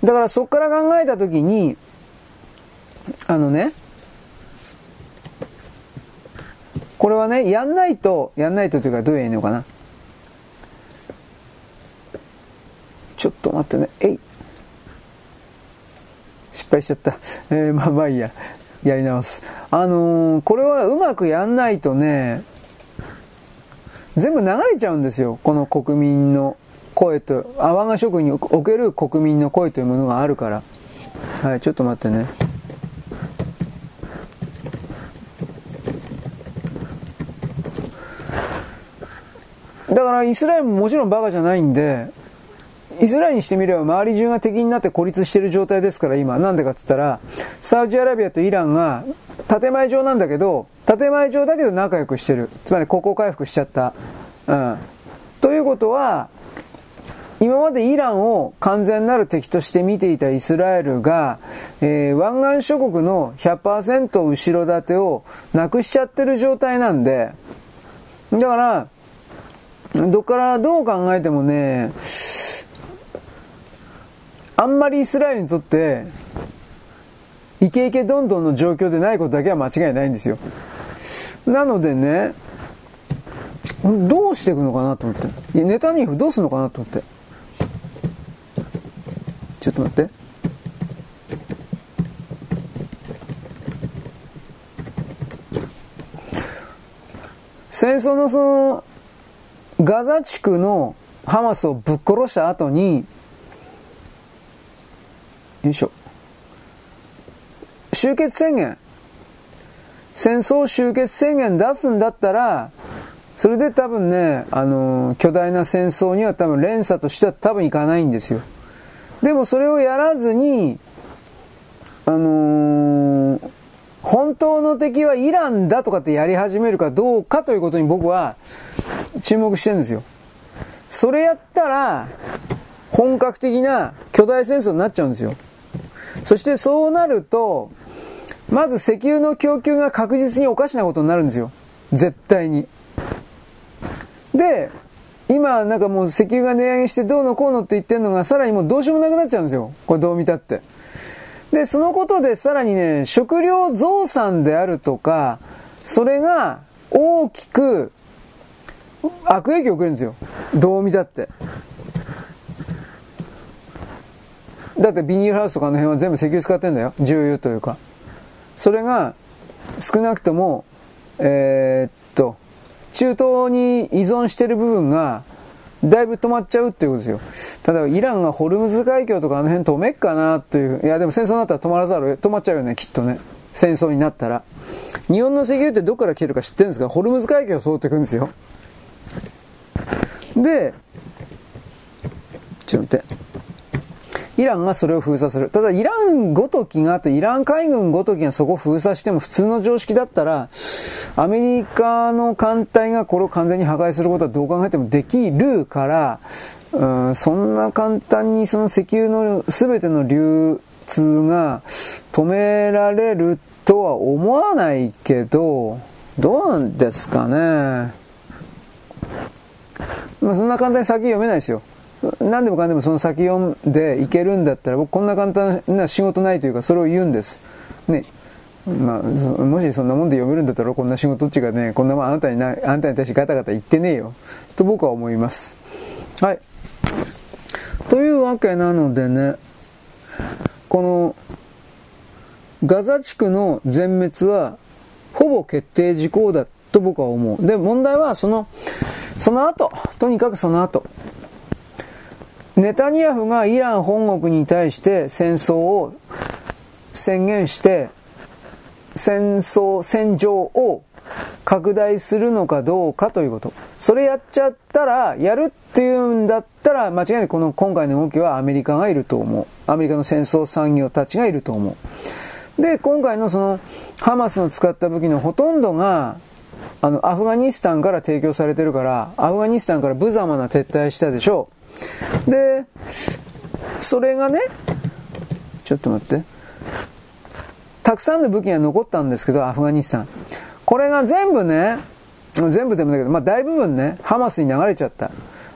だからそこから考えたときに、あのね、これはね、やんないと、やんないとというかどう言えばいいのかな。ちょっと待ってね。えい。失敗しちゃった。えー、まあまあいいや。やり直す。あのー、これはうまくやんないとね、全部流れちゃうんですよ。この国民の声と、泡が職における国民の声というものがあるから。はい、ちょっと待ってね。だからイスラエルももちろんバカじゃないんで、イスラエルにしてみれば周り中が敵になって孤立している状態ですから今。なんでかって言ったら、サウジアラビアとイランが建前上なんだけど、建前上だけど仲良くしてる。つまり国交回復しちゃった。うん。ということは、今までイランを完全なる敵として見ていたイスラエルが、えー、湾岸諸国の100%後ろ盾をなくしちゃってる状態なんで、だから、どっからどう考えてもね、あんまりイスラエルにとって、イケイケどんどんの状況でないことだけは間違いないんですよ。なのでね、どうしていくのかなと思って。ネタニヤフどうするのかなと思って。ちょっと待って。戦争のその、ガザ地区のハマスをぶっ殺した後に、よいしょ。終結宣言。戦争終結宣言出すんだったら、それで多分ね、あの、巨大な戦争には多分連鎖としては多分いかないんですよ。でもそれをやらずに、あのー、本当の敵はイランだとかってやり始めるかどうかということに僕は注目してるんですよ。それやったら、本格的な巨大戦争になっちゃうんですよ。そしてそうなると、まず石油の供給が確実におかしなことになるんですよ。絶対に。で、今なんかもう石油が値上げしてどうのこうのって言ってるのがさらにもうどうしようもなくなっちゃうんですよ。これどう見たって。で、そのことでさらにね、食料増産であるとか、それが大きく悪影響を受けるんですよ。どう見たって。だってビニールハウスとかの辺は全部石油使ってんだよ。重油というか。それが少なくとも、えー、っと、中東に依存してる部分が、だいぶ止まっちゃうっていうことですよ。ただ、イランがホルムズ海峡とかあの辺止めっかなという。いや、でも戦争になったら止まらざる、止まっちゃうよね、きっとね。戦争になったら。日本の石油ってどこから来てるか知ってるんですか？ホルムズ海峡を通ってくんですよ。で、ちょっと待って。イランがそれを封鎖する。ただ、イランごときが、とイラン海軍ごときがそこを封鎖しても普通の常識だったら、アメリカの艦隊がこれを完全に破壊することはどう考えてもできるから、うん、そんな簡単にその石油の全ての流通が止められるとは思わないけど、どうなんですかね。まあ、そんな簡単に先読めないですよ。何でもかんでもその先読んでいけるんだったら、僕こんな簡単な仕事ないというか、それを言うんです。ね。まあ、もしそんなもんで読めるんだったら、こんな仕事っちがね、こんなもんあなたにな、あなたに対してガタガタ言ってねえよ。と僕は思います。はい。というわけなのでね、この、ガザ地区の全滅は、ほぼ決定事項だと僕は思う。で、問題はその、その後、とにかくその後、ネタニヤフがイラン本国に対して戦争を宣言して、戦争、戦場を拡大するのかどうかということ。それやっちゃったら、やるっていうんだったら、間違いなくこの今回の動きはアメリカがいると思う。アメリカの戦争産業たちがいると思う。で、今回のその、ハマスの使った武器のほとんどが、あの、アフガニスタンから提供されてるから、アフガニスタンから無様な撤退したでしょう。で、それがね、ちょっと待って。たくさんの武器が残ったんですけど、アフガニスタン。これが全部ね、全部でもだけど、まあ大部分ね、ハマスに流れちゃった。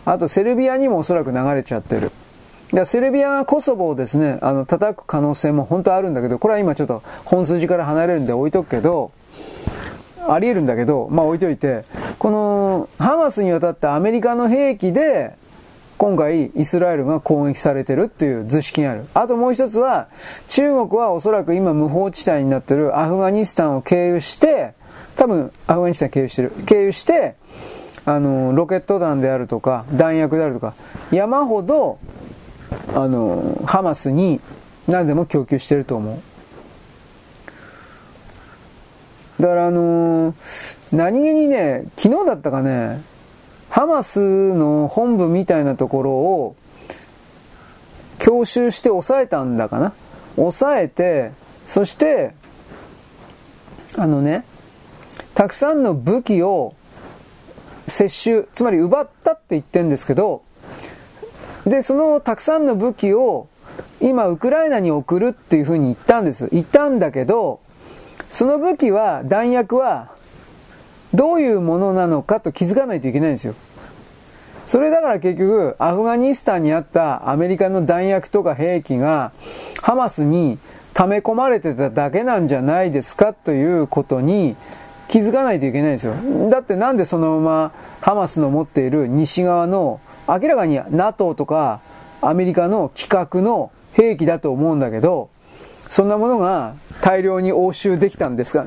あとセルビアにもおそらく流れちゃってる。セルビアがコソボをですね、あの、叩く可能性も本当あるんだけど、これは今ちょっと本筋から離れるんで置いとくけど、あり得るんだけど、まあ置いといて、この、ハマスに渡ったアメリカの兵器で、今回イスラエルが攻撃されてるっていう図式がある。あともう一つは、中国はおそらく今無法地帯になってるアフガニスタンを経由して、多分アフガニスタン経由してる。経由して、あの、ロケット弾であるとか、弾薬であるとか、山ほど、あの、ハマスに何でも供給してると思う。だからあのー、何気にね、昨日だったかね、ハマスの本部みたいなところを強襲して抑えたんだかな？抑えて、そして、あのね、たくさんの武器を接収、つまり奪ったって言ってるんですけど、で、そのたくさんの武器を今ウクライナに送るっていうふうに言ったんです。言ったんだけど、その武器は、弾薬はどういうものなのかと気づかないといけないんですよ。それだから結局、アフガニスタンにあったアメリカの弾薬とか兵器が、ハマスに溜め込まれてただけなんじゃないですかということに気づかないといけないんですよ。だってなんでそのままハマスの持っている西側の明らかに NATO とかアメリカの規格の兵器だと思うんだけど、そんなものが大量に押収できたんですか？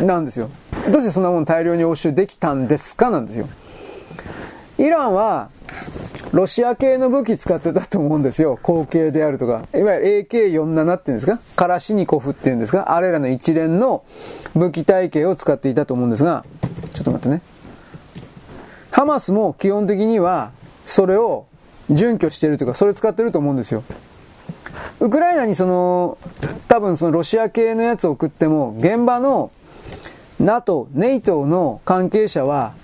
なんですよ。どうしてそんなもの大量に押収できたんですかなんですよ。イランは、ロシア系の武器使ってたと思うんですよ。後継であるとか。いわゆる AK47 っていうんですか？カラシニコフっていうんですか？あれらの一連の武器体系を使っていたと思うんですが、ちょっと待ってね。ハマスも基本的には、それを準拠してるというか、それ使ってると思うんですよ。ウクライナにその、多分そのロシア系のやつを送っても、現場の NATO、ネイトの関係者は、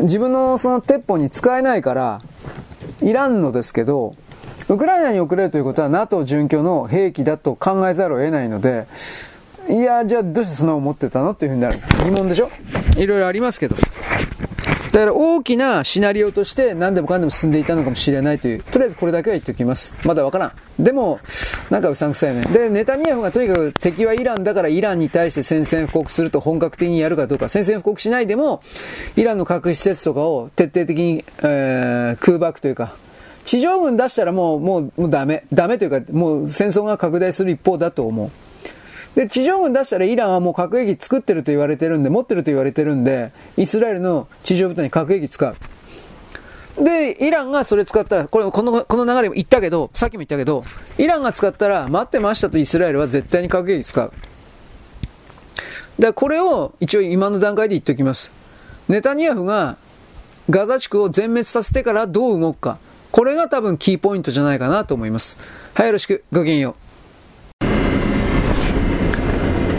自分のその鉄砲に使えないから、いらんのですけど、ウクライナに送れるということは NATO 準拠の兵器だと考えざるを得ないので、いや、じゃあどうしてそんなの持ってたの？っていうふうになるんです。疑問でしょ？いろいろありますけど。だから大きなシナリオとして何でもかんでも進んでいたのかもしれないという、とりあえずこれだけは言っておきます。まだわからん。でも、なんかうさんくさいね。で、ネタニヤフがとにかく敵はイランだからイランに対して宣戦布告すると本格的にやるかどうか、宣戦布告しないでも、イランの核施設とかを徹底的に、えー、空爆というか、地上軍出したらもう、もう、もうダメ。ダメというか、もう戦争が拡大する一方だと思う。で、地上軍出したらイランはもう核兵器作ってると言われてるんで、持ってると言われてるんで、イスラエルの地上部隊に核兵器使う。で、イランがそれ使ったら、これ、この、この流れも言ったけど、さっきも言ったけど、イランが使ったら、待ってましたとイスラエルは絶対に核兵器使う。で、これを一応今の段階で言っておきます。ネタニヤフがガザ地区を全滅させてからどう動くか。これが多分キーポイントじゃないかなと思います。はい、よろしく。ごきげんよう。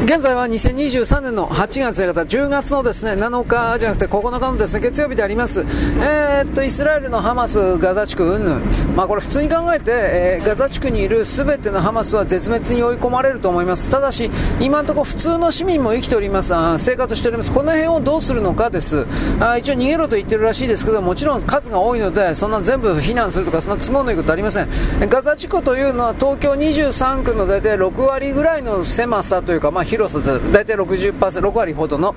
現在は2023年の8月や方、10月のですね、7日じゃなくて9日のですね、月曜日であります。えー、っと、イスラエルのハマス、ガザ地区云々。まあこれ普通に考えて、えー、ガザ地区にいる全てのハマスは絶滅に追い込まれると思います。ただし、今のところ普通の市民も生きております。生活しております。この辺をどうするのかです。あ一応逃げろと言ってるらしいですけど、もちろん数が多いので、そんな全部避難するとか、そんな都合のいいことありません。ガザ地区というのは東京23区の大体6割ぐらいの狭さというか、まあ広大体60%、6割ほどの。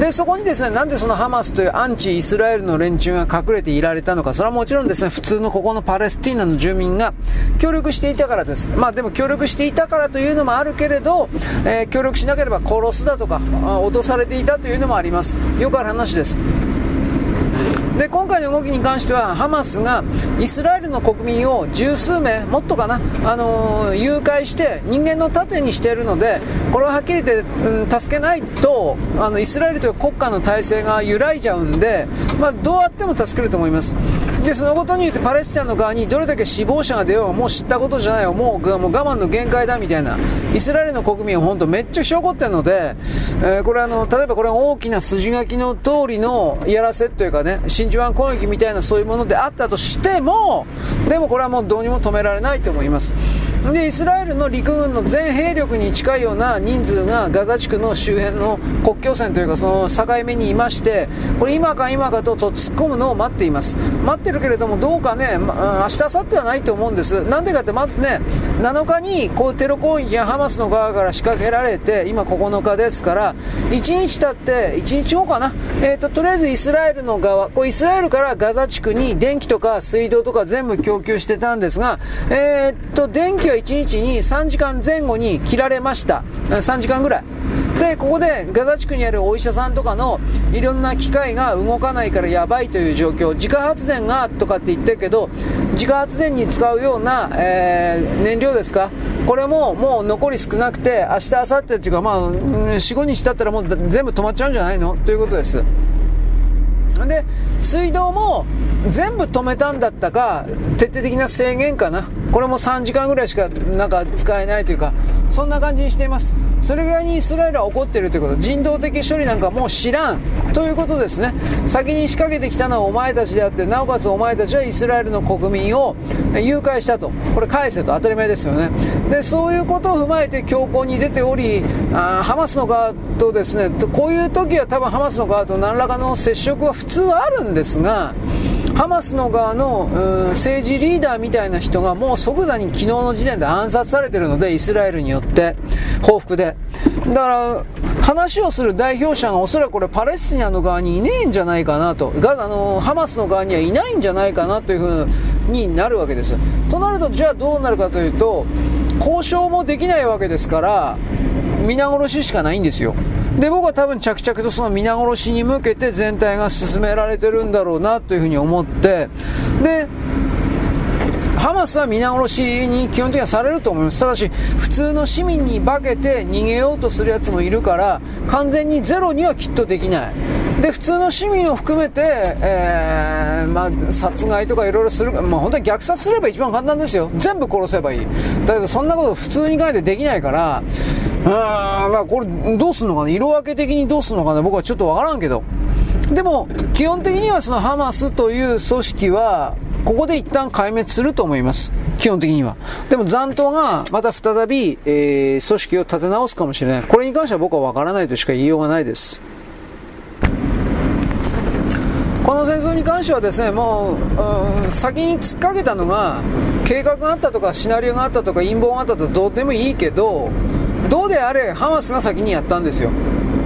で、そこにですね、なんでそのハマスというアンチイスラエルの連中が隠れていられたのか、それはもちろんですね、普通のここのパレスティーナの住民が協力していたからです。まあでも協力していたからというのもあるけれど、えー、協力しなければ殺すだとか、脅されていたというのもあります。よくある話です。で今回の動きに関してはハマスがイスラエルの国民を十数名、もっとかな、あのー、誘拐して人間の盾にしているのでこれははっきり言って、うん、助けないとあのイスラエルという国家の体制が揺らいじゃうんで、まあ、どうあっても助けると思います。でそのことによってパレスチナの側にどれだけ死亡者が出ようもう知ったことじゃないよもうもう我慢の限界だみたいな。イスラエルの国民は本当めっちゃし怒ってるので、えー、これあの例えばこれ大きな筋書きの通りのやらせというかね真珠湾攻撃みたいなそういうものであったとしてもでもこれはもうどうにも止められないと思います。でイスラエルの陸軍の全兵力に近いような人数がガザ地区の周辺の国境線というかその境目にいましてこれ今か今かと突っ込むのを待っています。待ってるけれどもどうかね、ま、明日明後日はないと思うんです。なんでかってまずね7日にこうテロ攻撃がハマスの側から仕掛けられて今9日ですから1日経って1日後かな、えーと、とりあえずイスラエルの側こうイスラエルからガザ地区に電気とか水道とか全部供給してたんですが、えー、っと電気は1日に3時間前後に切られました。3時間ぐらい。でここでガザ地区にあるお医者さんとかのいろんな機械が動かないからやばいという状況。自家発電がとかって言ってるけど自家発電に使うような、えー、燃料ですか？これももう残り少なくて明日明後日っていうかまあ45日経ったらもう全部止まっちゃうんじゃないの？ということです。で水道も全部止めたんだったか徹底的な制限かな。これも3時間ぐらいしかなんか使えないというかそんな感じにしています。それぐらいにイスラエルは怒っているということ。人道的処理なんかもう知らん。ということですね。先に仕掛けてきたのはお前たちであってなおかつお前たちはイスラエルの国民を誘拐したと。これ返せと。当たり前ですよね。でそういうことを踏まえて強行に出ておりあハマスの側とですねこういう時は多分ハマスの側と何らかの接触は普通はあるんですがハマスの側の政治リーダーみたいな人がもう即座に昨日の時点で暗殺されてるのでイスラエルによって報復で。だから話をする代表者がおそらくこれパレスチナの側にいねえんじゃないかなと。があのハマスの側にはいないんじゃないかなというふうになるわけです。となるとじゃあどうなるかというと交渉もできないわけですから皆殺ししかないんですよ。で僕は多分着々とその皆殺しに向けて全体が進められてるんだろうなというふうに思ってでハマスは皆殺しに基本的にはされると思います。ただし、普通の市民に化けて逃げようとするやつもいるから、完全にゼロにはきっとできない。で、普通の市民を含めて、えー、まあ、殺害とかいろいろする、まあ、本当に虐殺すれば一番簡単ですよ。全部殺せばいい。だけど、そんなこと普通に考えてできないから、うーん、まあ、これ、どうすんのかな？色分け的にどうすんのかな？僕はちょっとわからんけど。でも、基本的にはそのハマスという組織は、ここで一旦壊滅すると思います。基本的には。でも残党がまた再び、えー、組織を立て直すかもしれない。これに関しては僕はわからないとしか言いようがないです。この戦争に関してはですね、もう、うん、先に突っかけたのが、計画があったとか、シナリオがあったとか、陰謀があったとか、どうでもいいけど、どうであれ、ハマスが先にやったんですよ。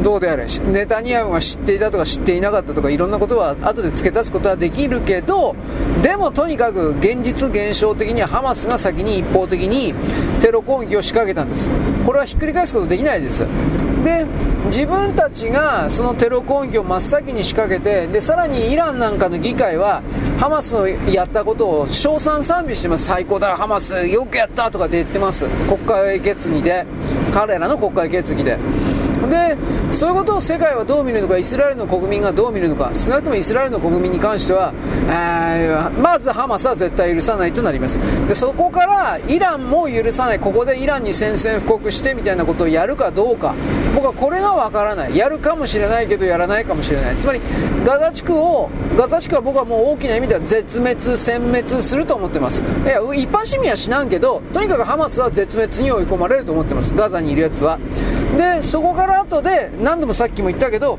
どうであれ、ネタニヤフが知っていたとか知っていなかったとかいろんなことは後で付け足すことはできるけど、でもとにかく現実現象的にはハマスが先に一方的にテロ攻撃を仕掛けたんです。これはひっくり返すことできないです。で、自分たちがそのテロ攻撃を真っ先に仕掛けて、で、さらにイランなんかの議会はハマスのやったことを称賛賛美してます。最高だ、ハマス、よくやったとかって言ってます。国会決議で。彼らの国会決議で。でそういうことを世界はどう見るのかイスラエルの国民がどう見るのか少なくともイスラエルの国民に関しては、えー、まずハマスは絶対許さないとなります。でそこからイランも許さない。ここでイランに宣戦布告してみたいなことをやるかどうか。僕はこれがわからない。やるかもしれないけどやらないかもしれない。つまりガザ地区をガザ地区は僕はもう大きな意味では絶滅殲滅すると思ってます。いや一般市民は死なんけどとにかくハマスは絶滅に追い込まれると思ってます。ガザにいるやつは。でそこから後で何度もさっきも言ったけど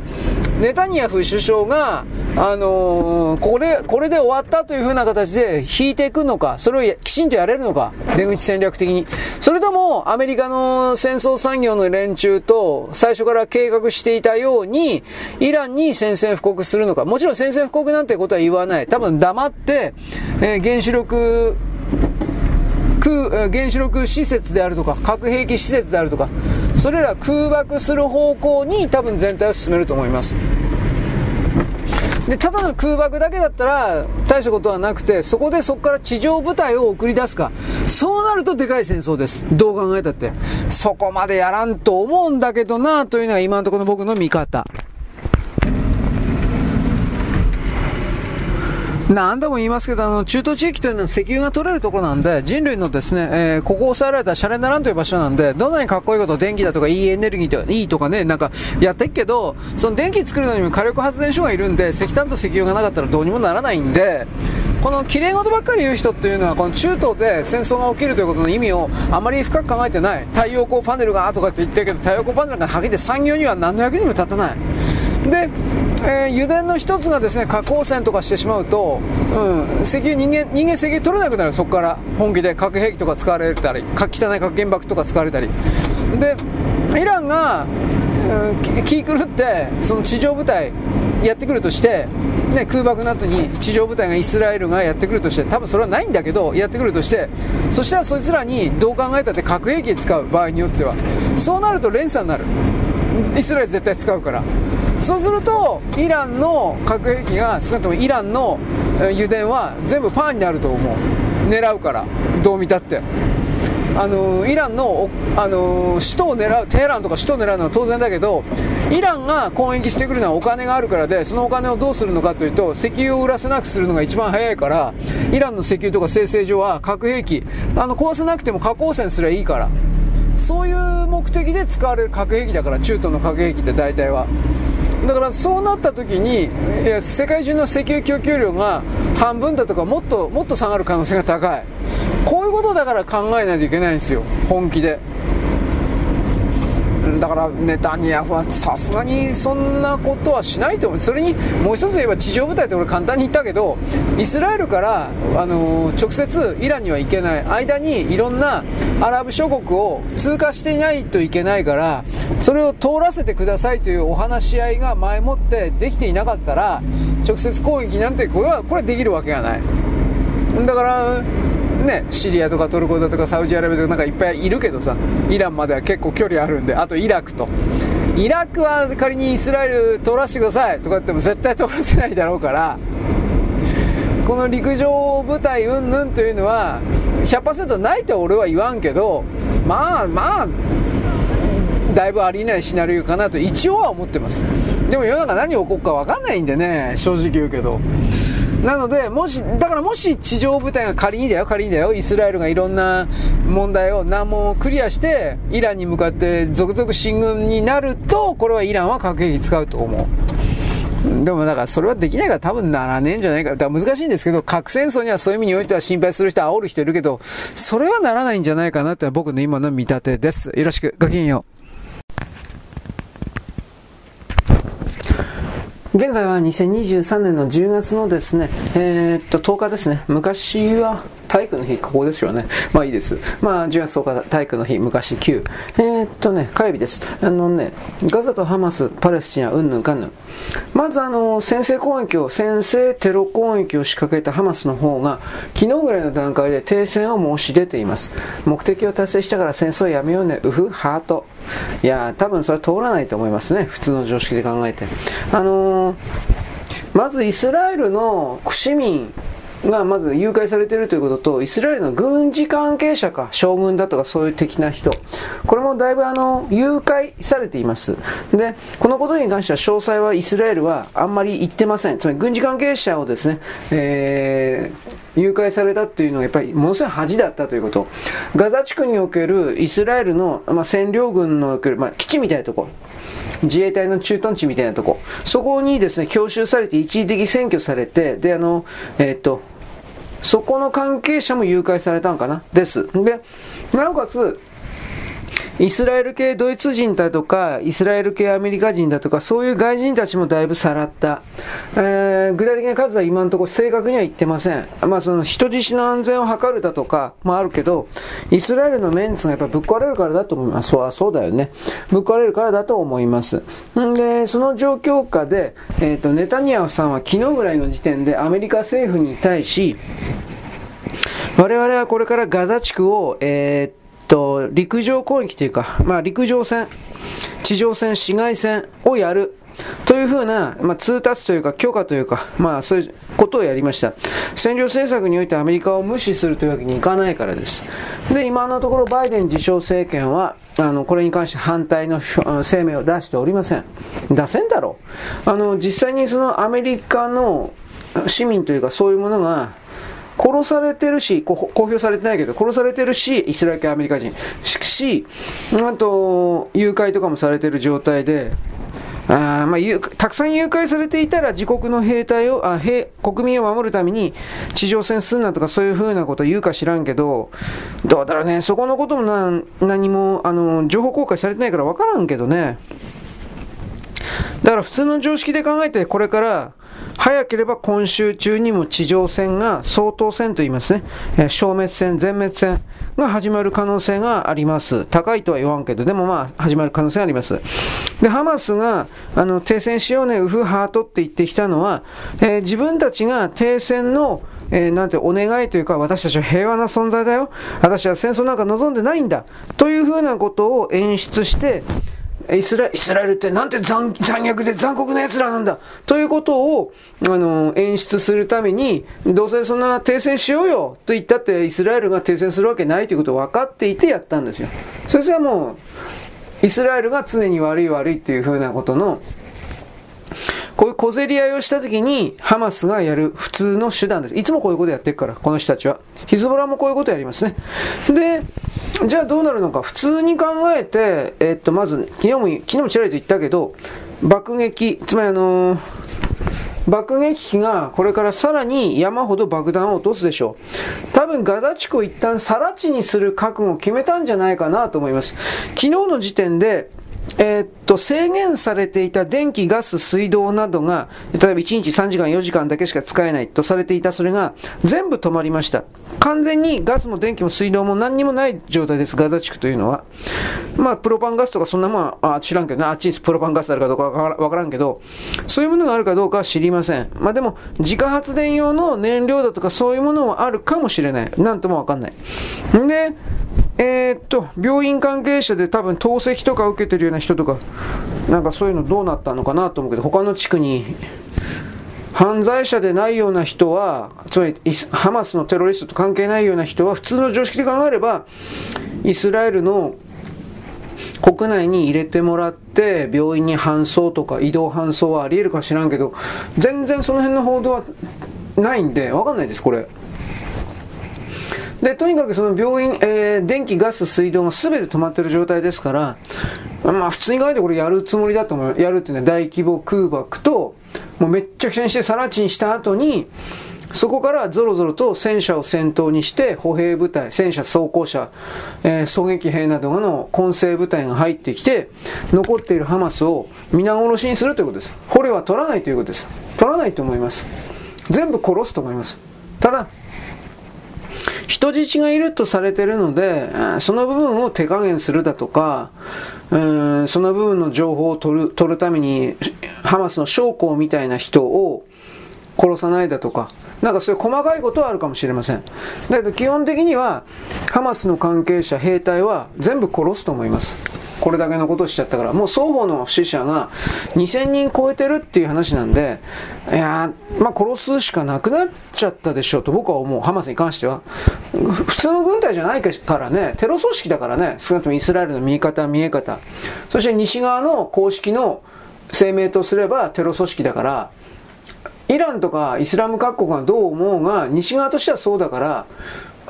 ネタニヤフ首相が、あのー、これこれで終わったというふうな形で引いていくのかそれをきちんとやれるのか出口戦略的に。それともアメリカの戦争産業の連中と最初から計画していたようにイランに宣戦布告するのか。もちろん宣戦布告なんてことは言わない。多分黙って、えー、原子力原子力施設であるとか核兵器施設であるとかそれら空爆する方向に多分全体を進めると思います。でただの空爆だけだったら大したことはなくてそこでそこから地上部隊を送り出すか。そうなるとでかい戦争です。どう考えたって。そこまでやらんと思うんだけどなというのが今のところの僕の見方。何度も言いますけど、あの、中東地域というのは石油が取れるところなんで、人類のですね、えー、ここを抑えられたシャレにならんという場所なんで、どんなにかっこいいこと、電気だとかいいエネルギーとか、いいとかね、なんか、やってっけど、その電気作るのにも火力発電所がいるんで、石炭と石油がなかったらどうにもならないんで、この綺麗事ばっかり言う人っていうのは、この中東で戦争が起きるということの意味をあまり深く考えてない。太陽光パネルがとかって言ってるけど、太陽光パネルがはっきり産業には何の役にも立たない。で、えー、油田の一つがですね核汚染とかしてしまうと、うん、石油人間人間石油取れなくなる。そこから。本気で。核兵器とか使われたり汚い核原爆とか使われたり。でイランが、うん、気狂ってその地上部隊やってくるとして、ね、空爆の後に地上部隊がイスラエルがやってくるとして多分それはないんだけどやってくるとしてそしたらそいつらにどう考えたって核兵器使う場合によっては。そうなると連鎖になる。イスラエル絶対使うから。そうするとイランの核兵器が少なくともイランの油田は全部パンになると思う。狙うから。どう見たって。あのイランのあの首都を狙うテヘランとか首都を狙うのは当然だけどイランが攻撃してくるのはお金があるからでそのお金をどうするのかというと石油を売らせなくするのが一番早いからイランの石油とか生成所は核兵器あの壊さなくても核汚染すればいいから。そういう目的で使われる核兵器だから中東の核兵器って大体は。だからそうなった時に世界中の石油供給量が半分だとかもっともっと下がる可能性が高い。こういうことだから考えないといけないんですよ。本気で。だからネタニヤフはさすがにそんなことはしないと思う。それにもう一つ言えば地上部隊って俺簡単に言ったけどイスラエルから、あのー、直接イランには行けない間にいろんなアラブ諸国を通過していないといけないからそれを通らせてくださいというお話し合いが前もってできていなかったら直接攻撃なんてこれはこれできるわけがない。だからね、シリアとかトルコだとかサウジアラビアとかなんかいっぱいいるけどさ、イランまでは結構距離あるんで、あとイラクと。イラクは仮にイスラエル通らせてくださいとか言っても絶対通らせないだろうから、この陸上部隊云々というのは、100%ないと俺は言わんけど、まあまあ、だいぶありえないシナリオかなと一応は思ってます。でも世の中何起こるか分かんないんでね、正直言うけど。なので、もし、だからもし地上部隊が仮にだよ、仮にだよ、イスラエルがいろんな問題を難問をクリアして、イランに向かって続々進軍になると、これはイランは核兵器使うと思う。でもだからそれはできないから多分ならねえんじゃないか。だから難しいんですけど、核戦争にはそういう意味においては心配する人、煽る人いるけど、それはならないんじゃないかなって僕の今の見立てです。よろしく。ごきげんよう。現在は2023年の10月のですね、えー、っと、10日ですね。昔は体育の日、ここですよね。まあいいです。まあ10月10日体育の日、昔9。えー、っとね、火曜日です。あのね、ガザとハマス、パレスチナ、うんぬんかんぬん。まずあの、先制攻撃を、先制テロ攻撃を仕掛けたハマスの方が、昨日ぐらいの段階で停戦を申し出ています。目的を達成したから戦争をやめようね、うふ、ハート。いや多分それは通らないと思いますね。普通の常識で考えて。あのー、まずイスラエルの市民がまず誘拐されているということと、イスラエルの軍事関係者か、将軍だとかそういう的な人、これもだいぶあの、誘拐されています。で、このことに関しては詳細はイスラエルはあんまり言ってません。つまり軍事関係者をですね、えー、誘拐されたっていうのがやっぱりものすごい恥だったということ。ガザ地区におけるイスラエルの、まあ、占領軍のおける、まあ、基地みたいなところ、自衛隊の駐屯地みたいなとこ、そこにですね、強襲されて一時的占拠されて、で、あの、えー、っと、そこの関係者も誘拐されたんかな？です。で、なおかつ、イスラエル系ドイツ人だとか、イスラエル系アメリカ人だとか、そういう外人たちもだいぶさらった。えー、具体的な数は今のところ正確には言ってません。まあその人質の安全を図るだとかもあるけど、イスラエルのメンツがやっぱぶっ壊れるからだと思います。そうはそうだよね。ぶっ壊れるからだと思います。んで、その状況下で、えっ、ー、と、ネタニヤフさんは昨日ぐらいの時点でアメリカ政府に対し、我々はこれからガザ地区を、えーと、陸上攻撃というか、まあ、陸上戦、地上戦、市街戦をやる。というふうな、まあ、通達というか許可というか、まあ、そういうことをやりました。占領政策においてアメリカを無視するというわけにいかないからです。で、今のところバイデン自称政権は、あの、これに関して反対の声明を出しておりません。出せんだろう。あの、実際にそのアメリカの市民というかそういうものが、殺されてるし、公表されてないけど、殺されてるし、イスラエル系アメリカ人。し、あと、誘拐とかもされてる状態で、あまあ、たくさん誘拐されていたら自国の兵隊をあ兵、国民を守るために地上戦すんなとかそういうふうなこと言うか知らんけど、どうだろうね、そこのこともな何もあの情報公開されてないから分からんけどね。だから普通の常識で考えて、これから早ければ今週中にも地上戦が相当戦と言いますね、え消滅戦、全滅戦が始まる可能性があります。高いとは言わんけど、でもまあ始まる可能性があります。で、ハマスがあの停戦しようね、ウフハートって言ってきたのは、えー、自分たちが停戦のえー、なんてお願いというか、私たちは平和な存在だよ。私は戦争なんか望んでないんだ。というふうなことを演出して、イスライスラエルってなんて残虐で残酷な奴らなんだということを、あの、演出するために、どうせそんな停戦しようよと言ったってイスラエルが停戦するわけないということを分かっていてやったんですよ。それはもう、イスラエルが常に悪い悪いっていうふうなことのこういう小競り合いをしたときに、ハマスがやる普通の手段です。いつもこういうことやってるから、この人たちは。ヒズボラもこういうことやりますね。で、じゃあどうなるのか。普通に考えて、えっと、まず、昨日も、昨日もちらりと言ったけど、爆撃、つまりあのー、爆撃機がこれからさらに山ほど爆弾を落とすでしょう。多分ガザ地区を一旦更地にする覚悟を決めたんじゃないかなと思います。昨日の時点で、えー、っと、制限されていた電気、ガス、水道などが、例えば1日3時間、4時間だけしか使えないとされていたそれが全部止まりました。完全にガスも電気も水道も何にもない状態です、ガザ地区というのは。まあ、プロパンガスとかそんなもんは、あ知らんけどね、あっちにプロパンガスあるかどうかわからんけど、そういうものがあるかどうかは知りません。まあでも、自家発電用の燃料だとかそういうものはあるかもしれない。なんともわかんない。で、えー、っと、病院関係者で多分透析とか受けてるような人とか、なんかそういうのどうなったのかなと思うけど、他の地区に、犯罪者でないような人は、つまりハマスのテロリストと関係ないような人は、普通の常識で考えれば、イスラエルの国内に入れてもらって、病院に搬送とか移動搬送はあり得るか知らんけど、全然その辺の報道はないんで、わかんないです、これ。で、とにかくその病院、えー、電気、ガス、水道が全て止まってる状態ですから、まあ普通に考えてこれやるつもりだと思う。やるってね、大規模空爆と、もうめっちゃくちゃにしてさら地にした後に、そこからゾロゾロと戦車を先頭にして歩兵部隊、戦車装甲車、えー、狙撃兵などの混成部隊が入ってきて、残っているハマスを皆殺しにするということです。捕虜は取らないということです。取らないと思います。全部殺すと思います。ただ、人質がいるとされているので、その部分を手加減するだとか、うんその部分の情報を取る取るために、ハマスの将校みたいな人を殺さないだとか、なんかそういう細かいことはあるかもしれません。だけど基本的には、ハマスの関係者、兵隊は全部殺すと思います。これだけのことしちゃったから、もう双方の死者が2000人超えてるっていう話なんで、いやまあ殺すしかなくなっちゃったでしょうと僕は思う。ハマスに関しては。普通の軍隊じゃないからね、テロ組織だからね、少なくともイスラエルの見方、見え方。そして西側の公式の声明とすればテロ組織だから、イランとかイスラム各国がどう思うが、西側としてはそうだから、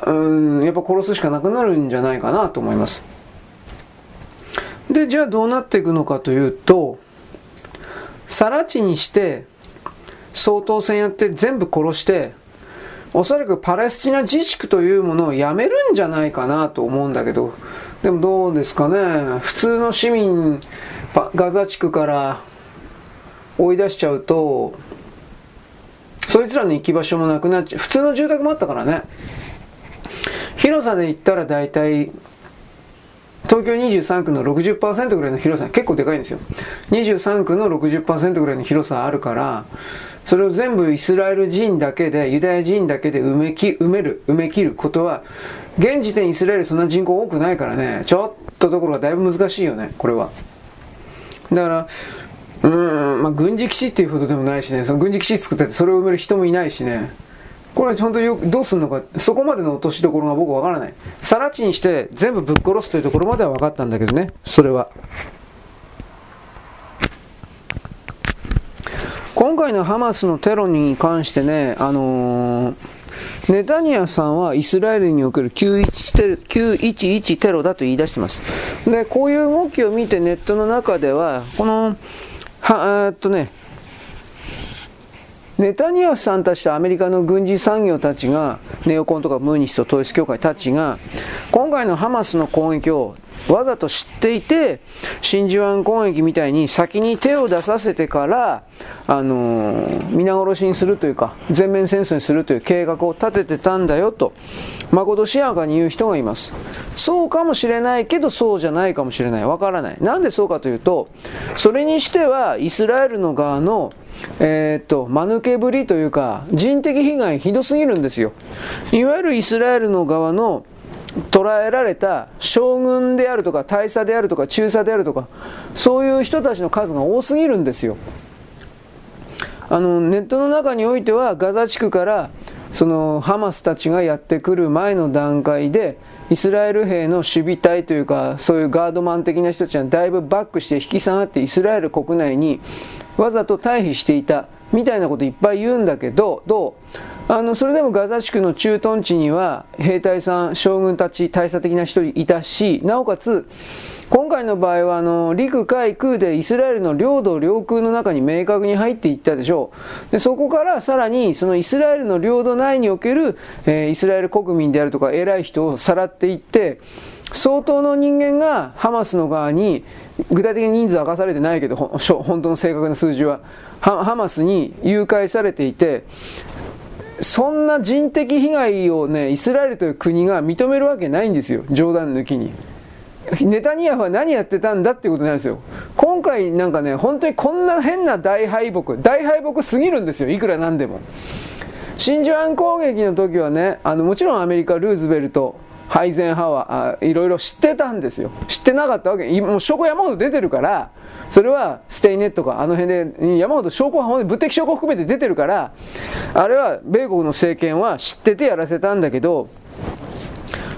うん、やっぱ殺すしかなくなるんじゃないかなと思います。で、じゃあどうなっていくのかというと、更地にして、総統選やって全部殺して、おそらくパレスチナ自治区というものをやめるんじゃないかなと思うんだけど、でもどうですかね、普通の市民、ガザ地区から追い出しちゃうと、そいつらの行き場所もなくなっちゃう。普通の住宅もあったからね。広さで言ったら大体、東京23区の60%ぐらいの広さ、結構でかいんですよ。23区の60%ぐらいの広さあるから、それを全部イスラエル人だけで、ユダヤ人だけで埋めき埋める、埋め切ることは、現時点イスラエルそんな人口多くないからね、ちょっとところがだいぶ難しいよね、これは。だから、うん、まあ、軍事基地っていうことでもないしね、その軍事基地作っててそれを埋める人もいないしね、これ本当にどうするのか、そこまでの落としどころが僕わからない。さら地にして全部ぶっ殺すというところまでは分かったんだけどね、それは。今回のハマスのテロに関してね、あのー、ネタニヤさんはイスラエルにおける911テロだと言い出してます。で、こういう動きを見てネットの中では、この、は、えっとね、ネタニヤフさんたちとアメリカの軍事産業たちが、ネオコンとかムーニスト統一教会たちが、今回のハマスの攻撃をわざと知っていて、真珠湾攻撃みたいに先に手を出させてから、あのー、皆殺しにするというか、全面戦争にするという計画を立ててたんだよと、まことしやかに言う人がいます。そうかもしれないけど、そうじゃないかもしれない。わからない。なんでそうかというと、それにしては、イスラエルの側の、えー、っと、間抜けぶりというか、人的被害ひどすぎるんですよ。いわゆるイスラエルの側の、捉えられた将軍であるとか大佐であるとか中佐であるとかそういう人たちの数が多すぎるんですよ。あのネットの中においてはガザ地区からそのハマスたちがやってくる前の段階でイスラエル兵の守備隊というかそういうガードマン的な人たちがだいぶバックして引き下がってイスラエル国内にわざと退避していた。みたいなこといっぱい言うんだけどどう？あの、それでもガザ地区の駐屯地には兵隊さん、将軍たち、大佐的な人いたし、なおかつ、今回の場合はあの陸海空でイスラエルの領土領空の中に明確に入っていったでしょう。でそこからさらにそのイスラエルの領土内における、えー、イスラエル国民であるとか偉い人をさらっていって相当の人間がハマスの側に具体的に人数は明かされてないけど本当の正確な数字はハマスに誘拐されていてそんな人的被害をね、イスラエルという国が認めるわけないんですよ。冗談抜きに。ネタニヤフは何やってたんだっていうことなんですよ。今回なんかね、本当にこんな変な大敗北、大敗北すぎるんですよ。いくらなんでも。真珠湾攻撃の時はね、あの、もちろんアメリカ、ルーズベルト、ハイゼンハワー、いろいろ知ってたんですよ。知ってなかったわけ。もう証拠山ほど出てるから、それはステイネットかあの辺で山ほど証拠は物的証拠含めて出てるからあれは米国の政権は知っててやらせたんだけど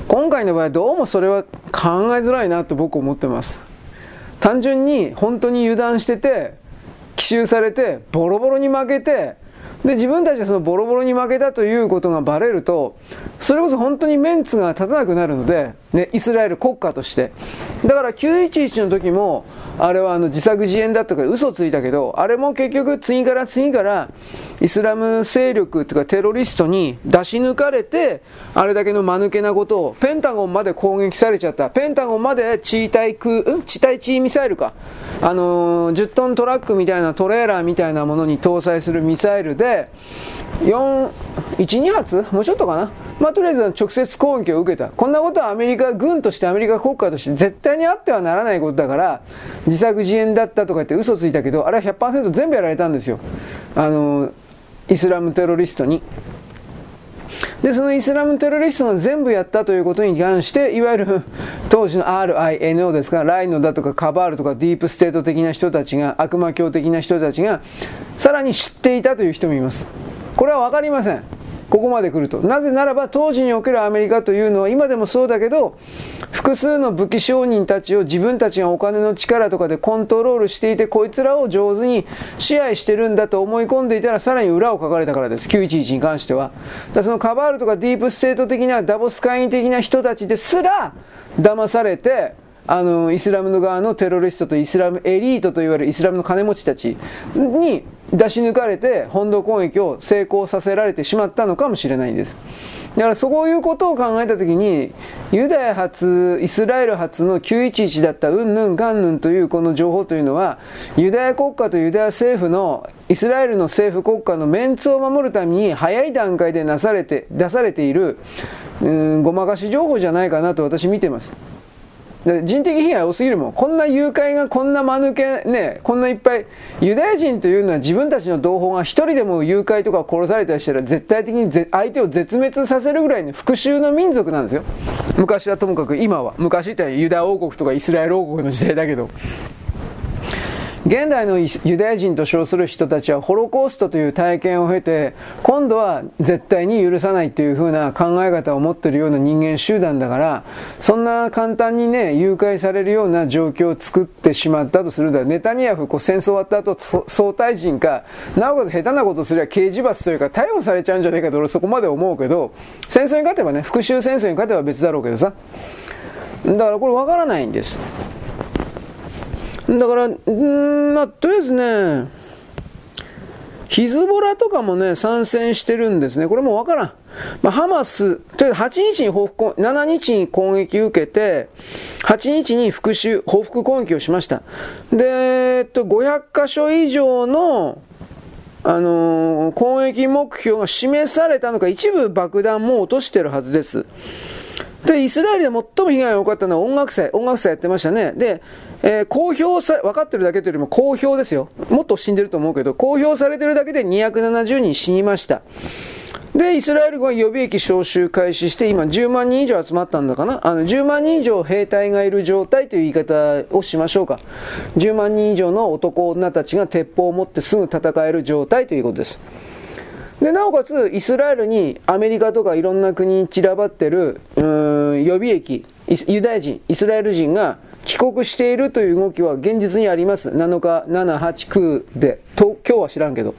今回の場合どうもそれは考えづらいなと僕思ってます単純に本当に油断してて奇襲されてボロボロに負けてで自分たちはそのボロボロに負けたということがバレるとそれこそ本当にメンツが立たなくなるので、ね、イスラエル国家としてだから911の時も、あれはあの自作自演だとから嘘ついたけど、あれも結局次から次からイスラム勢力とかテロリストに出し抜かれて、あれだけの間抜けなことを、ペンタゴンまで攻撃されちゃった。ペンタゴンまで地対空、うん？地対地ミサイルか。あのー、10トントラックみたいなトレーラーみたいなものに搭載するミサイルで、4、1、2発？もうちょっとかな？まあ、とりあえず直接攻撃を受けた。こんなことはアメリカ軍としてアメリカ国家として絶対にあってはならないことだから、自作自演だったとか言って嘘ついたけど、あれは100%全部やられたんですよ。あの、イスラムテロリストに。で、そのイスラムテロリストが全部やったということに関して、いわゆる当時の RINO ですか、 RINO だとかカバールとかディープステート的な人たちが、悪魔教的な人たちが、さらに知っていたという人もいます。これはわかりません。ここまで来ると。なぜならば当時におけるアメリカというのは今でもそうだけど、複数の武器商人たちを自分たちがお金の力とかでコントロールしていて、こいつらを上手に支配してるんだと思い込んでいたらさらに裏をかかれたからです。911に関しては。だそのカバールとかディープステート的なダボス会員的な人たちですら騙されて、あの、イスラムの側のテロリストとイスラムエリートといわれるイスラムの金持ちたちに出し抜かれて本土攻撃を成功させられてしまったのかもしれないんです。だからそういうことを考えたときに、ユダヤ発、イスラエル発の911だったうんぬんかんぬんというこの情報というのは、ユダヤ国家とユダヤ政府の、イスラエルの政府国家のメンツを守るために早い段階でなされて、出されている、うん、ごまかし情報じゃないかなと私見てます。人的被害多すぎるもん。こんな誘拐がこんな間抜け、ね、こんないっぱい、ユダヤ人というのは自分たちの同胞が一人でも誘拐とか殺されたりしたら絶対的に相手を絶滅させるぐらいの復讐の民族なんですよ。昔はともかく今は。昔ってユダヤ王国とかイスラエル王国の時代だけど。現代のユダヤ人と称する人たちはホロコーストという体験を経て、今度は絶対に許さないというふうな考え方を持っているような人間集団だから、そんな簡単にね、誘拐されるような状況を作ってしまったとするんだ。ネタニヤフ、こう戦争終わった後、総大臣か、なおかつ下手なことすれば刑事罰というか逮捕されちゃうんじゃないかと俺そこまで思うけど、戦争に勝てばね、復讐戦争に勝てば別だろうけどさ。だからこれわからないんです。だから、んまあ、とりあえずね、ヒズボラとかもね、参戦してるんですね。これもわからん。まあ、ハマス、とりあえず8日に報復、7日に攻撃を受けて、8日に復讐、報復攻撃をしました。で、えっと、500箇所以上の、あのー、攻撃目標が示されたのか、一部爆弾も落としてるはずです。で、イスラエルで最も被害が多かったのは音楽祭、音楽祭やってましたね。で、えー、公表さ、分かってるだけというよりも公表ですよ。もっと死んでると思うけど、公表されてるだけで270人死にました。で、イスラエル軍は予備役招集開始して、今10万人以上集まったんだかな？あの、10万人以上兵隊がいる状態という言い方をしましょうか。10万人以上の男女たちが鉄砲を持ってすぐ戦える状態ということです。で、なおかつ、イスラエルにアメリカとかいろんな国に散らばってる、うん、予備役、ユダヤ人、イスラエル人が帰国しているという動きは現実にあります。7日、7、8、9で、と今日は知らんけど。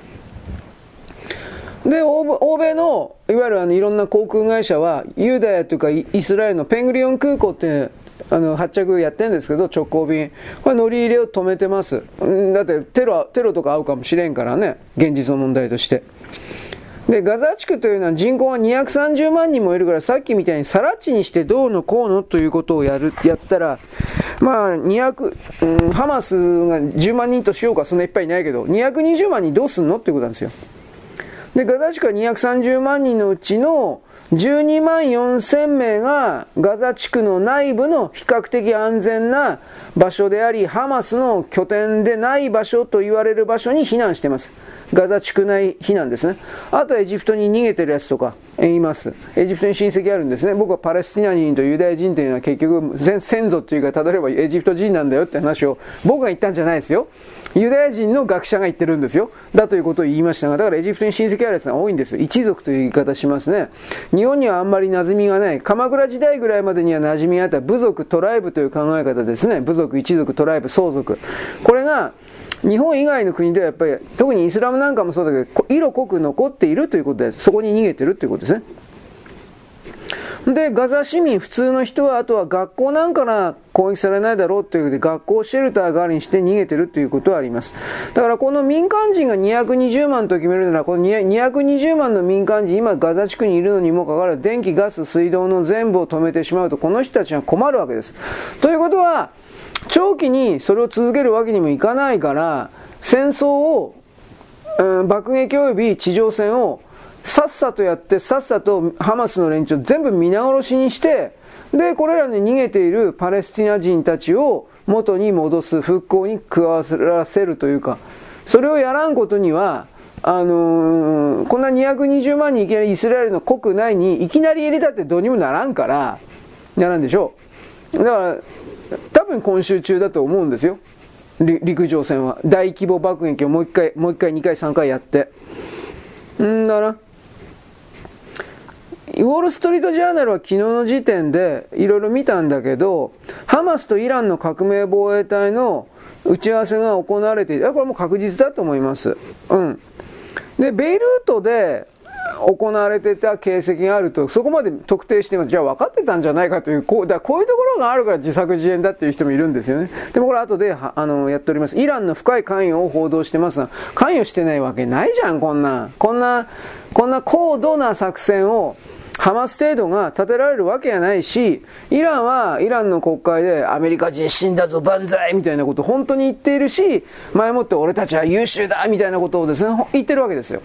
で、欧米の、いわゆるあのいろんな航空会社は、ユダヤというかイスラエルのペングリオン空港ってあの発着やってるんですけど、直行便。これ乗り入れを止めてます。だってテロ、テロとか合うかもしれんからね、現実の問題として。で、ガザ地区というのは人口が230万人もいるから、さっきみたいにさら地にしてどうのこうのということをやる、やったら、まあ、200、うん、ハマスが10万人としようか、そんないっぱいいないけど、220万人どうすんのっていうことなんですよ。で、ガザ地区は230万人のうちの、12万4千名がガザ地区の内部の比較的安全な場所であり、ハマスの拠点でない場所と言われる場所に避難しています。ガザ地区内避難ですね。あとエジプトに逃げてるやつとかいます。エジプトに親戚あるんですね。僕はパレスチナ人とユダヤ人というのは結局先祖っていうか、例えばエジプト人なんだよって話を僕が言ったんじゃないですよ。ユダヤ人の学者が言ってるんですよ。だということを言いましたが、だからエジプトに親戚あるやつが多いんですよ。一族という言い方しますね。日本にはあんまり馴染みがない。鎌倉時代ぐらいまでには馴染みがあった部族、トライブという考え方ですね。部族、一族、トライブ、相続。これが、日本以外の国ではやっぱり、特にイスラムなんかもそうだけど、色濃く残っているということで。そこに逃げてるということですね。で、ガザ市民、普通の人は、あとは学校なんかな、攻撃されないだろうということで学校シェルター代わりにして逃げてるということはあります。だからこの民間人が220万と決めるなら、この220万の民間人、今ガザ地区にいるのにもかかわらず、電気、ガス、水道の全部を止めてしまうと、この人たちは困るわけです。ということは、長期にそれを続けるわけにもいかないから、戦争を、うん、爆撃及び地上戦をさっさとやって、さっさとハマスの連中全部皆殺しにして、で、これらに逃げているパレスチナ人たちを元に戻す、復興に加わらせるというか、それをやらんことには、あのー、こんな220万人いきなりイスラエルの国内にいきなり入れたってどうにもならんから、ならんでしょう。だから、多分今週中だと思うんですよ。陸上戦は。大規模爆撃をもう一回、もう一回、二回、三回やってう。んだな。ウォール・ストリート・ジャーナルは昨日の時点でいろいろ見たんだけど、ハマスとイランの革命防衛隊の打ち合わせが行われていて、これも確実だと思います。うん。で、ベイルートで行われてた形跡があると、そこまで特定して。じゃあ分かってたんじゃないかという、こうだこういうところがあるから自作自演だっていう人もいるんですよね。でもこれ後であのやっております。イランの深い関与を報道してますが、関与してないわけないじゃん、こんな。こんな、こんな高度な作戦をハマス程度が立てられるわけがないし、イランはイランの国会でアメリカ人死んだぞ万歳みたいなことを本当に言っているし、前もって俺たちは優秀だみたいなことをですね、言ってるわけですよ。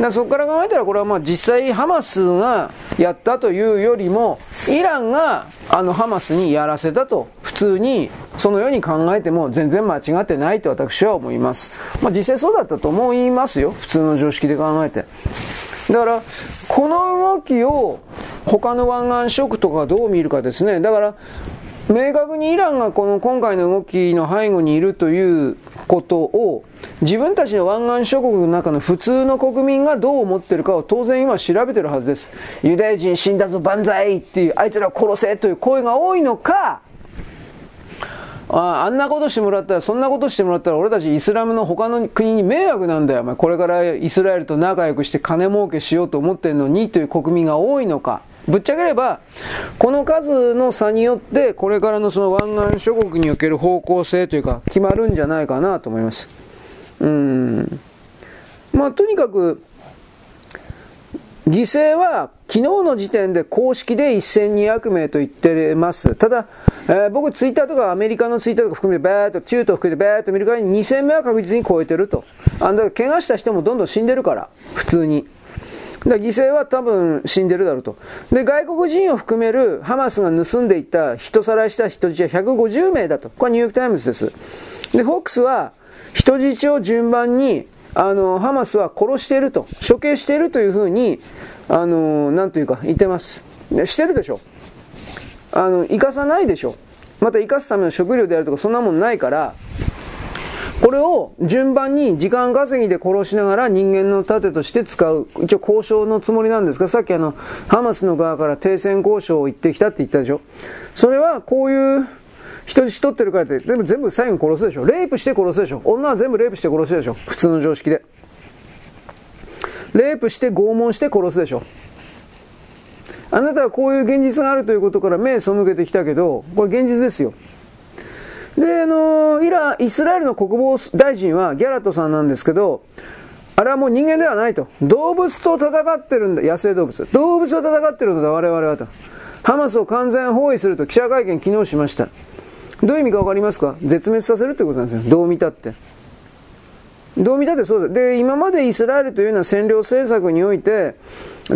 だそこから考えたらこれはまあ実際ハマスがやったというよりも、イランがあのハマスにやらせたと普通にそのように考えても全然間違ってないと私は思います。まあ実際そうだったと思いますよ。普通の常識で考えて。だから、この動きを他の湾岸諸国とかどう見るかですね。だから、明確にイランがこの今回の動きの背後にいるということを自分たちの湾岸諸国の中の普通の国民がどう思ってるかを当然今調べてるはずです。ユダヤ人死んだぞ万歳っていうあいつら殺せという声が多いのかああんなことしてもらったら、そんなことしてもらったら、俺たちイスラムの他の国に迷惑なんだよ。これからイスラエルと仲良くして金儲けしようと思ってるのにという国民が多いのか。ぶっちゃければ、この数の差によって、これからのその湾岸諸国における方向性というか、決まるんじゃないかなと思います。うん。まあ、とにかく、犠牲は昨日の時点で公式で1200名と言ってます。ただ、えー、僕ツイッターとかアメリカのツイッターとか含めてバーッと、中東含めてバーッと見るからに2000名は確実に超えてると。あだから怪我した人もどんどん死んでるから、普通に。だ犠牲は多分死んでるだろうと。で、外国人を含めるハマスが盗んでいた人さらいした人質は150名だと。これはニューヨークタイムズです。で、フォックスは人質を順番にあの、ハマスは殺していると、処刑しているというふうに、あの、なんというか言ってます。してるでしょ。あの、生かさないでしょ。また生かすための食料であるとかそんなもんないから、これを順番に時間稼ぎで殺しながら人間の盾として使う。一応交渉のつもりなんですが、さっきあの、ハマスの側から停戦交渉を言ってきたって言ったでしょ。それはこういう人質取ってるからって、でも全部最後殺すでしょ。レイプして殺すでしょ。女は全部レイプして殺すでしょ。普通の常識で。レイプして拷問して殺すでしょ。あなたはこういう現実があるということから目を背けてきたけど、これ現実ですよ。で、あの、イラ、イスラエルの国防大臣はギャラットさんなんですけど、あれはもう人間ではないと。動物と戦ってるんだ。野生動物。動物と戦ってるんだ、我々はと。ハマスを完全包囲すると記者会見昨日しました。どういう意味か分かりますか？絶滅させるってことなんですよ。どう見たって。どう見たってそうだ。で、今までイスラエルというのは占領政策において、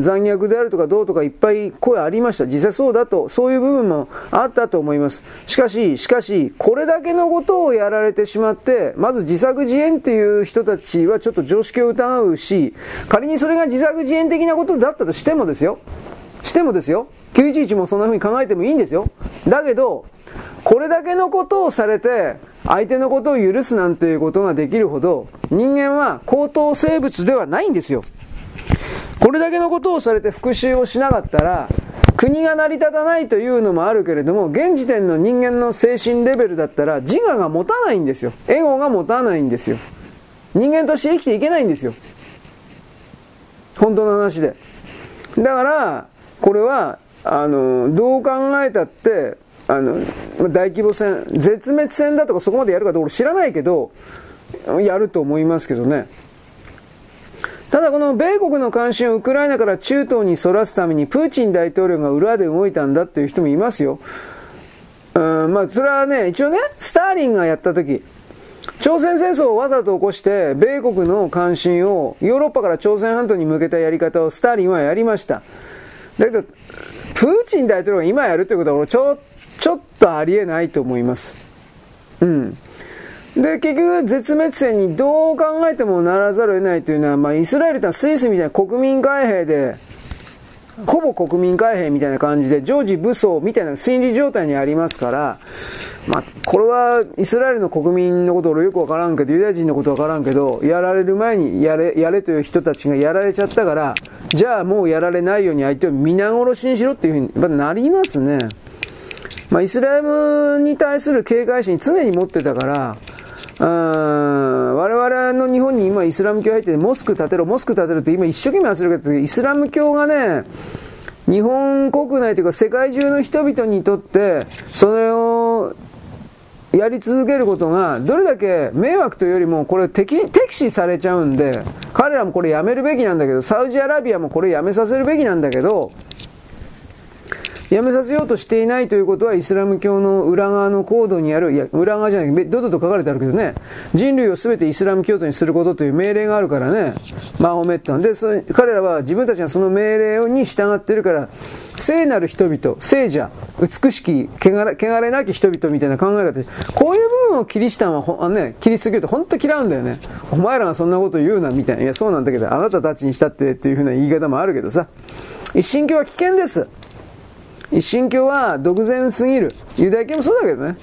残虐であるとかどうとかいっぱい声ありました。実際そうだと、そういう部分もあったと思います。しかし、しかし、これだけのことをやられてしまって、まず自作自演っていう人たちはちょっと常識を疑うし、仮にそれが自作自演的なことだったとしてもですよ。してもですよ。911もそんな風に考えてもいいんですよ。だけど、これだけのことをされて、相手のことを許すなんていうことができるほど、人間は高等生物ではないんですよ。これだけのことをされて復讐をしなかったら、国が成り立たないというのもあるけれども、現時点の人間の精神レベルだったら、自我が持たないんですよ。エゴが持たないんですよ。人間として生きていけないんですよ。本当の話で。だから、これは、あの、どう考えたって、あの、大規模戦、絶滅戦だとかそこまでやるかどうか知らないけど、やると思いますけどね。ただこの米国の関心をウクライナから中東にそらすためにプーチン大統領が裏で動いたんだっていう人もいますよ。うん、まあそれはね、一応ね、スターリンがやった時、朝鮮戦争をわざと起こして、米国の関心をヨーロッパから朝鮮半島に向けたやり方をスターリンはやりました。だけど、プーチン大統領が今やるということは、ちょ、ちょっとありえないと思います。うん。で、結局、絶滅戦にどう考えてもならざるを得ないというのは、まあ、イスラエルとはスイスみたいな国民海兵で、ほぼ国民海兵みたいな感じで、常時武装みたいな心理状態にありますから、まあ、これはイスラエルの国民のこと俺よくわからんけど、ユダヤ人のことわからんけど、やられる前にやれ、やれという人たちがやられちゃったから、じゃあもうやられないように相手を皆殺しにしろっていうふうに、やっぱなりますね。まあ、イスラムに対する警戒心常に持ってたから、うん我々の日本に今イスラム教入ってモスク建てろ、モスク建てろって今一生懸命圧力やってるイスラム教がね、日本国内というか世界中の人々にとって、それをやり続けることが、どれだけ迷惑というよりも、これ敵、敵視されちゃうんで、彼らもこれやめるべきなんだけど、サウジアラビアもこれやめさせるべきなんだけど、やめさせようとしていないということはイスラム教の裏側のコードにある、いや、裏側じゃない、ドドと書かれてあるけどね、人類を全てイスラム教徒にすることという命令があるからね、マホメットで、そ彼らは自分たちがその命令に従っているから、聖なる人々、聖者、美しき、汚れ汚れなき人々みたいな考え方で、こういう部分をキリシタンはほ、あね、キリスト教って本当嫌うんだよね。お前らがそんなこと言うな、みたいな。いや、そうなんだけど、あなたたちにしたってっていうふうな言い方もあるけどさ。一神教は危険です。一神教は独善すぎる。ユダヤ教もそうだけどね。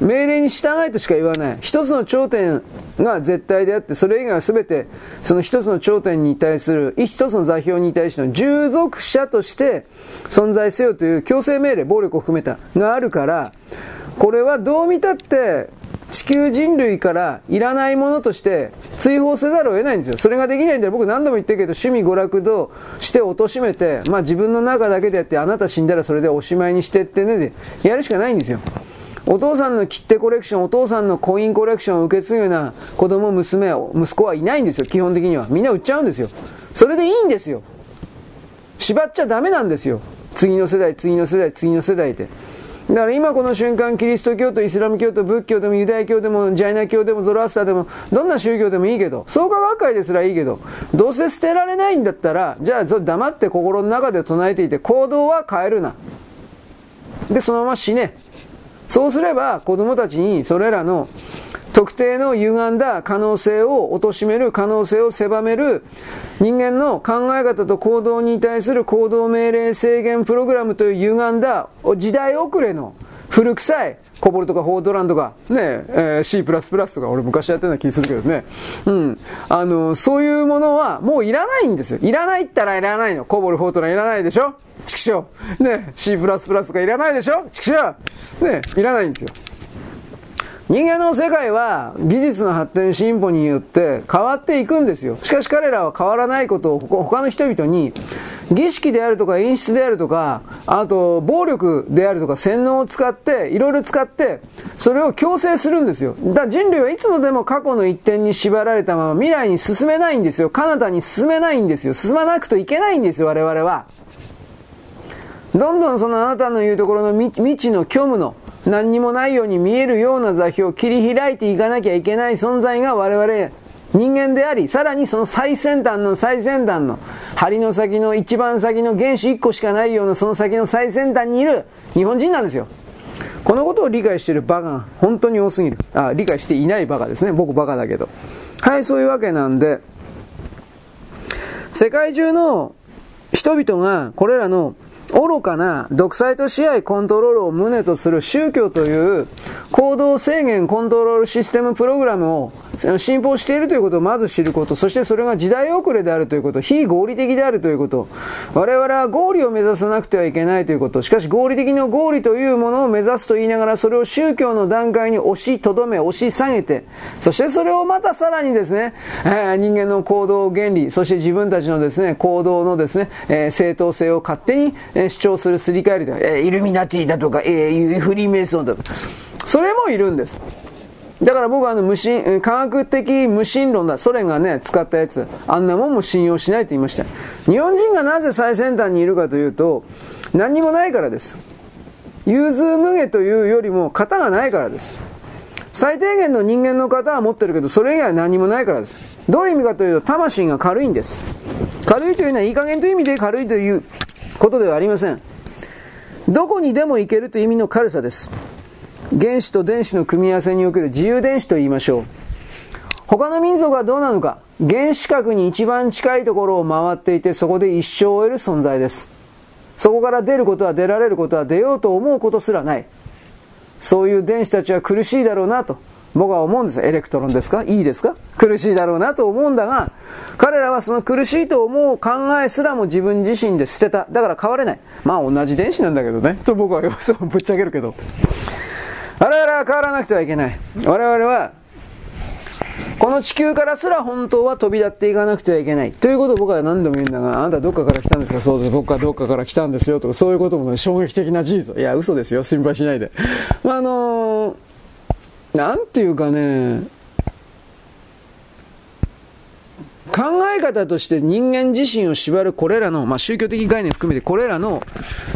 命令に従えとしか言わない。一つの頂点が絶対であって、それ以外は全て、その一つの頂点に対する、一つの座標に対しての従属者として存在せよという強制命令、暴力を含めた、があるから、これはどう見たって、地球人類からいらないものとして追放せざるを得ないんですよ。それができないんで僕何度も言ってるけど趣味娯楽として貶めて、まあ自分の中だけでやってあなた死んだらそれでおしまいにしてってねでやるしかないんですよ。お父さんの切手コレクション、お父さんのコインコレクションを受け継ぐような子供、娘、息子はいないんですよ、基本的には。みんな売っちゃうんですよ。それでいいんですよ。縛っちゃダメなんですよ。次の世代、次の世代、次の世代で。だから今この瞬間、キリスト教徒イスラム教徒仏教でもユダヤ教でもジャイナ教でもゾロアスターでもどんな宗教でもいいけど、創価学会ですらいいけど、どうせ捨てられないんだったら、じゃあ黙って心の中で唱えていて行動は変えるな。で、そのまま死ね。そうすれば子供たちにそれらの特定の歪んだ可能性を貶める可能性を狭める人間の考え方と行動に対する行動命令制限プログラムという歪んだ時代遅れの古臭いコボルとかフォートランとか、ねえー、C++ とか、俺昔やってるような気するけどね。うん。あの、そういうものはもういらないんですよ。いらないったらいらないの。コボル、フォートランいらないでしょ畜生。ね C++ とかいらないでしょ畜生。ねいらないんですよ。人間の世界は技術の発展進歩によって変わっていくんですよ。しかし彼らは変わらないことを他の人々に儀式であるとか演出であるとか、あと暴力であるとか洗脳を使って、いろいろ使って、それを強制するんですよ。だから人類はいつもでも過去の一点に縛られたまま未来に進めないんですよ。彼方に進めないんですよ。進まなくといけないんですよ、我々は。どんどんそのあなたの言うところの未知の虚無の何にもないように見えるような座標を切り開いていかなきゃいけない存在が我々人間であり、さらにその最先端の最先端の、針の先の一番先の原子1個しかないようなその先の最先端にいる日本人なんですよ。このことを理解しているバカが本当に多すぎる。あ、理解していないバカですね。僕バカだけど。はい、そういうわけなんで、世界中の人々がこれらの愚かな独裁と支配コントロールを旨とする宗教という行動制限コントロールシステムプログラムを信奉しているということをまず知ること、そしてそれが時代遅れであるということ、非合理的であるということ、我々は合理を目指さなくてはいけないということ、しかし合理的の合理というものを目指すと言いながら、それを宗教の段階に押しとどめ、押し下げて、そしてそれをまたさらにですね、えー、人間の行動原理、そして自分たちのですね、行動のですね、えー、正当性を勝手に、主張するすり替えるとえー、イルミナティだとか、えー、フリーメイソンだと。か、それもいるんです。だから僕はあの無神、科学的無神論だ。ソ連がね、使ったやつ。あんなもんも信用しないと言いました。日本人がなぜ最先端にいるかというと、何にもないからです。融通無下というよりも型がないからです。最低限の人間の方は持ってるけど、それ以外は何もないからです。どういう意味かというと、魂が軽いんです。軽いというのは、いい加減という意味で軽いということではありません。どこにでも行けるという意味の軽さです。原子と電子の組み合わせにおける自由電子と言いましょう。他の民族はどうなのか原子核に一番近いところを回っていて、そこで一生を得る存在です。そこから出ることは出られることは出ようと思うことすらない。そういう電子たちは苦しいだろうなと。僕は思うんです。エレクトロンですか？いいですか？苦しいだろうなと思うんだが、彼らはその苦しいと思う考えすらも自分自身で捨てた。だから変われない。まあ同じ電子なんだけどね。と僕はそうぶっちゃけるけど。我々は変わらなくてはいけない。我々は、この地球からすら本当は飛び立っていかなくてはいけない。ということを僕は何度も言うんだが、あなたどっかから来たんですか？そうです。僕はどっかから来たんですよ。とか、そういうことも、ね、衝撃的な事実。いや、嘘ですよ。心配しないで。まあ、あのー、なんていうかね、考え方として人間自身を縛るこれらの、まあ、宗教的概念含めてこれらの、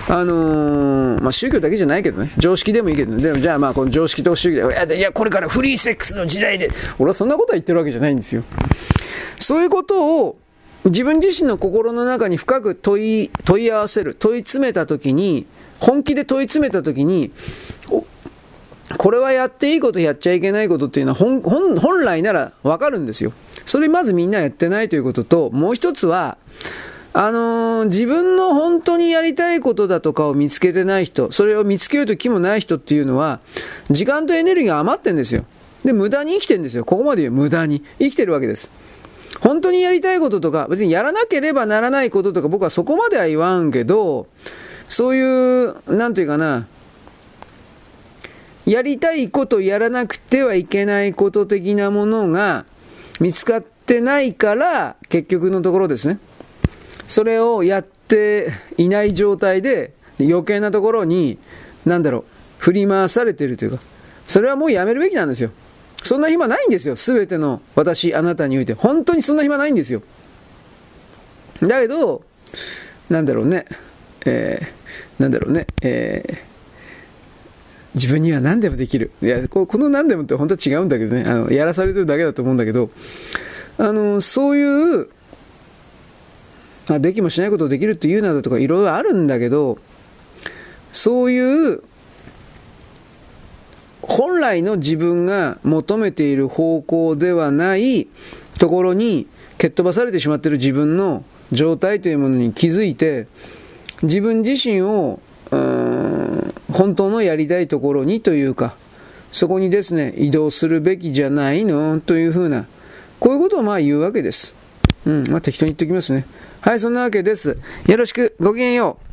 あのー、まあ、宗教だけじゃないけどね、常識でもいいけどね、でもじゃあまあこの常識と主義で、いや、これからフリーセックスの時代で、俺はそんなことは言ってるわけじゃないんですよ。そういうことを自分自身の心の中に深く問い、問い合わせる、問い詰めたときに、本気で問い詰めたときに、これはやっていいことやっちゃいけないことっていうのは本本来ならわかるんですよ。それまずみんなやってないということと、もう一つは、あのー、自分の本当にやりたいことだとかを見つけてない人、それを見つけようと気もない人っていうのは、時間とエネルギーが余ってんですよ。で、無駄に生きてるんですよ。ここまで言う無駄に。生きてるわけです。本当にやりたいこととか、別にやらなければならないこととか、僕はそこまでは言わんけど、そういう、なんていうかな、やりたいことやらなくてはいけないこと的なものが、見つかってないから、結局のところですね。それをやっていない状態で、余計なところに、なんだろう、振り回されているというか、それはもうやめるべきなんですよ。そんな暇ないんですよ。すべての私、あなたにおいて。本当にそんな暇ないんですよ。だけど、なんだろうね、えー、なんだろうね、えー、自分には何でもできる。いや、この何でもって本当は違うんだけどね、あの、やらされてるだけだと思うんだけど、あの、そういう、あできもしないことをできるって言うなだとかいろいろあるんだけど、そういう、本来の自分が求めている方向ではないところに蹴っ飛ばされてしまっている自分の状態というものに気づいて、自分自身を、本当のやりたいところにというか、そこにですね、移動するべきじゃないのというふうな、こういうことをまあ言うわけです。うん、まあ適当に言っておきますね。はい、そんなわけです。よろしく、ごきげんよう。